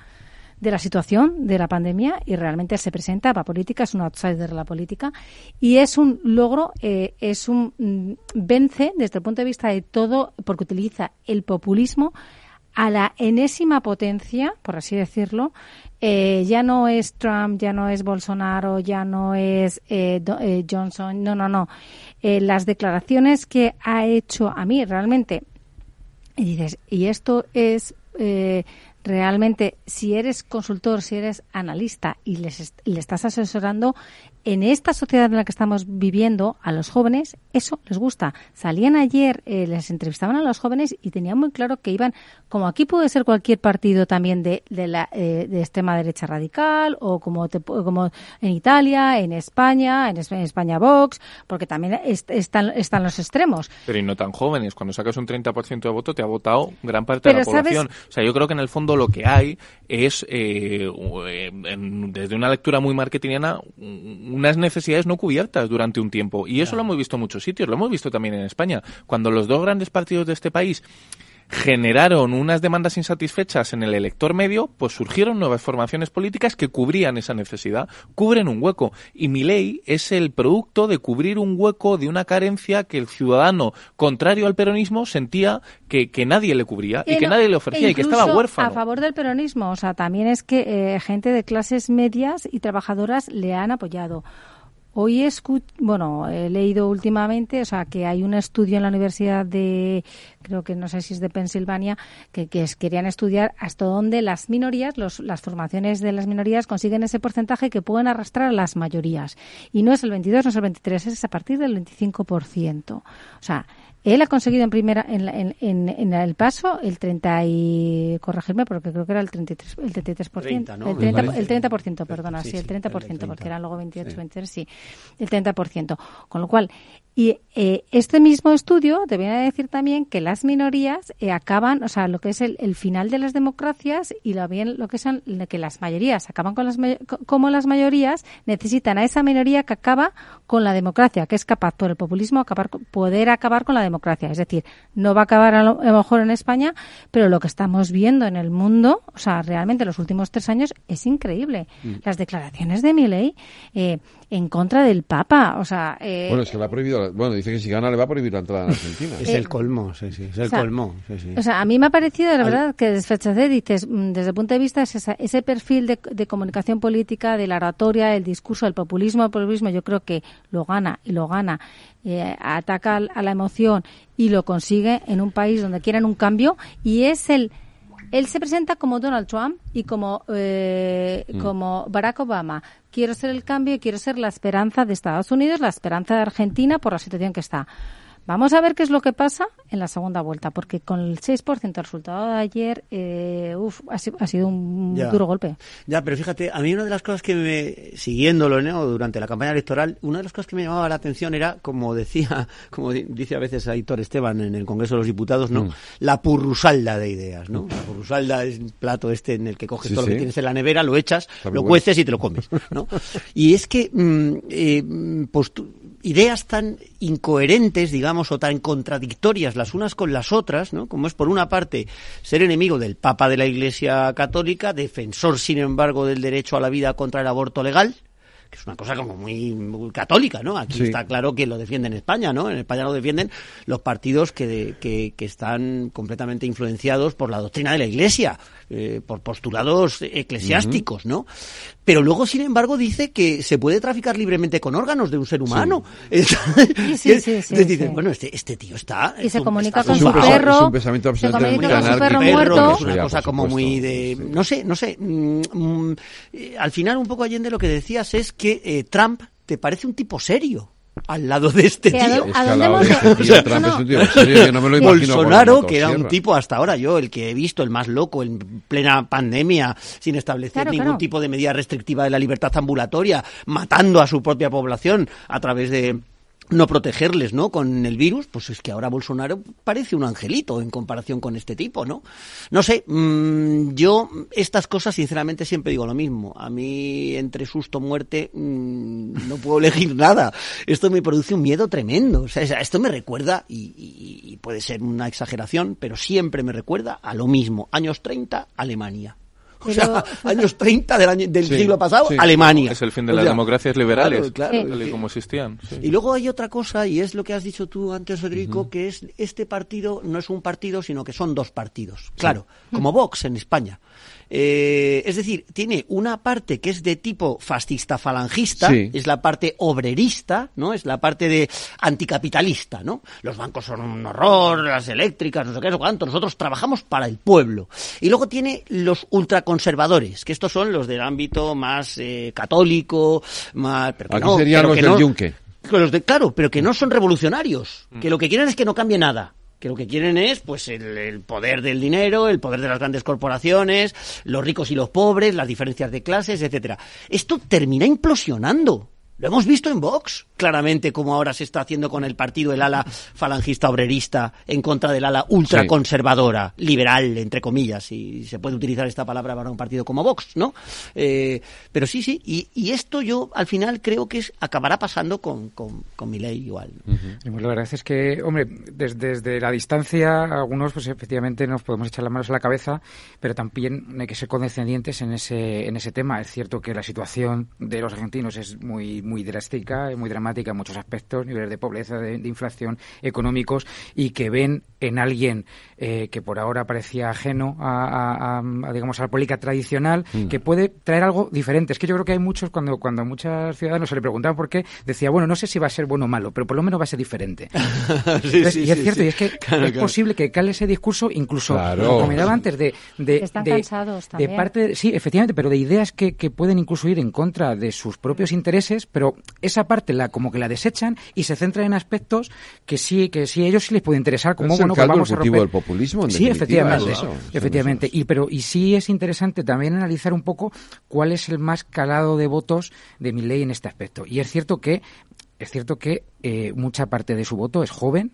de la situación de la pandemia y realmente se presenta para política, es un outsider de la política y es un logro, eh, es un mm, vence desde el punto de vista de todo, porque utiliza el populismo a la enésima potencia, por así decirlo, eh, ya no es Trump, ya no es Bolsonaro, ya no es eh, Do- eh, Johnson, no, no, no. Eh, las declaraciones que ha hecho a mí realmente, y dices, y esto es realmente, si eres consultor, si eres analista y les est- le estás asesorando, en esta sociedad en la que estamos viviendo, a los jóvenes, eso les gusta. Salían ayer, eh, les entrevistaban a los jóvenes y tenían muy claro que iban, como aquí puede ser cualquier partido también de, de la eh, de extrema derecha radical, o como, te como en Italia, en España, en, en España Vox, porque también est- están, están los extremos. Pero y no tan jóvenes. Cuando sacas un 30% de voto, te ha votado gran parte de la población. O sea, yo creo que en el fondo lo que hay es, eh, eh, en- desde una lectura muy marketingiana, un- unas necesidades no cubiertas durante un tiempo. Y eso lo hemos visto en muchos sitios. Lo hemos visto también en España. Cuando los dos grandes partidos de este país generaron unas demandas insatisfechas en el elector medio, pues surgieron nuevas formaciones políticas que cubrían esa necesidad, cubren un hueco. Y mi ley es el producto de cubrir un hueco de una carencia que el ciudadano, contrario al peronismo, sentía que, que nadie le cubría y, que no- nadie le ofrecía y que estaba huérfano. A favor del peronismo, o sea, también es que eh, gente de clases medias y trabajadoras le han apoyado. Hoy escu bueno, he leído últimamente, o sea, que hay un estudio en la Universidad de, creo que no sé si es de Pensilvania, que, que es- querían estudiar hasta dónde las minorías, los, las formaciones de las minorías consiguen ese porcentaje que pueden arrastrar a las mayorías. Y no es el 22, no es el 23, es a partir del 25%. O sea, él ha conseguido en primera en, en, en, en el paso el 30 y corregirme porque creo que era el 33 el 33%, 30, ¿no? el Me 30 parece. el 30%, perdona, Sí, sí, el sí, 30%, el 30. porque eran luego 28, Sí. 23, sí, el 30%. Con lo cual, Y eh, este mismo estudio debería decir también que las minorías eh, acaban, o sea, lo que es el, el, final de las democracias y lo bien lo que son que las mayorías acaban con las como las mayorías necesitan a esa minoría que acaba con la democracia, que es capaz por el populismo acabar poder acabar con la democracia. Es decir, no va a acabar a lo, a lo mejor en España, pero lo que estamos viendo en el mundo, o sea, realmente en los últimos tres años es increíble. Mm. Las declaraciones de Milei eh, en contra del Papa, o sea, eh, bueno, es que le ha prohibido, bueno, dice que si gana le va a prohibir la entrada en Argentina. es el colmo, sí, sí, es el o sea, colmo. Sí, sí. O sea, a mí me ha parecido, la verdad, que desfachatez, dices, mm, desde el punto de vista, es esa, ese perfil de, de, comunicación política, de la oratoria, el discurso, el populismo, el populismo, yo creo que lo gana y lo gana, eh, ataca a la emoción y lo consigue en un país donde quieren un cambio y es el él se presenta como Donald Trump y como, eh, mm. como Barack Obama. Quiero ser el cambio y quiero ser la esperanza de Estados Unidos, la esperanza de Argentina por la situación que está. Vamos a ver qué es lo que pasa en la segunda vuelta, porque con el 6% el resultado de ayer, eh, uf, ha, ha, sido un ya. duro golpe. Ya, pero fíjate, a mí una de las cosas que me, siguiéndolo ¿no? durante la campaña electoral, una de las cosas que me llamaba la atención era, como decía, como dice a veces Aitor Esteban en el Congreso de los Diputados, ¿no? Mm. La purrusalda de ideas, ¿no? La purrusalda es un plato este en el que coges sí, todo sí. lo que tienes en la nevera, lo echas, Está lo cueces bueno. y te lo comes, ¿no? y es que, mm, eh, pues, ideas tan incoherentes, digamos, o tan contradictorias las unas con las otras, ¿no? Como es por una parte ser enemigo del Papa de la Iglesia Católica, defensor, sin embargo, del derecho a la vida contra el aborto legal, que es una cosa como muy, muy católica, ¿no? Aquí sí. está claro que lo defiende en España, ¿no? En España lo defienden los partidos que, que, que están completamente influenciados por la doctrina de la Iglesia, eh, por postulados eclesiásticos, uh -huh. ¿no? Pero luego, sin embargo, dice que se puede traficar libremente con órganos de un ser humano. Sí. sí, sí, sí, dicen, bueno, este, este tío está... Y se un, comunica con su perro. Es un pensamiento absolutamente con su perro muerto. Que es una cosa como muy de... No sé, no sé. Mm, eh, al final, un poco Allende lo que decías es que eh, Trump te parece un tipo serio al lado de este tío. ¿A, dónde hemos o sea, Trump es un tío serio, yo no me lo imagino Bolsonaro, que era un tipo hasta ahora, yo el que he visto, el más loco, en plena pandemia, sin establecer claro, ningún claro. tipo de medida restrictiva de la libertad ambulatoria, matando a su propia población a través de no protegerles, ¿no? Con el virus, pues es que ahora Bolsonaro parece un angelito en comparación con este tipo, ¿no? No sé, mmm, yo estas cosas sinceramente siempre digo lo mismo. A mí entre susto muerte mmm, no puedo elegir nada. Esto me produce un miedo tremendo. O sea, esto me recuerda y, y, y puede ser una exageración, pero siempre me recuerda a lo mismo. Años 30, Alemania. O sea, años 30 del, año, del Sí, siglo pasado, sí. Alemania. Es el fin de O las sea, democracias liberales, claro, como existían. sí. Y luego hay otra cosa, y es lo que has dicho tú antes, Federico, que es este partido no es un partido, sino que son dos partidos. Claro, como Vox en España. Eh, es decir, tiene una parte que es de tipo fascista falangista, Sí. es la parte obrerista, ¿no? Es la parte de anticapitalista, ¿no? Los bancos son un horror, las eléctricas, no sé qué, no sé cuánto. Nosotros trabajamos para el pueblo. Y luego tiene los ultraconservadores, que estos son los del ámbito más eh, católico, más... Pero que Aquí no, serían pero los que del no- Yunque. Los de, claro, pero que no son revolucionarios, Mm. que lo que quieren es que no cambie nada. Que lo que quieren es, pues, el, el poder del dinero, el poder de las grandes corporaciones, los ricos y los pobres, las diferencias de clases, etcétera. Esto termina implosionando. Lo hemos visto en Vox, claramente, como ahora se está haciendo con el partido, el ala falangista obrerista, en contra del ala ultraconservadora, liberal, entre comillas, si se puede utilizar esta palabra para un partido como Vox, ¿no? Eh, pero sí, sí, y, y esto yo al final creo que es, acabará pasando con, con, con mi ley igual. ¿no? Pues la verdad es que, hombre, desde, desde la distancia, algunos, pues efectivamente nos podemos echar las manos a la cabeza, pero también hay que ser condescendientes en ese, en ese tema. Es cierto que la situación de los argentinos es muy, muy drástica, muy dramática en muchos aspectos, niveles de pobreza, de, de inflación, económicos, y que ven en alguien eh, que por ahora parecía ajeno a, a, a, a, digamos, a la política tradicional, Mm. que puede traer algo diferente. Es que yo creo que hay muchos, cuando, cuando a muchos ciudadanos se le preguntaban por qué, decía, bueno, no sé si va a ser bueno o malo, pero por lo menos va a ser diferente. Entonces, y es sí, cierto, sí. y es que Claro, es claro. posible que cale ese discurso, incluso, Claro. como miraba antes, de, de, Están de, cansados de también. parte, de- sí, efectivamente, pero de ideas que, que pueden incluso ir en contra de sus propios intereses, pero esa parte la como que la desechan y se centran en aspectos que sí, que sí a ellos sí les puede interesar, como bueno, pues caldo vamos a romper. del populismo, en Sí, efectivamente, es eso, efectivamente. Y pero y sí es interesante también analizar un poco cuál es el más calado de votos de mi ley en este aspecto. Y es cierto que es cierto que eh, mucha parte de su voto es joven,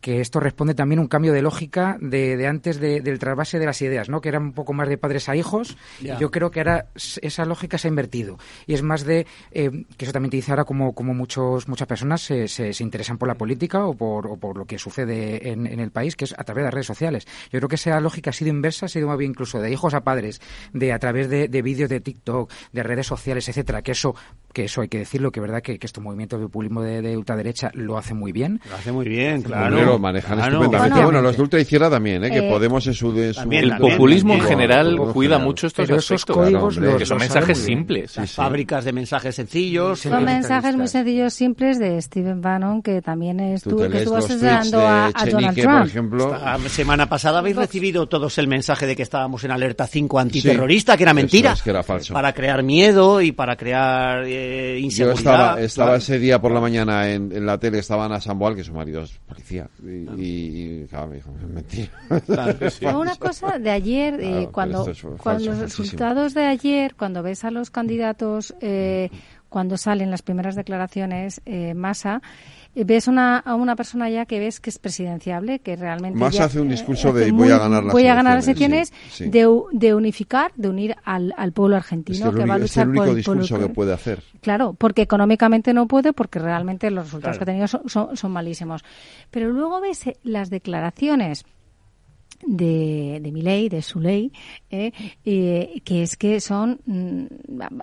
que esto responde también a un cambio de lógica de, de antes de- del trasvase de las ideas, ¿no? Que era un poco más de padres a hijos. Ya. Yo creo que ahora esa lógica se ha invertido. Y es más de, eh, que eso también te dice ahora como, como muchos, muchas personas se, se, se interesan por la política o por, o por lo que sucede en, en el país, que es a través de las redes sociales. Yo creo que esa lógica ha sido inversa, ha sido más bien incluso de hijos a padres, de a través de, de vídeos de TikTok, de redes sociales, etcétera, que eso, que eso hay que decirlo, que es verdad que, que estos movimientos de populismo de, de ultraderecha lo hacen muy bien. Lo hace muy bien, claro. Lo manejan Claro. estupendamente. Bueno. Bueno, los de ultraizquierda también, ¿eh? que Eh, Podemos en su... en su también, El también, populismo en general cuida general. mucho estos Pero esos aspectos. códigos Claro, los- que son los mensajes simples. Las fábricas de mensajes sencillos. Son mensajes muy sencillos, simples de Stephen Bannon, que también Tú estuvo, que estuvo asesorando a, a Donald por Trump. ejemplo. Esta semana pasada habéis recibido todos el mensaje de que estábamos en alerta 5 antiterrorista, que era mentira. es, que era falso. Para crear miedo y para crear eh, Yo inseguridad. estaba, estaba Claro. ese día por la mañana en, en la tele, estaba Ana Samboal, que su marido es policía, y, y, y, claro, me dijo, mentira. Fue una cosa de ayer, eh, Claro, cuando, esto es falso, cuando los resultados de ayer, cuando ves a los candidatos, eh, cuando salen las primeras declaraciones, eh, Massa, ves una, a una persona ya que ves que es presidenciable, que realmente ya, hace un eh, discurso de, muy- "Voy a ganar las voy a ganar las elecciones", sí, sí. De, de unificar, de unir al, al pueblo Es argentino el que va a único- es luchar el único por el discurso que puede hacer. Claro, porque económicamente no puede, porque realmente los resultados Claro. que ha tenido son, son- son malísimos. Pero luego ves eh, las declaraciones de, de Milei, de su ley, eh, eh, que es que son mm,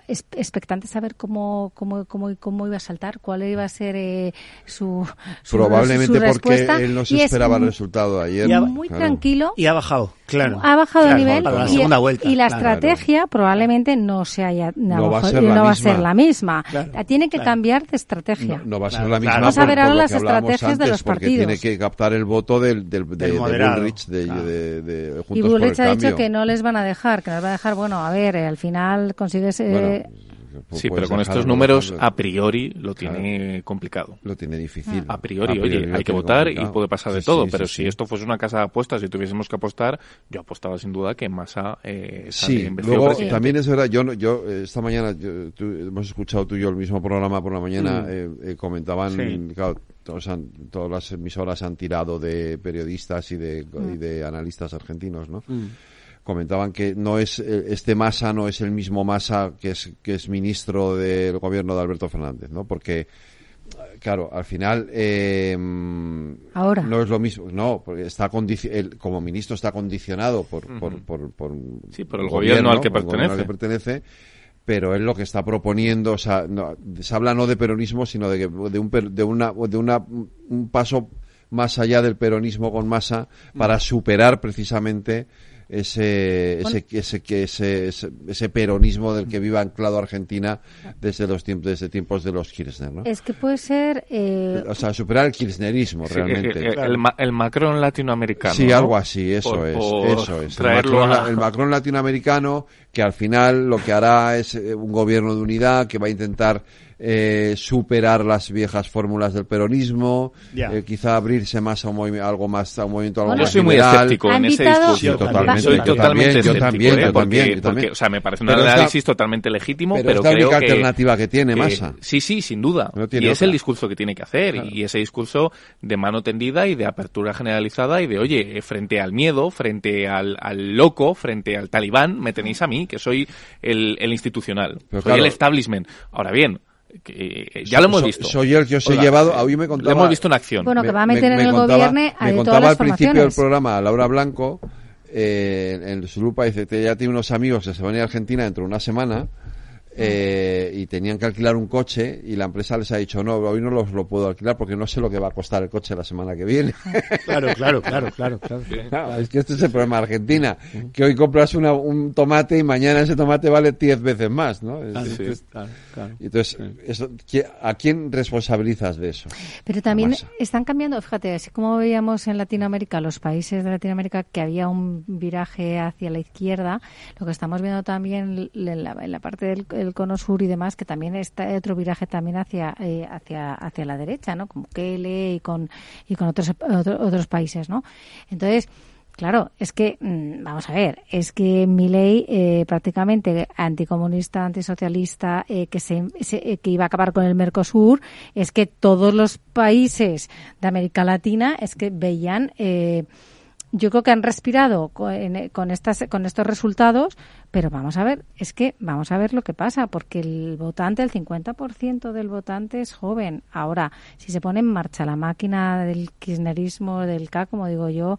es- expectantes a ver cómo, cómo, cómo, cómo iba a saltar, cuál iba a ser eh, su, su- Probablemente su porque respuesta. él no se Y es esperaba el resultado de ayer. Y ha- muy claro. tranquilo. Y ha bajado, claro. Ha bajado de nivel para la y, segunda vuelta. y la claro. estrategia probablemente no se haya No va a no ser va a ser la misma. Claro, Tiene que claro. cambiar de estrategia. No, no va a ser Claro, la misma. Vamos a ver ahora las estrategias de los partidos. tiene que captar el voto del, del, de, Del de moderado, Bullrich, de, claro. De, de Juntos Y por el Bullrich ha dicho que no les van a dejar, que no les van a dejar. Bueno, a ver, eh, al final consigues. eh, Bueno, Sí, pero con estos números a priori lo tiene complicado. Lo tiene difícil. A priori, A priori oye, hay que votar y complicado. puede pasar de Sí, todo, sí, pero sí, si sí. esto fuese una casa de apuestas y tuviésemos que apostar, yo apostaba sin duda que Massa eh, sale Sí, luego presidente. también es verdad, yo, yo eh, esta mañana yo- tú- hemos escuchado tú y yo el mismo programa por la mañana, Mm. eh, eh, comentaban, Sí. claro, todos han- todas las emisoras han tirado de periodistas y de, Mm. y de analistas argentinos, ¿no? comentaban que no es eh, este Massa no es el mismo Massa que es que es ministro del gobierno de Alberto Fernández, ¿no? Porque claro, al final eh, Ahora. no es lo mismo, no, porque está él, como ministro está condicionado por por, por, por, Sí, por el un gobierno al que el gobierno pertenece. Pero él lo que está proponiendo, o sea, no, se habla no de peronismo, sino de que de un de una de una un paso más allá del peronismo con masa para superar precisamente ese ese, ese, que ese, ese, ese peronismo del que vive anclado Argentina desde los tiempos desde tiempos de los Kirchner, ¿no? Es que puede ser. eh, O sea, superar el kirchnerismo Sí, realmente. eh, eh, el, ma- el Macron latinoamericano. Sí, ¿no? algo así, eso Por- es, por eso es. El traerlo Macron, a- el Macron latinoamericano que al final lo que hará es eh, un gobierno de unidad que va a intentar eh, superar las viejas fórmulas del peronismo, Ya. eh, quizá abrirse más a un movimiento, algo más a un movimiento algo Yo más soy muy escéptico en ese discurso. Sí, totalmente, Soy yo totalmente también, yo escéptico, también, ¿eh? yo porque, también, yo porque, también. o sea, me parece un análisis totalmente legítimo, pero pero, es la creo única que alternativa que tiene Massa. sí, sí, sin duda. No tiene y es el discurso que tiene que hacer y ese discurso de mano tendida y de apertura generalizada y de, oye, eh, frente al miedo, frente al, al loco, frente al talibán, me tenéis a mí, que soy el, el institucional, Pero soy claro. el establishment. Ahora bien, que, eh, ya lo hemos So- visto. Soy el que os he Hola, llevado, eh, hoy me Lo contaba... hemos visto en acción. Bueno, que va a meter en el contaba- gobierno a me contaba todas las al principio del programa Laura Blanco eh, en su lupa dice que ya tiene unos amigos que se van a ir a Argentina dentro de una semana eh, y tenían que alquilar un coche y la empresa les ha dicho no, hoy no los lo puedo alquilar porque no sé lo que va a costar el coche la semana que viene. Claro, claro, claro, claro, claro. Claro, es que este es el problema de Argentina, que hoy compras una- un tomate y mañana ese tomate vale 10 veces más, ¿no? Sí, claro, Entonces, eso, ¿qui- ¿a quién responsabilizas de eso? Pero también están cambiando, fíjate, así como veíamos en Latinoamérica, los países de Latinoamérica, que había un viraje hacia la izquierda, lo que estamos viendo también en la, en la parte del el cono sur y demás, que también está otro viraje también hacia eh, hacia hacia la derecha, ¿no? Como Kele y con y con otros otro- otros países, ¿no? Entonces Claro, es que, mm, vamos a ver, es que mi ley eh, prácticamente anticomunista, antisocialista, eh, que, se, se- eh, que iba a acabar con el Mercosur, es que todos los países de América Latina es que veían, eh, yo creo que han respirado con, en- con, con estos resultados, pero vamos a ver, es que vamos a ver lo que pasa, porque el votante, el 50% del votante es joven. Ahora, si se pone en marcha la máquina del kirchnerismo, del K, como digo yo,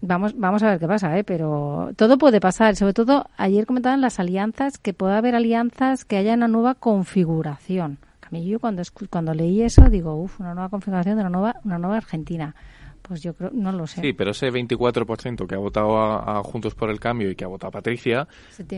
Vamos, vamos a ver qué pasa, ¿eh? pero todo puede pasar. Sobre todo, ayer comentaban las alianzas, que puede haber alianzas que haya una nueva configuración. A yo cuando, cuando leí eso digo, uff, una nueva configuración de una nueva, una nueva Argentina. Pues yo creo, no lo sé. Sí, pero ese 24% que ha votado a, a Juntos por el Cambio y que ha votado a Patricia,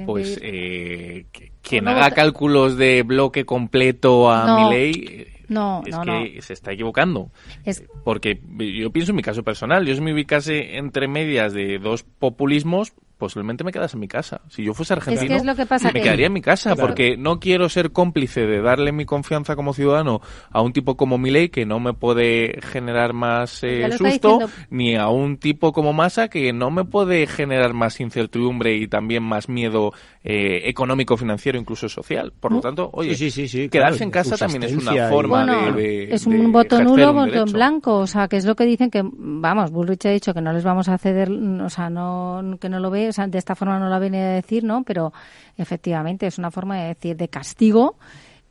pues eh, quien no haga vota- cálculos de bloque completo a No. Milei eh, No, es no, que se está equivocando. Es- Porque yo pienso en mi caso personal, yo si me ubicase entre medias de dos populismos, posiblemente me quedase en mi casa. Si yo fuese argentino, que es lo que pasa me que- quedaría en mi casa Claro. porque no quiero ser cómplice de darle mi confianza como ciudadano a un tipo como Milei que no me puede generar más eh, susto, diciendo. ni a un tipo como Massa que no me puede generar más incertidumbre y también más miedo eh, económico, financiero, incluso social. Por lo tanto, oye, Sí, sí, sí, sí, quedarse claro, en casa también es una forma Bueno, de, de- es de un voto ejercer nulo, un voto derecho. en blanco, o sea, que es lo que dicen que, vamos, Bullrich ha dicho que no les vamos a ceder, o sea, no, que no lo ve, de esta forma no ha venido a decir, ¿no? Pero efectivamente es una forma de decir de castigo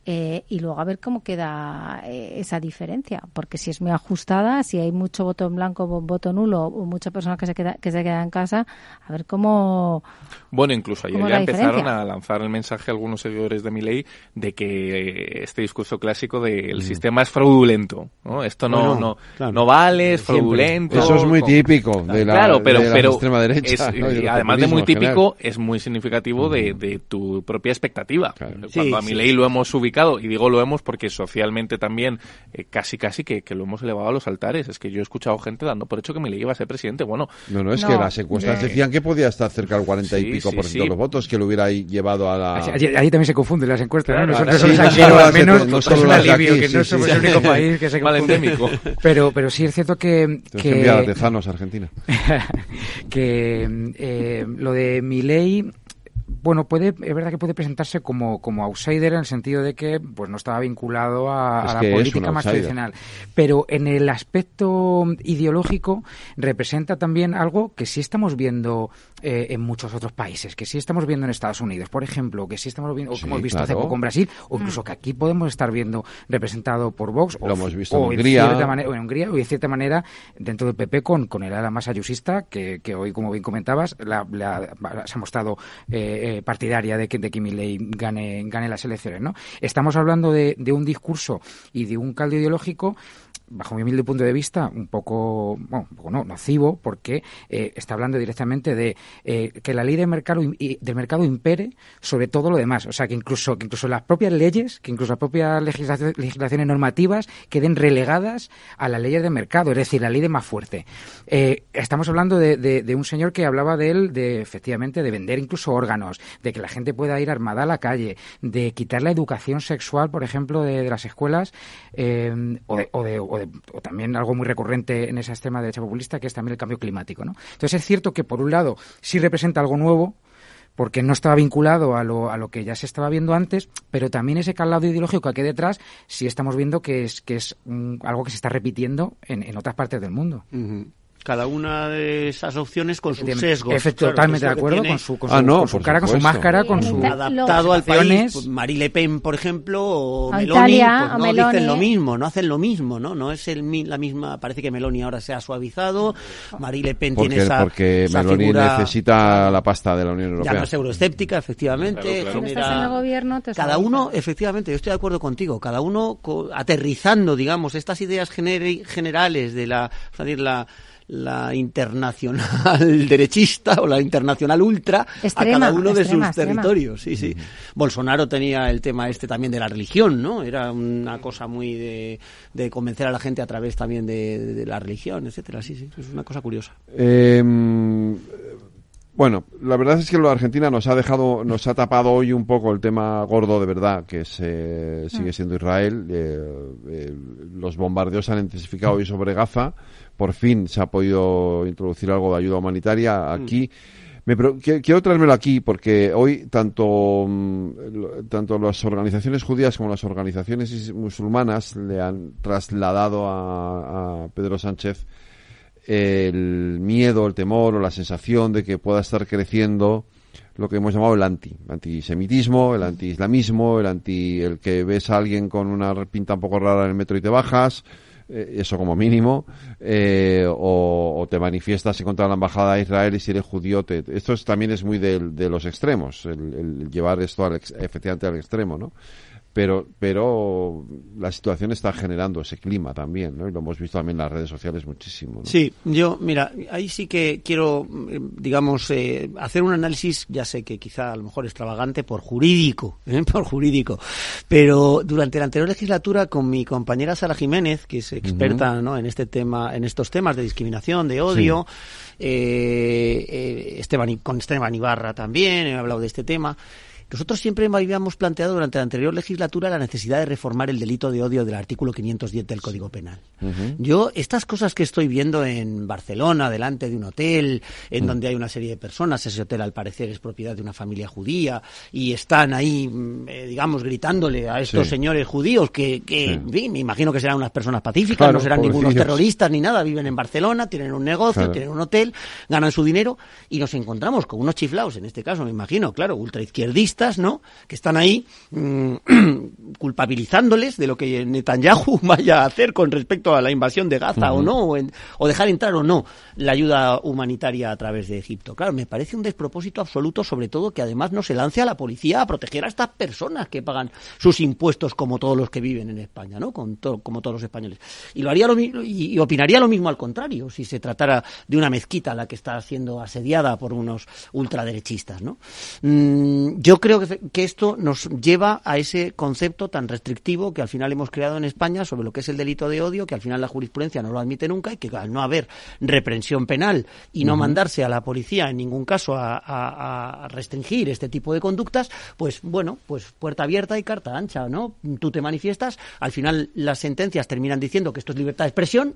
eh, y luego a ver cómo queda eh, esa diferencia, porque si es muy ajustada, si hay mucho voto en blanco, vo- voto nulo o muchas personas que se queda, que se quedan en casa, a ver cómo Bueno, incluso ayer ¿Cómo ya empezaron diferencia? a lanzar el mensaje a algunos seguidores de mi ley de que eh, este discurso clásico de el sistema es fraudulento, ¿no? Esto no Bueno, no, claro. no vale, es Siempre. fraudulento. Eso es muy con- típico de la- claro, pero, de la pero extrema derecha, es- ¿no? y del y además de muy general. típico, es muy significativo de, de tu propia expectativa. Cuando Sí, a mi sí. ley lo hemos ubicado, y digo lo hemos porque socialmente también eh, casi casi que, que lo hemos elevado a los altares. Es que yo he escuchado gente dando por hecho que mi ley iba a ser presidente. Bueno, No, no, es No, que las encuestas eh, decían que podía estar cerca del 40 y Sí, pico sí, por ciento sí. de los votos, que lo hubiera ahí llevado a la... Allí, allí también se confunden las encuestas, ¿no? Claro, Nosotros sí, somos no aquí, al menos no es solo un las de alivio aquí, que sí, no somos sí. el único país que se Mal confunde. endémico. Pero, pero sí es cierto que... Que enviar a Argentina. que eh, lo de mi ley bueno, puede, es verdad que puede presentarse como, como outsider en el sentido de que pues no estaba vinculado a, Es a la política más outsider. tradicional. Pero en el aspecto ideológico representa también algo que sí estamos viendo eh, en muchos otros países, que sí estamos viendo en Estados Unidos, por ejemplo, que sí estamos viendo, o que Sí, hemos visto hace poco en Brasil, o incluso que aquí podemos estar viendo representado por Vox, o, hemos visto en o Hungría. cierta manera, o en Hungría, o de cierta manera dentro del PP con, con el ala más ayusista, que, que hoy, como bien comentabas, la, la- se ha mostrado eh, eh, partidaria de que, de que Milei gane, gane las elecciones. ¿no? Estamos hablando de un discurso y de un caldo ideológico bajo mi humilde punto de vista, un poco, bueno, un poco no, nocivo, porque eh, está hablando directamente de eh, que la ley del mercado, del mercado impere sobre todo lo demás. O sea, que incluso, que incluso las propias leyes, que incluso las propias legislaci- legislaciones normativas queden relegadas a las leyes del mercado, es decir, la ley de más fuerte. Eh, estamos hablando de, de- de un señor que hablaba de él, de efectivamente, de vender incluso órganos, de que la gente pueda ir armada a la calle, de quitar la educación sexual, por ejemplo, de, de las escuelas, eh, o, de- o de- o de- o también algo muy recurrente en esa extrema derecha populista, que es también el cambio climático. ¿no? Entonces es cierto que, por un lado, sí representa algo nuevo, porque no estaba vinculado a lo, a lo que ya se estaba viendo antes, pero también ese calado ideológico que hay detrás, sí estamos viendo que es, que es mm, algo que se está repitiendo en, en otras partes del mundo. Cada una de esas opciones con sus Efectivamente, sesgos. efe- claro, totalmente de acuerdo con su- con Ah, su- no, con su por cara, con su máscara, con su adaptado al país. pues, Marie Le Pen, por ejemplo, o A Meloni, Italia, pues no Meloni. dicen lo mismo, no hacen lo mismo, ¿no? No es el, mi- la misma. Parece que Meloni ahora se ha suavizado. Marie Le Pen tiene esa, porque esa Meloni figura- necesita la pasta de la Unión Ya Europea. no es euroescéptica, efectivamente. Claro, claro. Cuando genera- estás en el gobierno, te Cada uno, efectivamente, yo estoy de acuerdo contigo, cada uno co- aterrizando, digamos, estas ideas gener- generales de la, vamos a decir, la, la internacional derechista o la internacional ultra Extrema, a cada uno de extrema, sus extrema. territorios. Sí, sí. Bolsonaro tenía el tema este también de la religión, ¿no? Era una cosa muy de, de convencer a la gente a través también de, de la religión, etcétera. Sí, sí, es una cosa curiosa. Eh, Bueno, la verdad es que lo de Argentina nos ha dejado, nos ha tapado hoy un poco el tema gordo de verdad, que es, eh, sigue Mm. siendo Israel. Eh, eh, los bombardeos se han intensificado hoy sobre Gaza. Por fin se ha podido introducir algo de ayuda humanitaria aquí. Me pro- qui- quiero traérmelo aquí porque hoy tanto, mm, tanto las organizaciones judías como las organizaciones musulmanas le han trasladado a, a Pedro Sánchez el miedo, el temor o la sensación de que pueda estar creciendo lo que hemos llamado el anti, el antisemitismo, el antiislamismo, el anti, el que ves a alguien con una pinta un poco rara en el metro y te bajas, eh, eso como mínimo, eh, o, o te manifiestas en contra de la embajada de Israel y si eres judío, te, esto es- también es muy de, los extremos, el, el llevar esto al efectivamente al extremo, ¿no? Pero, pero la situación está generando ese clima también, ¿no? Y lo hemos visto también en las redes sociales muchísimo, ¿no? Sí, yo, mira, ahí sí que quiero, eh, digamos, eh, hacer un análisis, ya sé que quizá a lo mejor extravagante por jurídico, ¿eh? por jurídico, pero durante la anterior legislatura con mi compañera Sara Jiménez, que es experta ¿no? en este tema, en estos temas de discriminación, de odio, eh, eh, Esteban, con Esteban Ibarra también, he hablado de este tema. Nosotros siempre habíamos planteado durante la anterior legislatura la necesidad de reformar el delito de odio del artículo 510 del Código Penal. Yo, estas cosas que estoy viendo en Barcelona, delante de un hotel, en donde hay una serie de personas, ese hotel al parecer es propiedad de una familia judía, y están ahí, mm, eh, digamos, gritándole a estos Sí. señores judíos que, que Sí. en fin, me imagino que serán unas personas pacíficas, Claro, no serán ningunos terroristas ni nada, viven en Barcelona, tienen un negocio, Claro. tienen un hotel, ganan su dinero, y nos encontramos con unos chiflados, en este caso, me imagino, claro, ultraizquierdistas, ¿no? Que están ahí mm, culpabilizándoles de lo que Netanyahu vaya a hacer con respecto a la invasión de Gaza o no, o, en- o dejar entrar o no la ayuda humanitaria a través de Egipto. Claro, me parece un despropósito absoluto, sobre todo que además no se lance a la policía a proteger a estas personas que pagan sus impuestos como todos los que viven en España, ¿no? Con to- como todos los españoles. Y lo haría lo y, y opinaría lo mismo al contrario, si se tratara de una mezquita la que está siendo asediada por unos ultraderechistas, ¿no? Mm, yo creo que, que esto nos lleva a ese concepto tan restrictivo que al final hemos creado en España sobre lo que es el delito de odio, que al final la jurisprudencia no lo admite nunca y que al no haber reprensión penal y no mandarse a la policía en ningún caso a, a- a restringir este tipo de conductas, pues bueno, pues puerta abierta y carta ancha, ¿no? Tú te manifiestas, al final las sentencias terminan diciendo que esto es libertad de expresión,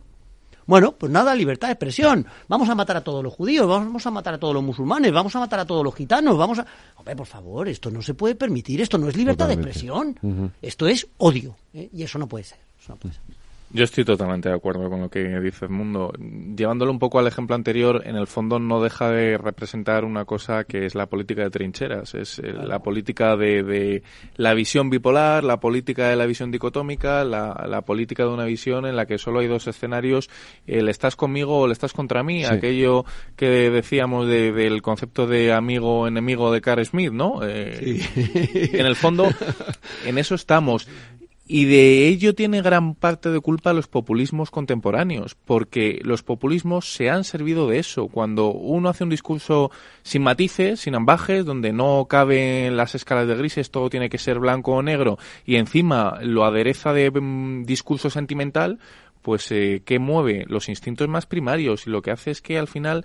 bueno, pues nada, libertad de expresión. Vamos a matar a todos los judíos, vamos a matar a todos los musulmanes, vamos a matar a todos los gitanos, vamos a... Hombre, por favor, esto no se puede permitir, esto no es libertad de expresión, esto es odio, ¿eh? y eso no puede ser. eso no puede ser. Yo estoy totalmente de acuerdo con lo que dice Edmundo. Llevándolo un poco al ejemplo anterior, en el fondo no deja de representar una cosa que es la política de trincheras. Es eh, la política de, de la visión bipolar, la política de la visión dicotómica, la, la política de una visión en la que solo hay dos escenarios, el estás conmigo o el estás contra mí. Sí. Aquello que decíamos de- del concepto de amigo-enemigo de Carl Smith, ¿no? Eh, En el fondo, en eso estamos. Y de ello tiene gran parte de culpa los populismos contemporáneos, porque los populismos se han servido de eso. Cuando uno hace un discurso sin matices, sin ambajes, donde no caben las escalas de grises, todo tiene que ser blanco o negro, y encima lo adereza de mm, discurso sentimental, pues eh, ¿qué mueve? Los instintos más primarios, y lo que hace es que al final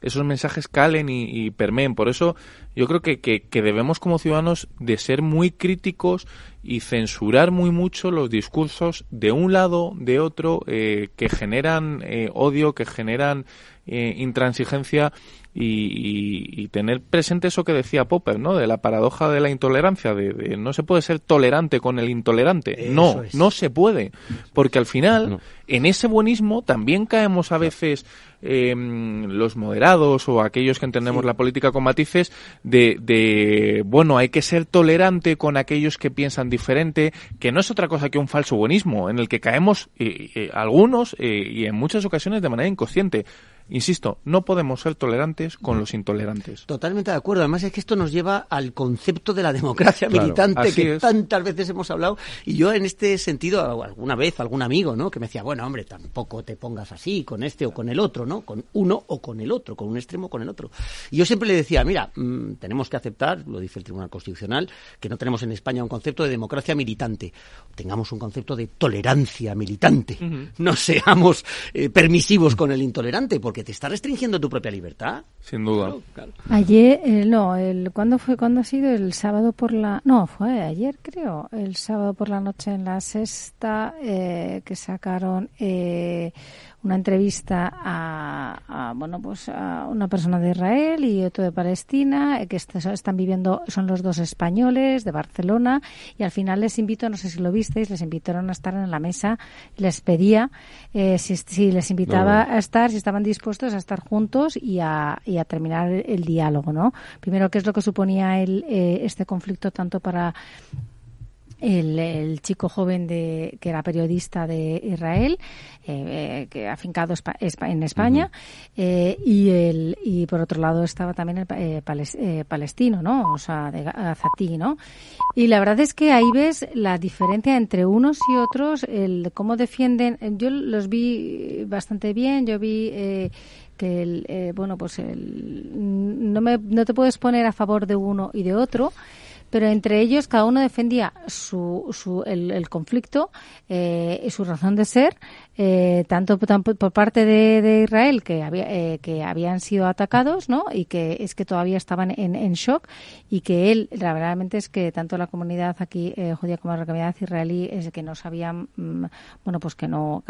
esos mensajes calen y, y permeen. Por eso yo creo que, que, que debemos como ciudadanos de ser muy críticos y censurar muy mucho los discursos de un lado, de otro, eh, que generan eh, odio, que generan eh, intransigencia y, y- y tener presente eso que decía Popper, ¿no? De la paradoja de la intolerancia, de, de no se puede ser tolerante con el intolerante. Eso no, es. no se puede. Porque al final, en ese buenismo también caemos a veces eh, los moderados o aquellos que entendemos la política con matices de, de, bueno, hay que ser tolerante con aquellos que piensan diferente, que no es otra cosa que un falso buenismo, en el que caemos eh, eh, algunos eh, y en muchas ocasiones de manera inconsciente. Insisto, no podemos ser tolerantes con los intolerantes. Totalmente de acuerdo. Además es que esto nos lleva al concepto de la democracia Claro, militante que es. tantas veces hemos hablado. Y yo en este sentido, alguna vez, algún amigo, ¿no? Que me decía, bueno, hombre, tampoco te pongas así con este o con el otro, ¿no? Con uno o con el otro, con un extremo o con el otro. Y yo siempre le decía, mira, mm, tenemos que aceptar, lo dice el Tribunal Constitucional, que no tenemos en España un concepto de democracia militante. Tengamos un concepto de tolerancia militante. No seamos eh, permisivos con el intolerante, porque porque te está restringiendo tu propia libertad. Sin duda. Ayer, eh, no, el, ¿cuándo fue? ¿Cuándo ha sido? El sábado por la... No, fue ayer creo, el sábado por la noche en la sexta eh, que sacaron eh, una entrevista a, bueno pues a una persona de Israel y otro de Palestina eh, que están viviendo son los dos españoles de Barcelona y al final les invito no sé si lo visteis les invitaron a estar en la mesa les pedía eh, si, les invitaba a estar si estaban dispuestos a estar juntos y a, y a terminar el, diálogo no primero qué es lo que suponía el, eh, este conflicto tanto para el, chico joven de, que era periodista de Israel, eh, eh que afincado en España, eh, y, el, y por otro lado estaba también el eh, palestino, ¿no? O sea, de Gazatí, ¿no? Y la verdad es que ahí ves la diferencia entre unos y otros, el cómo defienden. Yo los vi bastante bien, yo vi que el, bueno, pues el, no, me, no te puedes poner a favor de uno y de otro pero entre ellos cada uno defendía su, su, el, conflicto eh, y su razón de ser, eh, tanto, por parte de, Israel, que, había, eh, que habían sido atacados, ¿no? Y que es que todavía estaban en, en shock y que él, la verdad es que tanto la comunidad aquí judía como la comunidad israelí es que no sabían, mm, bueno, pues que no,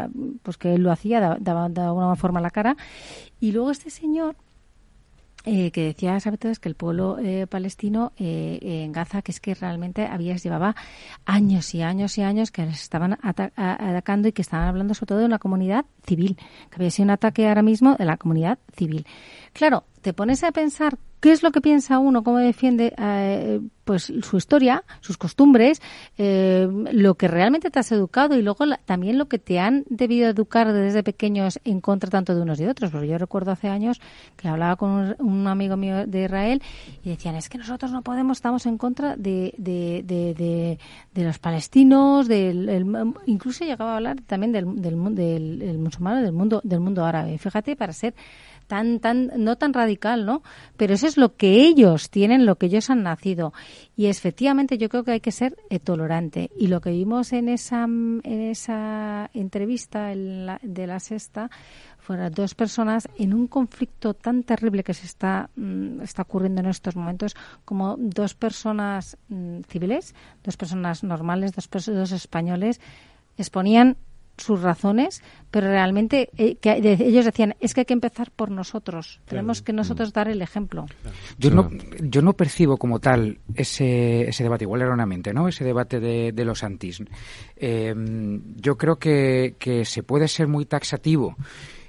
pues que él lo hacía, daba de alguna forma la cara. Y luego este señor, eh, que decía sabes que el pueblo eh, palestino eh, en Gaza que es que realmente había llevaba años y años y años que les estaban atacando y que estaban hablando sobre todo de una comunidad civil que había sido un ataque ahora mismo de la comunidad civil claro te pones a pensar qué es lo que piensa uno, cómo defiende eh, pues su historia, sus costumbres, eh, lo que realmente te has educado y luego también lo que te han debido educar desde pequeños en contra tanto de unos y de otros. Porque yo recuerdo hace años que hablaba con un, amigo mío de Israel y decían es que nosotros no podemos, estamos en contra de, de, de, de, los palestinos, del, incluso llegaba a hablar también del, del, del, del musulmán, del mundo, del mundo árabe. Fíjate, para ser tan, tan, no tan radical, ¿no? Pero eso es lo que ellos tienen, lo que ellos han nacido. Y efectivamente yo creo que hay que ser eh, tolerante. Y lo que vimos en esa, en esa entrevista de la sexta fueron dos personas en un conflicto tan terrible que se está, mm, está ocurriendo en estos momentos, como dos personas mm, civiles, dos personas normales, dos, dos españoles, exponían sus razones, pero realmente eh, que ellos decían es que hay que empezar por nosotros, tenemos que nosotros dar el ejemplo. Yo no, yo no percibo como tal ese, ese debate, igual erróneamente, ¿no? Ese debate de, de los antis. Eh, yo creo que, que se puede ser muy taxativo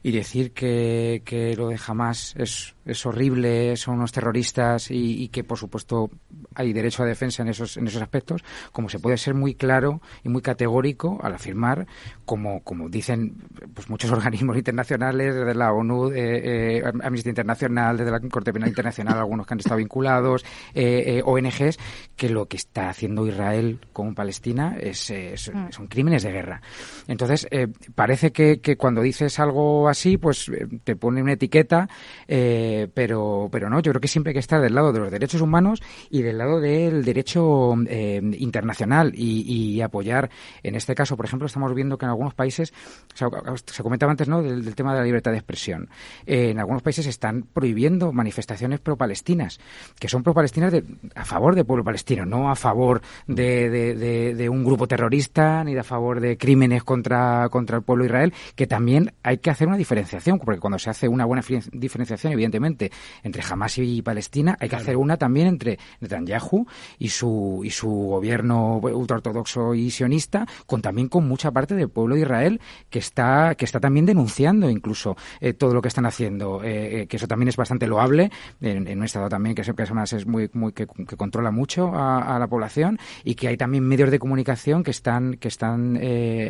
y decir que, que lo de Hamas es, es horrible, son unos terroristas y, que, por supuesto, hay derecho a defensa en esos, en esos aspectos, como se puede ser muy claro y muy categórico al afirmar, como, como dicen pues muchos organismos internacionales, desde la ONU, eh, eh, Amnistía Internacional, desde la Corte Penal Internacional, algunos que han estado vinculados, eh, eh ONGs, que lo que está haciendo Israel con Palestina es, mm. son crímenes de guerra. Entonces, parece que, que cuando dices algo así, pues eh, te pone una etiqueta, eh, pero, pero no, yo creo que siempre hay que estar del lado de los derechos humanos y del lado del derecho eh, internacional y, apoyar, en este caso, por ejemplo, estamos viendo que en algunos países, se comentaba antes, ¿no?, del, tema de la libertad de expresión. en algunos países están prohibiendo manifestaciones pro-palestinas, que son pro-palestinas a favor del pueblo palestino, no a favor de, de, de, un grupo terrorista ni de a favor de crímenes contra, contra el pueblo de Israel, que también hay que hacer una diferenciación, porque cuando se hace una buena diferenciación, evidentemente, entre Hamas y Palestina, hay que hacer una también entre Netanyahu y su, y su gobierno ultraortodoxo y sionista, con también con mucha parte del pueblo de Israel que está, que está también denunciando incluso eh, todo lo que están haciendo, eh, eh, que eso también es bastante loable en, un estado también que, que es muy, muy que, controla mucho a, la población y que hay también medios de comunicación que están, que están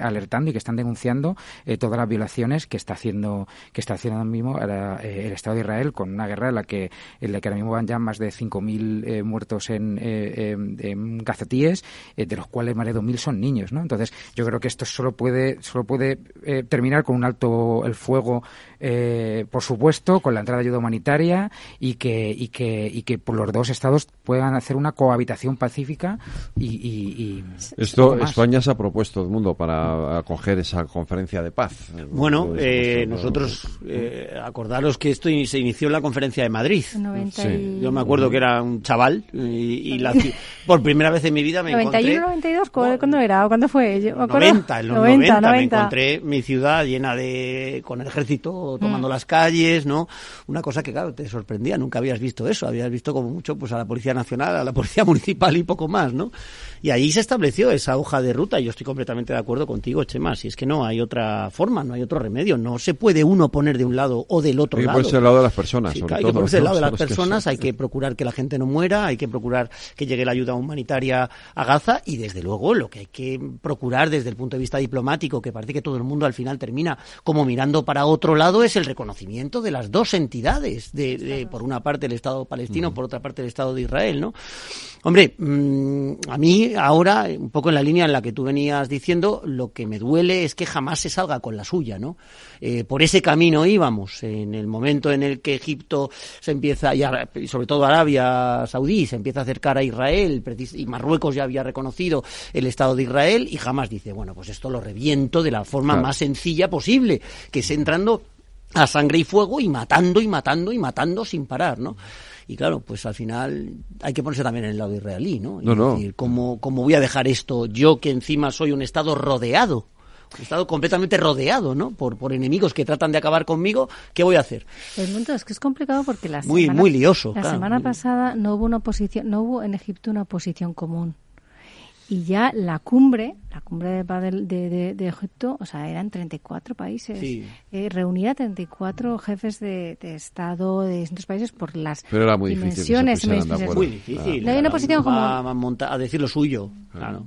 alertando y que están denunciando todas las violaciones que está haciendo que está haciendo ahora mismo eh, el Estado de Israel con una guerra en la que en la que ahora mismo van ya más de 5.000 eh, muertos en, eh, en de los cuales más de 2.000 son niños, ¿no? Entonces, yo creo que esto solo puede solo puede terminar con un alto el fuego, por supuesto, con la entrada de ayuda humanitaria y que y que y que por los dos estados puedan hacer una cohabitación pacífica y, esto España se ha propuesto el mundo para acoger esa conferencia de paz. Bueno, eh, nosotros, eh, acordaros que esto se inició en la conferencia de Madrid. Yo me acuerdo que era un chaval y, la, por primera vez en mi vida me 91, encontré... 92, ¿cuándo era? ¿O cuándo fue? Yo, 90, en los 90, me encontré mi ciudad llena de... con el ejército tomando mm. las calles, ¿no? Una cosa que, claro, te sorprendía, nunca habías visto eso, habías visto como mucho pues a la Policía Nacional, a la Policía Municipal y poco más, ¿no? Y ahí se estableció esa hoja de ruta. Yo estoy completamente de acuerdo contigo, Chema. Si es que no hay otra forma, no hay otro remedio. No se puede uno poner de un lado o del otro hay lado. Hay que ponerse del lado de las personas. hay que ponerse del lado de las personas. Hay que procurar que la gente no muera. Hay que procurar que llegue la ayuda humanitaria a Gaza. Y desde luego lo que hay que procurar desde el punto de vista diplomático, que parece que todo el mundo al final termina como mirando para otro lado, es el reconocimiento de las dos entidades. De, por una parte el Estado palestino, por otra parte el Estado de Israel, ¿no? Hombre, mm, a mí ahora, un poco en la línea en la que tú venías diciendo, lo que me duele es que jamás se salga con la suya, ¿no? Eh, por ese camino íbamos. En el momento en el que Egipto se empieza, y sobre todo Arabia Saudí, se empieza a acercar a Israel, y Marruecos ya había reconocido el Estado de Israel, y jamás dice, bueno, pues esto lo reviento de la forma más sencilla posible, que es entrando a sangre y fuego y matando y matando y matando sin parar, ¿no? Y claro, pues al final hay que ponerse también en el lado israelí, ¿no? no, decir, ¿cómo, ¿cómo voy a dejar esto yo que encima soy un Estado rodeado? Un Estado completamente rodeado, ¿no? Por, por enemigos que tratan de acabar conmigo, ¿qué voy a hacer? El punto es que es complicado porque la muy, muy lioso, la semana pasada no hubo una oposición, no hubo en Egipto una oposición común y ya la cumbre, la cumbre de, de, Egipto, o sea, eran 34 países. Sí. Eh, reunía 34 jefes de, Estado de distintos países por las Pero era muy dimensiones. Difícil muy difícil. No hay una posición como... A, a, decir lo suyo, claro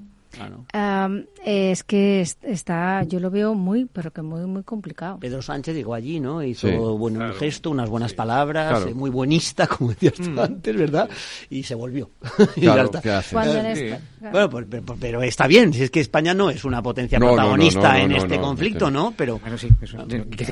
es que está, yo lo veo muy, pero que muy, muy complicado. Pedro Sánchez llegó allí, ¿no? Hizo un gesto, unas buenas palabras, muy buenista, como decías tú mm. antes, ¿verdad? Y se volvió. Claro, Bueno, pues, pero, está bien, si es que España no es una potencia protagonista en este conflicto, ¿no? Pero bueno, sí,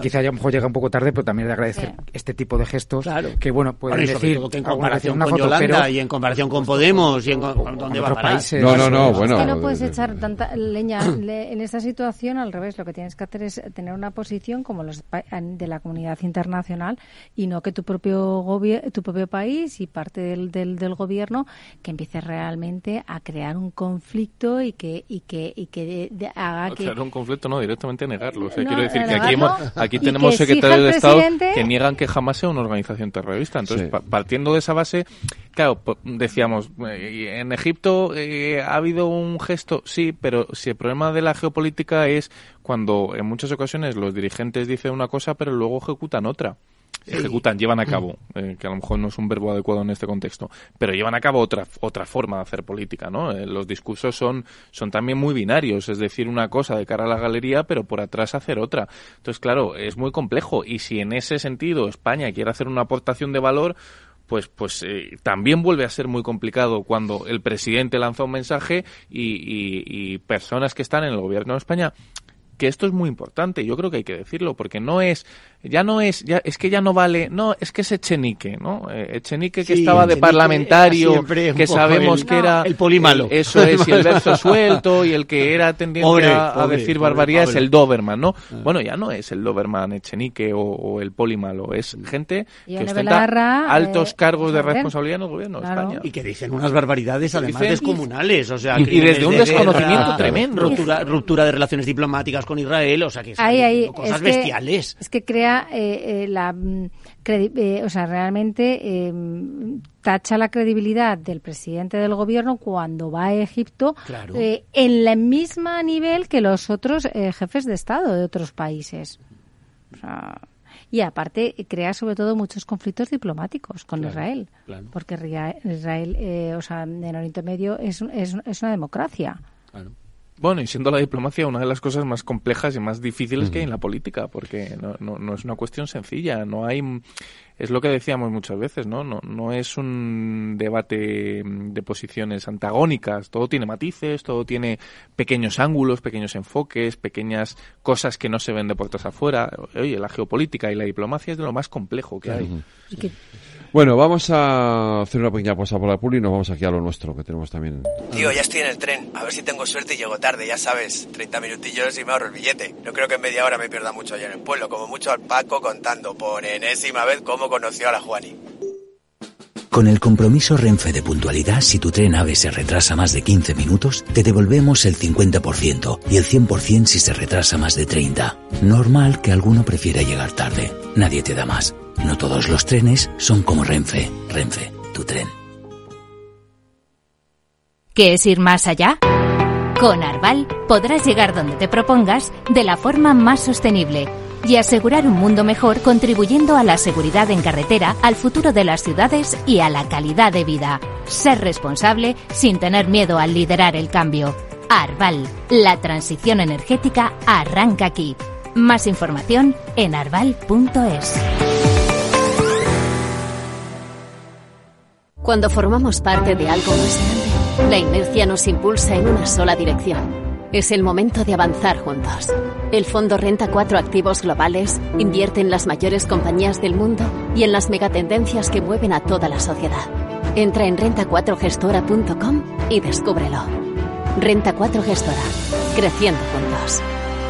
quizá a lo mejor llega un poco tarde, pero también de agradecer este tipo de gestos que, bueno, pueden decir... que en comparación con Yolanda y en comparación con Podemos y en donde va países. No, no, no, bueno puedes echar tanta leña en esta situación, al revés, lo que tienes que hacer es tener una posición como los de la comunidad internacional y no que tu propio tu propio país y parte del, del, gobierno que empiece realmente a crear un conflicto y que y que y que haga que crear un conflicto no directamente negarlo, o sea, quiero decir que aquí aquí tenemos secretarios de Estado que niegan que jamás sea una organización terrorista, entonces partiendo de esa base, claro, decíamos eh, en Egipto eh, ha habido un esto sí, pero si el problema de la geopolítica es cuando en muchas ocasiones los dirigentes dicen una cosa, pero luego ejecutan otra. Ejecutan, llevan a cabo, eh, que a lo mejor no es un verbo adecuado en este contexto, pero llevan a cabo otra, otra forma de hacer política, ¿no? Eh, los discursos son, son también muy binarios, es decir, una cosa de cara a la galería, pero por atrás hacer otra. Entonces, claro, es muy complejo y si en ese sentido España quiere hacer una aportación de valor, pues, pues eh, también vuelve a ser muy complicado cuando el presidente lanza un mensaje y, y, personas que están en el gobierno de España que esto es muy importante, yo creo que hay que decirlo, porque no es, ya no es, ya, es que ya no vale, no, es que es Echenique, ¿no? Eh, Echenique que estaba de parlamentario, que sabemos que era el polimalo. eso es, y el verso suelto, y el que era tendiente a, decir barbaridades, el Doberman, ¿no? Ah. Bueno, ya no es el Doberman Echenique o, el polimalo, es gente que ostenta altos eh, cargos de responsabilidad en el gobierno de España. Y que dicen unas barbaridades además descomunales, o sea, y, desde un desconocimiento tremendo. Ruptura, ruptura de relaciones diplomáticas con Israel, o sea, que son cosas bestiales. es que crea eh, eh, la mm, eh, o sea, realmente em, tacha la credibilidad del presidente del gobierno cuando va a Egipto en el mismo nivel que los otros jefes de Estado de otros países. y aparte crea sobre todo muchos conflictos diplomáticos con Israel, porque Israel, o sea, en Oriente Medio es, es, es una democracia. Bueno, y siendo la diplomacia una de las cosas más complejas y más difíciles que hay en la política, porque no, no, no, es una cuestión sencilla. No hay es lo que decíamos muchas veces, ¿no? No, no es un debate de posiciones antagónicas, todo tiene matices, todo tiene pequeños ángulos, pequeños enfoques, pequeñas cosas que no se ven de puertas afuera. Oye, la geopolítica y la diplomacia es de lo más complejo que hay. Bueno, vamos a hacer una pequeña pausa por la puli y nos vamos aquí a lo nuestro, que tenemos también. Tío, ya estoy en el tren. A ver si tengo suerte y llego tarde, ya sabes. 30 minutillos y me ahorro el billete. No creo que en media hora me pierda mucho allá en el pueblo. Como mucho al Paco contando por enésima vez cómo conoció a la Juani. Con el compromiso Renfe de puntualidad, si tu tren AVE se retrasa más de 15 minutos, te devolvemos el 50% y el 100% si se retrasa más de 30. Normal que alguno prefiera llegar tarde. Nadie te da más. No todos los trenes son como Renfe. Renfe, tu tren. ¿Qué es ir más allá? Con Arval podrás llegar donde te propongas de la forma más sostenible y asegurar un mundo mejor contribuyendo a la seguridad en carretera, al futuro de las ciudades y a la calidad de vida. Ser responsable sin tener miedo al liderar el cambio. Arval, la transición energética arranca aquí. Más información en arval.es. Cuando formamos parte de algo más grande, la inercia nos impulsa en una sola dirección. Es el momento de avanzar juntos. El Fondo Renta 4 Activos Globales invierte en las mayores compañías del mundo y en las megatendencias que mueven a toda la sociedad. Entra en renta4gestora.com y descúbrelo. Renta 4 Gestora. Creciendo juntos.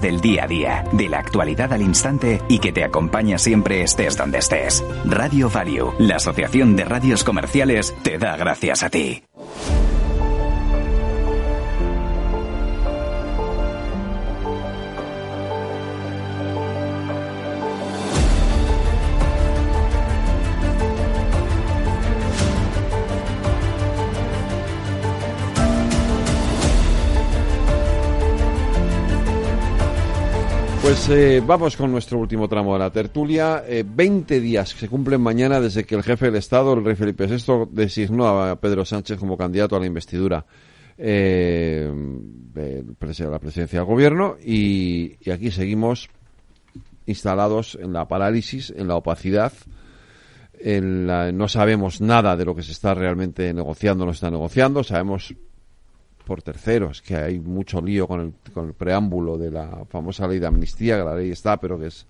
del día a día, de la actualidad al instante y que te acompaña siempre estés donde estés. Radio Value, la Asociación de Radios Comerciales, te da gracias a ti. Pues eh, vamos con nuestro último tramo de la tertulia. Eh, 20 días se cumplen mañana desde que el jefe del Estado, el rey Felipe VI, designó a Pedro Sánchez como candidato a la investidura eh, de la presidencia del gobierno y, aquí seguimos instalados en la parálisis, en la opacidad. En la- no sabemos nada de lo que se está realmente negociando, no se está negociando. Sabemos por terceros, que hay mucho lío con el, con el preámbulo de la famosa ley de amnistía, que la ley está, pero que es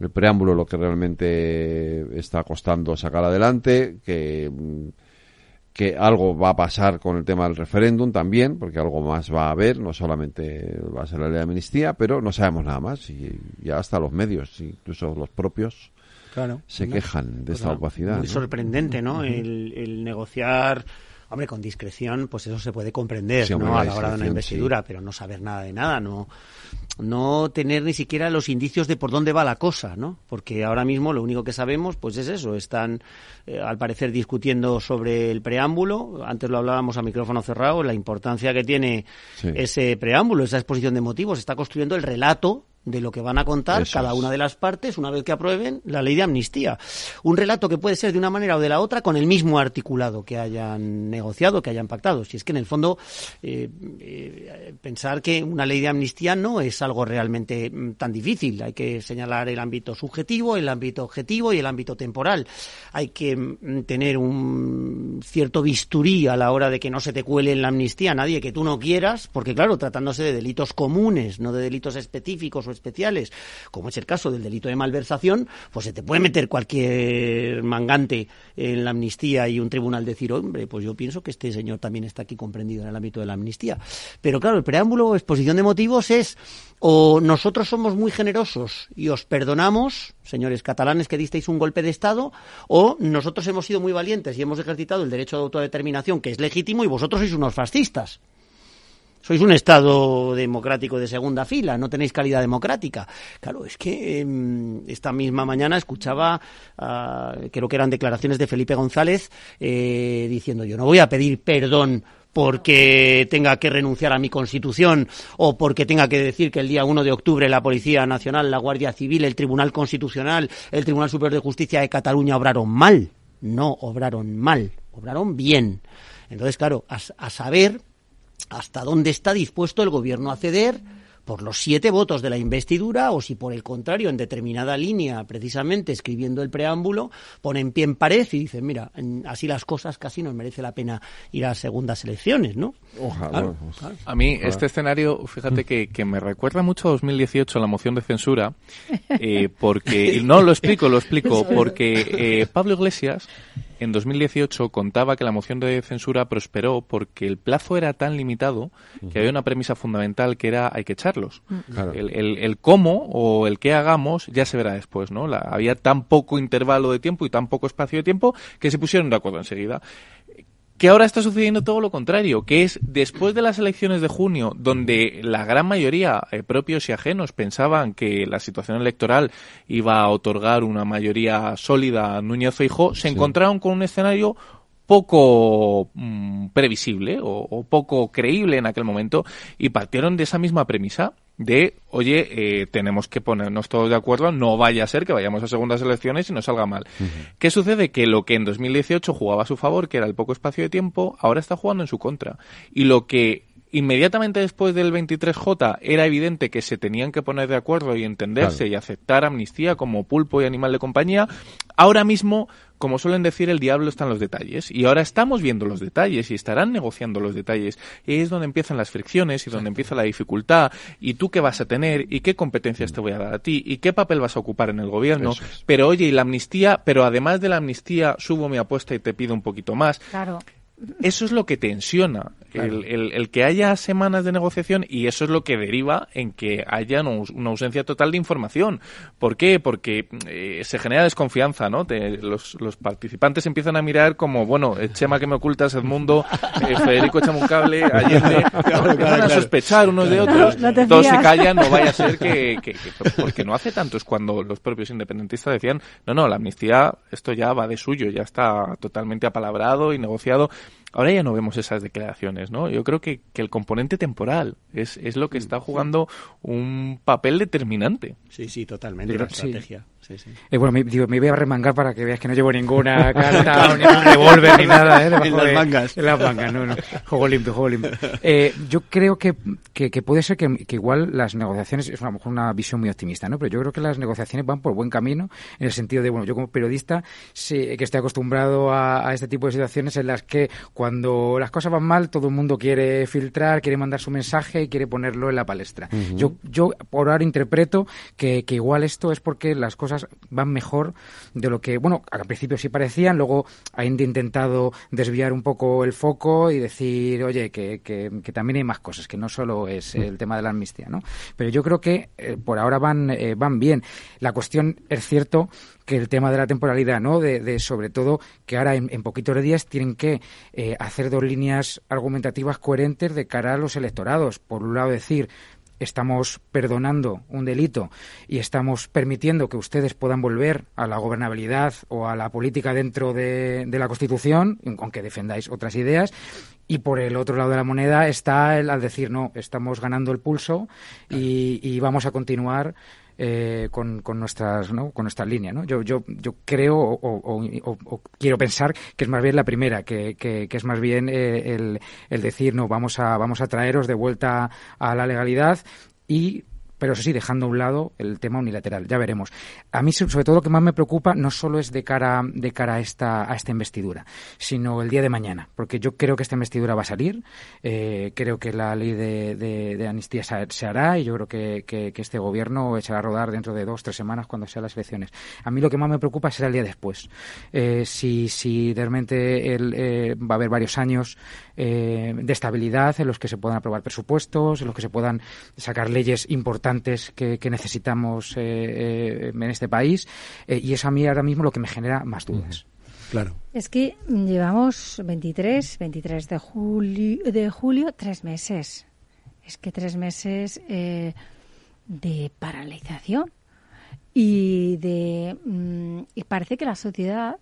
el preámbulo lo que realmente está costando sacar adelante, que, que algo va a pasar con el tema del referéndum también, porque algo más va a haber, no solamente va a ser la ley de amnistía, pero no sabemos nada más, y ya hasta los medios, incluso los propios, Claro. se No. quejan de esta Pues, opacidad. Muy ¿no? sorprendente, ¿no? el, el negociar, hombre, con discreción, pues eso se puede comprender, Sí, hombre, ¿no? A la hora de una investidura, pero no saber nada de nada, no no tener ni siquiera los indicios de por dónde va la cosa, ¿no? Porque ahora mismo lo único que sabemos, pues es eso, están eh, al parecer discutiendo sobre el preámbulo, antes lo hablábamos a micrófono cerrado, la importancia que tiene Sí. ese preámbulo, esa exposición de motivos, está construyendo el relato de lo que van a contar Eso cada es. una de las partes una vez que aprueben la ley de amnistía. Un relato que puede ser de una manera o de la otra con el mismo articulado que hayan negociado, que hayan pactado. Si es que en el fondo eh, eh, pensar que una ley de amnistía no es algo realmente mm, tan difícil. Hay que señalar el ámbito subjetivo, el ámbito objetivo y el ámbito temporal. Hay que mm, tener un cierto bisturí a la hora de que no se te cuele en la amnistía a nadie que tú no quieras, porque claro, tratándose de delitos comunes, no de delitos específicos o especiales, como es el caso del delito de malversación, pues se te puede meter cualquier mangante en la amnistía y un tribunal decir, hombre, pues yo pienso que este señor también está aquí comprendido en el ámbito de la amnistía. Pero claro, el preámbulo o exposición de motivos es o nosotros somos muy generosos y os perdonamos, señores catalanes que disteis un golpe de Estado, o nosotros hemos sido muy valientes y hemos ejercitado el derecho de autodeterminación, que es legítimo, y vosotros sois unos fascistas. Sois un Estado democrático de segunda fila, no tenéis calidad democrática. Claro, es que em, esta misma mañana escuchaba, ah, creo que eran declaraciones de Felipe González, eh, diciendo yo no voy a pedir perdón porque tenga que renunciar a mi constitución o porque tenga que decir que el día 1 de octubre la Policía Nacional, la Guardia Civil, el Tribunal Constitucional, el Tribunal Superior de Justicia de Cataluña obraron mal. No obraron mal, obraron bien. Entonces, claro, a, a saber hasta dónde está dispuesto el gobierno a ceder por los siete votos de la investidura o si por el contrario en determinada línea, precisamente escribiendo el preámbulo, ponen pie en pared y dicen, mira, así las cosas casi nos merece la pena ir a segundas elecciones, ¿no? Ojalá. A mí este escenario, fíjate que, que, me recuerda mucho a 2018 la moción de censura, eh, porque, no lo explico, lo explico, porque eh, Pablo Iglesias en 2018 contaba que la moción de censura prosperó porque el plazo era tan limitado que había una premisa fundamental que era hay que echarlos. El, el, cómo o el qué hagamos ya se verá después, ¿no? La, había tan poco intervalo de tiempo y tan poco espacio de tiempo que se pusieron de acuerdo enseguida que ahora está sucediendo todo lo contrario, que es después de las elecciones de junio, donde la gran mayoría, eh, propios y ajenos, pensaban que la situación electoral iba a otorgar una mayoría sólida a Núñez Feijóo, se encontraron con un escenario poco mm, previsible o, o, poco creíble en aquel momento y partieron de esa misma premisa de, oye, eh, tenemos que ponernos todos de acuerdo, no vaya a ser que vayamos a segundas elecciones y nos salga mal. ¿Qué sucede? Que lo que en 2018 jugaba a su favor, que era el poco espacio de tiempo, ahora está jugando en su contra. Y lo que inmediatamente después del 23J era evidente que se tenían que poner de acuerdo y entenderse Claro. y aceptar amnistía como pulpo y animal de compañía, ahora mismo, como suelen decir, el diablo está en los detalles. Y ahora estamos viendo los detalles y estarán negociando los detalles. Y ahí es donde empiezan las fricciones y donde empieza la dificultad. ¿Y tú qué vas a tener? ¿Y qué competencias te voy a dar a ti? ¿Y qué papel vas a ocupar en el gobierno? Es. Pero oye, y la amnistía, pero además de la amnistía, subo mi apuesta y te pido un poquito más. Claro. Eso es lo que tensiona, el, el- el que haya semanas de negociación y eso es lo que deriva en que haya una aus- una ausencia total de información. ¿Por qué? Porque eh, se genera desconfianza, ¿no? Te- los, los participantes empiezan a mirar como, bueno, Chema que me ocultas, Edmundo, eh, Federico échame un cable, Allende, Claro, empiezan claro, a sospechar unos de otros, No todos se callan, no vaya a ser que, que- que- porque no hace tanto es cuando los propios independentistas decían, no, no, la amnistía, esto ya va de suyo, ya está totalmente apalabrado y negociado. Ahora ya no vemos esas declaraciones, ¿no? Yo creo que, que el componente temporal es, es lo que está jugando un papel determinante. Sí, sí, totalmente. La sí. Estrategia. Sí, sí. Eh, bueno, me, digo, me voy a remangar para que veas que no llevo ninguna carta, ni un revólver, ni nada, ¿eh? debajo En las de- mangas. En las mangas, no, no. Juego limpio, juego limpio. Eh, yo creo que, que, que puede ser que, que igual las negociaciones, es a lo mejor una visión muy optimista, ¿no? Pero yo creo que las negociaciones van por buen camino, en el sentido de, bueno, yo como periodista, sí, que estoy acostumbrado a, a este tipo de situaciones en las que cuando las cosas van mal, todo el mundo quiere filtrar, quiere mandar su mensaje y quiere ponerlo en la palestra. Yo yo por ahora interpreto que, que igual esto es porque las cosas van mejor de lo que, bueno, al principio sí parecían, luego ha intentado desviar un poco el foco y decir, oye, que, que, que también hay más cosas, que no solo es el tema de la amnistía, ¿no? Pero yo creo que eh, por ahora van, eh, van bien. La cuestión es cierto que el tema de la temporalidad, ¿no? De, de sobre todo que ahora en, en poquitos días tienen que eh, hacer dos líneas argumentativas coherentes de cara a los electorados. Por un lado decir, estamos perdonando un delito y estamos permitiendo que ustedes puedan volver a la gobernabilidad o a la política dentro de, la Constitución, aunque defendáis otras ideas. Y por el otro lado de la moneda está el al decir, no, estamos ganando el pulso y vamos a continuar eh, con, con nuestras ¿no? con nuestra línea ¿no? yo yo yo creo o, o- quiero pensar que es más bien la primera que, que, que es más bien eh, el, el decir no vamos a vamos a traeros de vuelta a la legalidad y pero eso sí, dejando a un lado el tema unilateral, ya veremos. A mí, so- sobre todo, lo que más me preocupa no solo es de cara, de cara a, esta, a esta investidura, sino el día de mañana, porque yo creo que esta investidura va a salir, eh, creo que la ley de, de- amnistía se, hará y yo creo que este gobierno echará a rodar dentro de dos, tres semanas cuando sean las elecciones. A mí lo que más me preocupa será el día después. Eh, si, si realmente el, eh, va a haber varios años eh, de estabilidad en los que se puedan aprobar presupuestos, en los que se puedan sacar leyes importantes que, que necesitamos eh, eh, en este país, eh, y eso a mí ahora mismo lo que me genera más dudas. Claro. Es que llevamos 23, 23 de julio, de julio, tres meses. es que tres meses eh, de paralización y de mm, y parece que la sociedad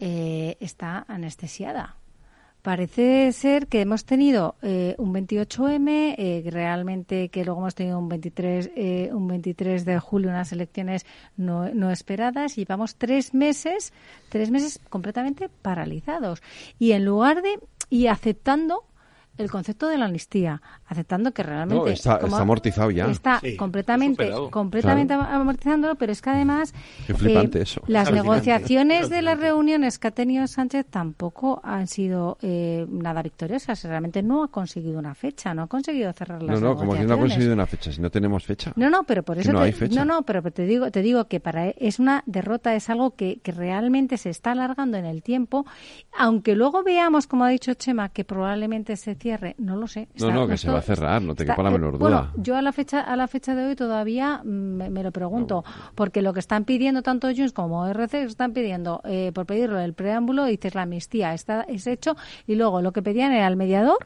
eh, está anestesiada. Parece ser que hemos tenido eh, un 28M, eh, realmente que luego hemos tenido un 23, eh, un 23 de julio, unas elecciones no, no esperadas, y llevamos tres meses, tres meses completamente paralizados. Y en lugar de, y aceptando el concepto de la amnistía, aceptando que realmente No, está, como está amortizado ya. está Sí. completamente completamente Claro. amortizándolo, pero es que además Qué flipante eh, eso. las negociaciones de las reuniones que ha tenido Sánchez tampoco han sido eh, nada victoriosas. Realmente no ha conseguido una fecha, no ha conseguido cerrar las No, no, como que no ha conseguido una fecha. Si no tenemos fecha. No, no, pero por Es eso no te, hay fecha. no, no, pero te digo, te digo que para es una derrota, es algo que, que realmente se está alargando en el tiempo, aunque luego veamos, como ha dicho Chema, que probablemente se cierre, no lo sé. No, no, que se va a cerrar, no te está- quepa la eh, menor Bueno, duda. yo a la fecha a la fecha de hoy todavía mm, me, me lo pregunto, porque lo que están pidiendo tanto Junts como RC están pidiendo eh, por pedirlo el preámbulo, dices la amnistía está es hecho y luego lo que pedían era el mediador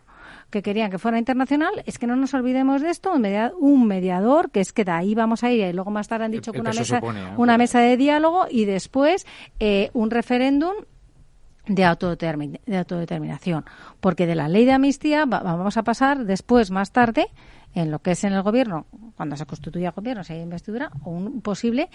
que querían que fuera internacional, es que no nos olvidemos de esto, un media- un mediador, que es que de ahí vamos a ir, y luego más tarde han dicho El- que una mesa, supone, ¿eh? una mesa de diálogo y después eh, un referéndum de, autodetermin- de autodeterminación. Porque de la ley de amnistía va- vamos a pasar después, más tarde, en lo que es en el gobierno, cuando se constituya gobierno, si hay investidura, o un posible.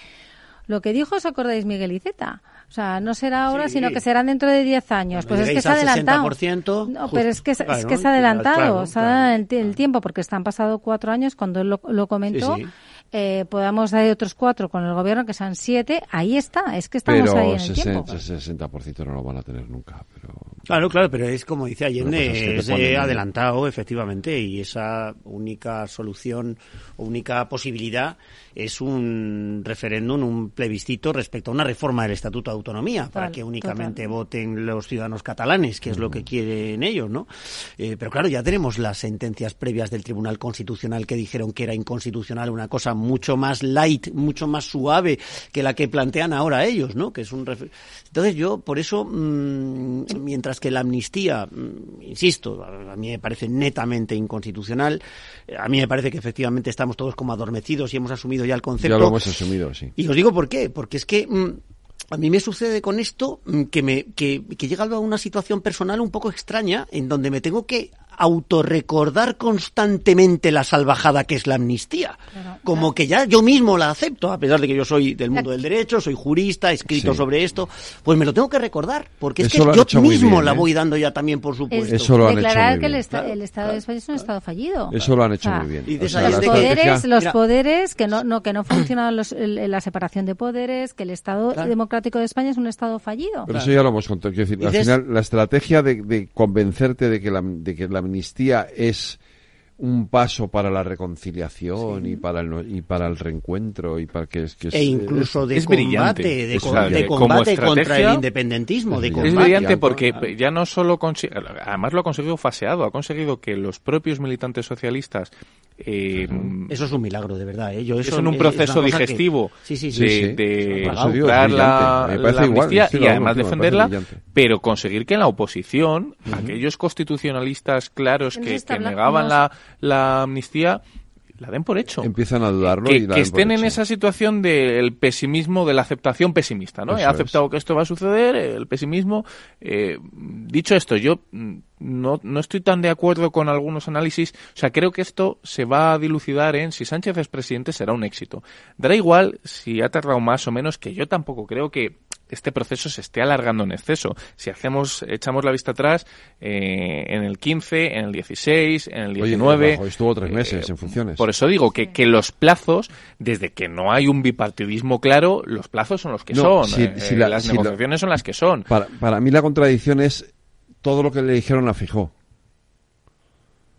Lo que dijo, ¿os acordáis, Miguel Iceta? O sea, no será ahora, Sí. sino que serán dentro de 10 años. Cuando pues es que se ha adelantado. 60%, No, justo, pero es que, es que se ha adelantado, claro, se ha dado el, el tiempo, porque están pasado cuatro años, cuando él lo, lo comentó. Sí, sí. Eh, podamos dar otros cuatro con el gobierno, que sean siete. Ahí está, es que estamos ahí Pero en el tiempo. 60%, 60% no lo van a tener nunca. Pero Claro, claro, pero es como dice Allende, pues es que es ponen adelantado, efectivamente, y esa única solución o única posibilidad es un referéndum, un plebiscito respecto a una reforma del Estatuto de Autonomía, para que únicamente total. voten los ciudadanos catalanes, que es lo que quieren ellos, ¿no? Eh, pero claro, ya tenemos las sentencias previas del Tribunal Constitucional que dijeron que era inconstitucional una cosa mucho más light, mucho más suave que la que plantean ahora ellos, ¿no? Que es un refer- Entonces yo, por eso, mm, mientras que la amnistía, mm, insisto, a, mí me parece netamente inconstitucional, eh, a mí me parece que efectivamente estamos todos como adormecidos y hemos asumido ya el concepto. ya lo hemos asumido, sí. Y os digo por qué, porque es que mm, a mí me sucede con esto que me que, que he llegado a una situación personal un poco extraña en donde me tengo que autorrecordar constantemente la salvajada que es la amnistía. Como que ya yo mismo la acepto, a pesar de que yo soy del mundo del derecho, soy jurista, he escrito Sí. sobre esto, pues me lo tengo que recordar, porque es Eso lo que yo mismo bien, la ¿eh? voy dando ya también por supuesto. Eso lo han hecho declarar muy que el, el Estado de España es un Estado fallido. Eso lo han hecho O sea, muy bien. y O sea, los poderes, los Mira. poderes que no, no que no funcionan los- el- la separación de poderes, que el Estado Claro. democrático de España es un Estado fallido. Pero eso ya lo hemos contado. Quiero decir, al final, la estrategia de, de convencerte de que, la, de que la amnistía es un paso para la reconciliación y para el no- y para el reencuentro y para que es que es- e incluso de es combate, brillante. de, Es co- brillante. de Como combate contra el independentismo, de Es combate. brillante porque ya no solo consi- además lo ha conseguido faseado, ha conseguido que los propios militantes socialistas eh, Eso es un milagro, de verdad. ¿eh? Yo eso en un es proceso que- digestivo Sí, sí, sí. de, de eso brillante. la, la amnistía y de además defenderla, pero conseguir que en la oposición, aquellos constitucionalistas claros que, que negaban la, la amnistía, la den por hecho. empiezan a dudarlo y Que, la que estén en esa situación del pesimismo, de la aceptación pesimista, ¿no? He aceptado que esto va a suceder, el pesimismo. eh, dicho esto, yo no, no estoy tan de acuerdo con algunos análisis. O sea, creo que esto se va a dilucidar en si Sánchez es presidente será un éxito. Dará igual si ha tardado más o menos, que yo tampoco creo que este proceso se esté alargando en exceso. Si hacemos, echamos la vista atrás, eh, en el 15, en el 16, en el Oye, 19. Rajoy estuvo tres meses en funciones. Por eso digo que, que los plazos, desde que no hay un bipartidismo claro, los plazos son los que No, son. si- eh, si eh, la- las si la- negociaciones son las que son. Para, para mí la contradicción es todo lo que le dijeron la fijó.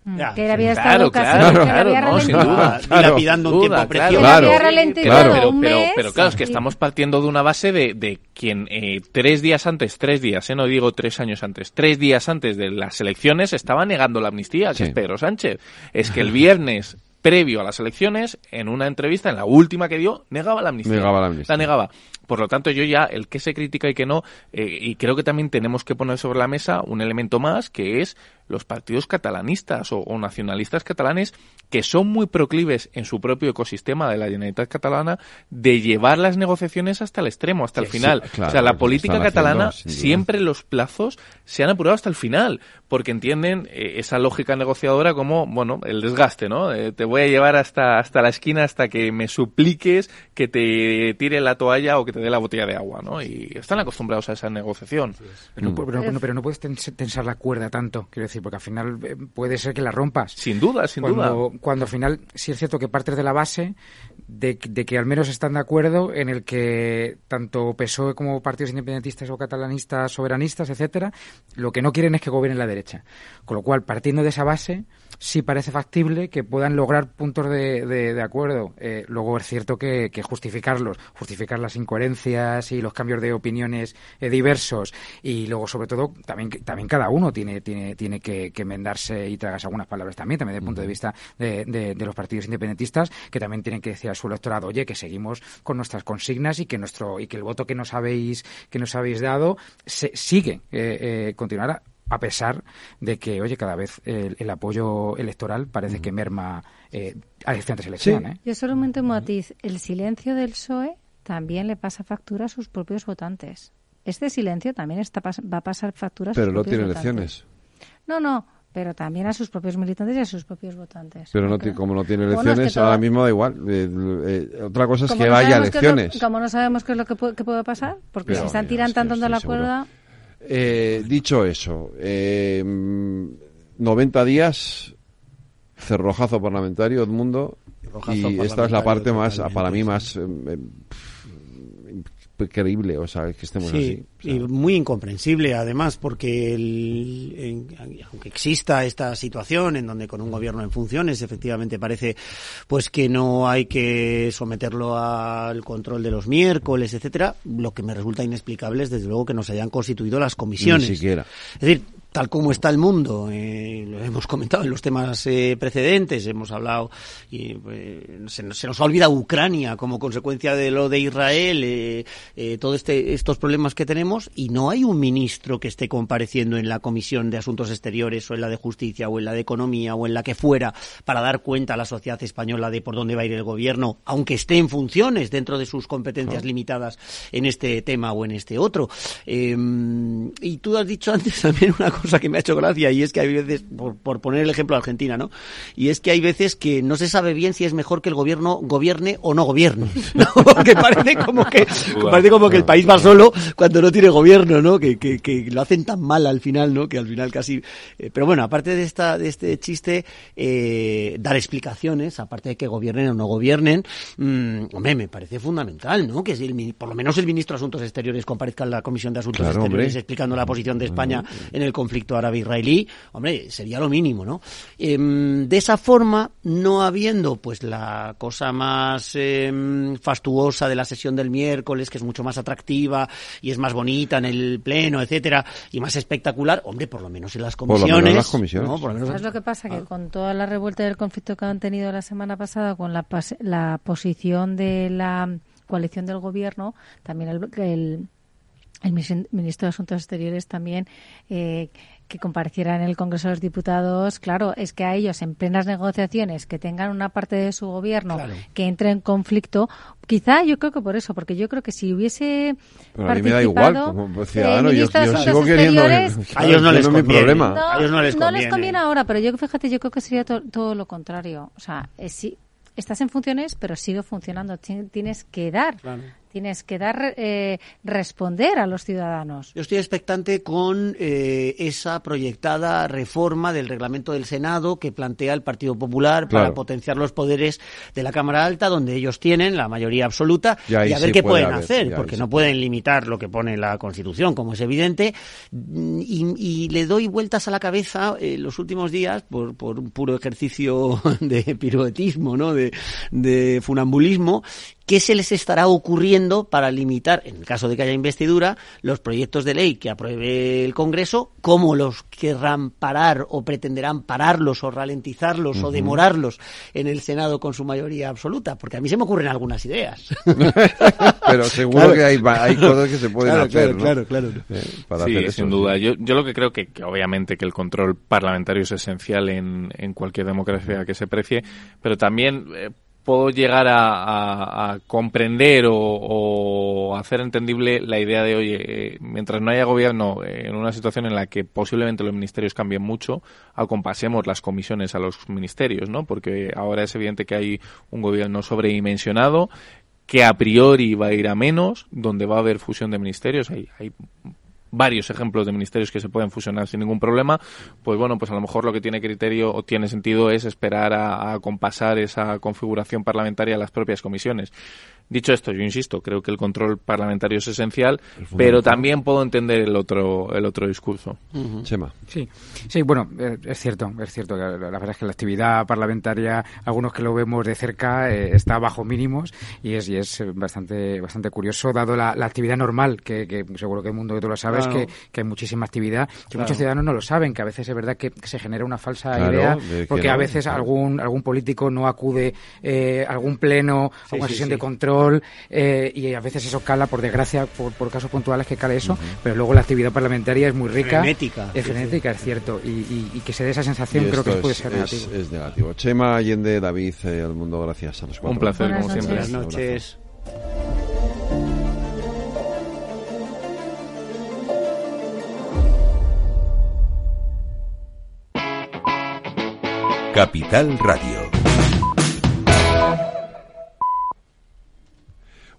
Mm, Ya, que había Claro, estado casi claro, claro, había no, sin duda. Dilapidando un tiempo claro. precioso. Claro, había ralentizado claro. Pero, claro, es que estamos partiendo de una base de, de quien eh, tres días antes, tres días, eh, no digo tres años antes, tres días antes de las elecciones estaba negando la amnistía, que Sí. es Pedro Sánchez. Es que el viernes previo a las elecciones, en una entrevista, en la última que dio, negaba la amnistía. Negaba la amnistía. negaba. Por lo tanto, yo ya, el que se critica y que no, eh, y creo que también tenemos que poner sobre la mesa un elemento más, que es los partidos catalanistas o, nacionalistas catalanes que son muy proclives en su propio ecosistema de la Generalitat catalana de llevar las negociaciones hasta el extremo, hasta el final. o sea, la política catalana siempre los plazos se han apurado hasta el final, porque entienden eh, esa lógica negociadora como, bueno, el desgaste, ¿no? Eh, te voy a llevar hasta, hasta la esquina hasta que me supliques que te tire la toalla o que te dé la botella de agua, ¿no? Y están acostumbrados a esa negociación. Pero, no, pero no puedes tensar la cuerda tanto, quiero decir, porque al final eh, puede ser que la rompas. Sin duda, sin duda. Cuando al final sí es cierto que partes de la base de, que al menos están de acuerdo en el que tanto PSOE como partidos independentistas o catalanistas, soberanistas, etcétera, lo que no quieren es que gobierne la derecha. Con lo cual, partiendo de esa base, sí parece factible que puedan lograr puntos de, de, acuerdo. Eh, luego es cierto que, justificarlos, justificar las incoherencias y los cambios de opiniones eh, diversos. Y luego sobre todo también también cada uno tiene tiene tiene que, enmendarse y tragarse algunas palabras también, también desde el punto de vista de, de, los partidos independentistas que también tienen que decir a su electorado, oye, que seguimos con nuestras consignas y que nuestro y que el voto que nos habéis que nos habéis dado se, sigue eh, continuará a pesar de que, oye, cada vez el, apoyo electoral parece que merma eh, a diferentes elecciones. ¿eh? Yo solamente un matiz. El silencio del PSOE también le pasa factura a sus propios votantes. Este silencio también está, va a pasar factura a sus Pero no tiene elecciones. No, no, pero también a sus propios militantes y a sus propios votantes. Pero no como no tiene elecciones, ahora mismo da igual. Eh, eh, otra cosa es que vaya elecciones. como no sabemos qué es lo que puede, puede pasar, porque si están tirando tanto de la cuerda... Eh, dicho eso, eh, 90 días, cerrojazo parlamentario, Edmundo, y esta es la parte más, para mí, más eh, increíble, o sea, que estemos así. Y muy incomprensible, además, porque aunque exista esta situación en donde con un gobierno en funciones, efectivamente parece pues que no hay que someterlo al control de los miércoles, etcétera, lo que me resulta inexplicable es desde luego que no se hayan constituido las comisiones. Ni siquiera. Es decir, tal como está el mundo, eh, lo hemos comentado en los temas eh, precedentes, hemos hablado, y pues, se, nos, ha olvidado Ucrania como consecuencia de lo de Israel, eh, eh, todos este, estos problemas que tenemos, y no hay un ministro que esté compareciendo en la Comisión de Asuntos Exteriores o en la de Justicia o en la de Economía o en la que fuera para dar cuenta a la sociedad española de por dónde va a ir el gobierno, aunque esté en funciones dentro de sus competencias limitadas en este tema o en este otro. y tú has dicho antes también una cosa que me ha hecho gracia y es que hay veces, por, poner el ejemplo de Argentina, ¿no? Y es que hay veces que no se sabe bien si es mejor que el gobierno gobierne o no gobierne, ¿no? Porque parece como que, parece como que el país va solo cuando no tiene gobierno, ¿no? Que, que, que lo hacen tan mal al final, ¿no? Que al final casi... Eh, pero bueno, aparte de esta de este chiste, eh, dar explicaciones, aparte de que gobiernen o no gobiernen, mmm, hombre, me parece fundamental, ¿no? Que si el, por lo menos el ministro de Asuntos Exteriores comparezca en la Comisión de Asuntos Exteriores explicando la posición de España en el conflicto conflicto árabe-israelí, hombre, sería lo mínimo, ¿no? Em, de esa forma, no habiendo pues la cosa más em, fastuosa de la sesión del miércoles, que es mucho más atractiva y es más bonita en el pleno, etcétera, y más espectacular, hombre, por lo menos en las comisiones. Por lo menos las comisiones. ¿no? ¿Sabes lo que pasa? Que ah. con toda la revuelta del conflicto que han tenido la semana pasada, con la, la posición de la coalición del gobierno, también el, el el ministro de Asuntos Exteriores también eh, que compareciera en el Congreso de los Diputados, claro, es que a ellos en plenas negociaciones que tengan una parte de su gobierno que entre en conflicto, quizá yo creo que por eso, porque yo creo que si hubiese Pero a mí me da igual, como ciudadano, yo, sigo queriendo a ellos no les conviene, problema. No, no, les conviene. no, les conviene. ahora, pero yo fíjate, yo creo que sería todo lo contrario, o sea, es, si estás en funciones, pero sigue funcionando, tienes que dar tienes que dar eh, responder a los ciudadanos. Yo estoy expectante con eh, esa proyectada reforma del reglamento del Senado que plantea el Partido Popular para potenciar los poderes de la Cámara Alta, donde ellos tienen la mayoría absoluta, y, a ver qué pueden hacer, porque no pueden limitar lo que pone la Constitución, como es evidente. Y, le doy vueltas a la cabeza en eh, los últimos días por, por un puro ejercicio de piruetismo, ¿no? de, de funambulismo ¿qué se les estará ocurriendo para limitar, en el caso de que haya investidura, los proyectos de ley que apruebe el Congreso? ¿Cómo los querrán parar o pretenderán pararlos o ralentizarlos o demorarlos en el Senado con su mayoría absoluta? Porque a mí se me ocurren algunas ideas. Pero seguro que hay, hay, cosas que se pueden claro, hacer, claro, ¿no? claro, claro. Eh, para sí, hacer eso, sin duda. Yo, yo lo que creo que, que obviamente que el control parlamentario es esencial en, en cualquier democracia que se precie, pero también eh, puedo llegar a, comprender o, o hacer entendible la idea de, oye, eh, mientras no haya gobierno eh, en una situación en la que posiblemente los ministerios cambien mucho, acompasemos las comisiones a los ministerios, ¿no? Porque ahora es evidente que hay un gobierno sobredimensionado que a priori va a ir a menos, donde va a haber fusión de ministerios. Hay, hay varios ejemplos de ministerios que se pueden fusionar sin ningún problema, pues bueno, pues a lo mejor lo que tiene criterio o tiene sentido es esperar a, a compasar esa configuración parlamentaria a las propias comisiones. Dicho esto, yo insisto, creo que el control parlamentario es esencial, pero también puedo entender el otro el otro discurso. Chema. Sí, sí, bueno, eh, es cierto, es cierto que la, la verdad es que la actividad parlamentaria, algunos que lo vemos de cerca, eh, está bajo mínimos y es, y es bastante bastante curioso, dado la, la actividad normal, que, que seguro que el mundo que tú lo sabes, Claro. que, que hay muchísima actividad, que Claro. muchos ciudadanos no lo saben, que a veces es verdad que se genera una falsa Claro, idea, de que porque a veces claro. algún algún político no acude eh, a algún pleno, Sí, a una sí, sesión sí. de control, eh, y a veces eso cala, por desgracia, por, por casos puntuales que cale eso, pero luego la actividad parlamentaria es muy rica. Frenética. Es Sí, sí. frenética, es cierto. Y, y- y que se dé esa sensación creo que esto puede es, ser es- negativo. es negativo. Chema Allende, David, eh, al mundo, gracias a los cuatro. Un placer, Buenas como siempre. noches. Buenas noches. Capital Radio.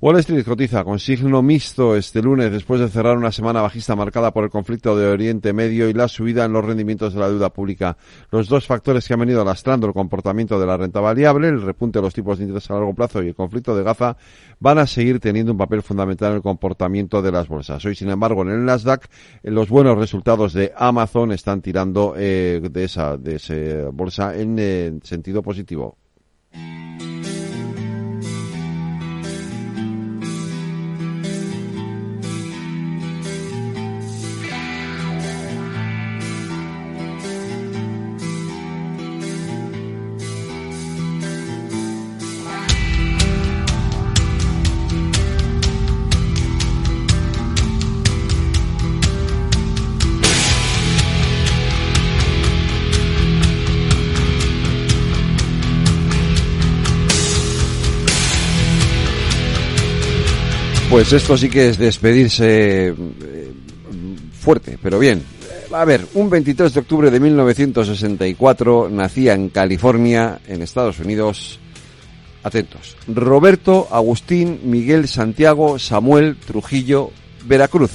Wall Street cotiza con signo mixto este lunes después de cerrar una semana bajista marcada por el conflicto de Oriente Medio y la subida en los rendimientos de la deuda pública. Los dos factores que han venido lastrando el comportamiento de la renta variable, el repunte de los tipos de interés a largo plazo y el conflicto de Gaza, van a seguir teniendo un papel fundamental en el comportamiento de las bolsas. Hoy, sin embargo, en el Nasdaq, eh, los buenos resultados de Amazon están tirando eh, de esa de esa bolsa en eh, sentido positivo. Pues esto sí que es despedirse eh, fuerte, pero bien. A ver, un 23 de octubre de 1964 nacía en California, en Estados Unidos, atentos, Roberto Agustín Miguel Santiago Samuel Trujillo Veracruz,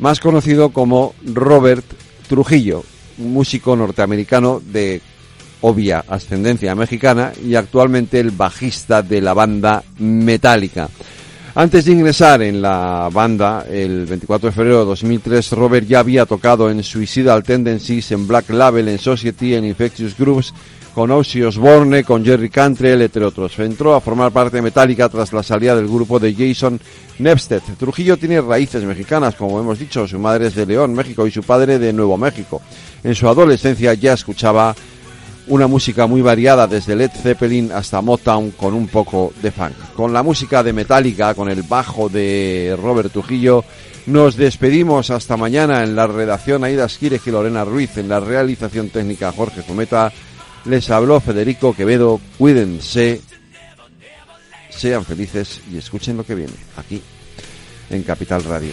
más conocido como Robert Trujillo, músico norteamericano de obvia ascendencia mexicana y actualmente el bajista de la banda Metallica. Antes de ingresar en la banda, el 24 de febrero de 2003, Robert ya había tocado en Suicidal Tendencies, en Black Label, en Society, en Infectious Grooves, con Ozzy Osbourne, con Jerry Cantrell, entre otros. Entró a formar parte de Metallica tras la salida del grupo de Jason Newsted. Trujillo tiene raíces mexicanas, como hemos dicho, su madre es de León, México, y su padre de Nuevo México. En su adolescencia ya escuchaba una música muy variada desde Led Zeppelin hasta Motown con un poco de funk. Con la música de Metallica, con el bajo de Robert Trujillo, nos despedimos hasta mañana en la redacción Aida Esquire y Lorena Ruiz, en la realización técnica Jorge Zumeta. Les habló Federico Quevedo. Cuídense, sean felices y escuchen lo que viene aquí en Capital Radio.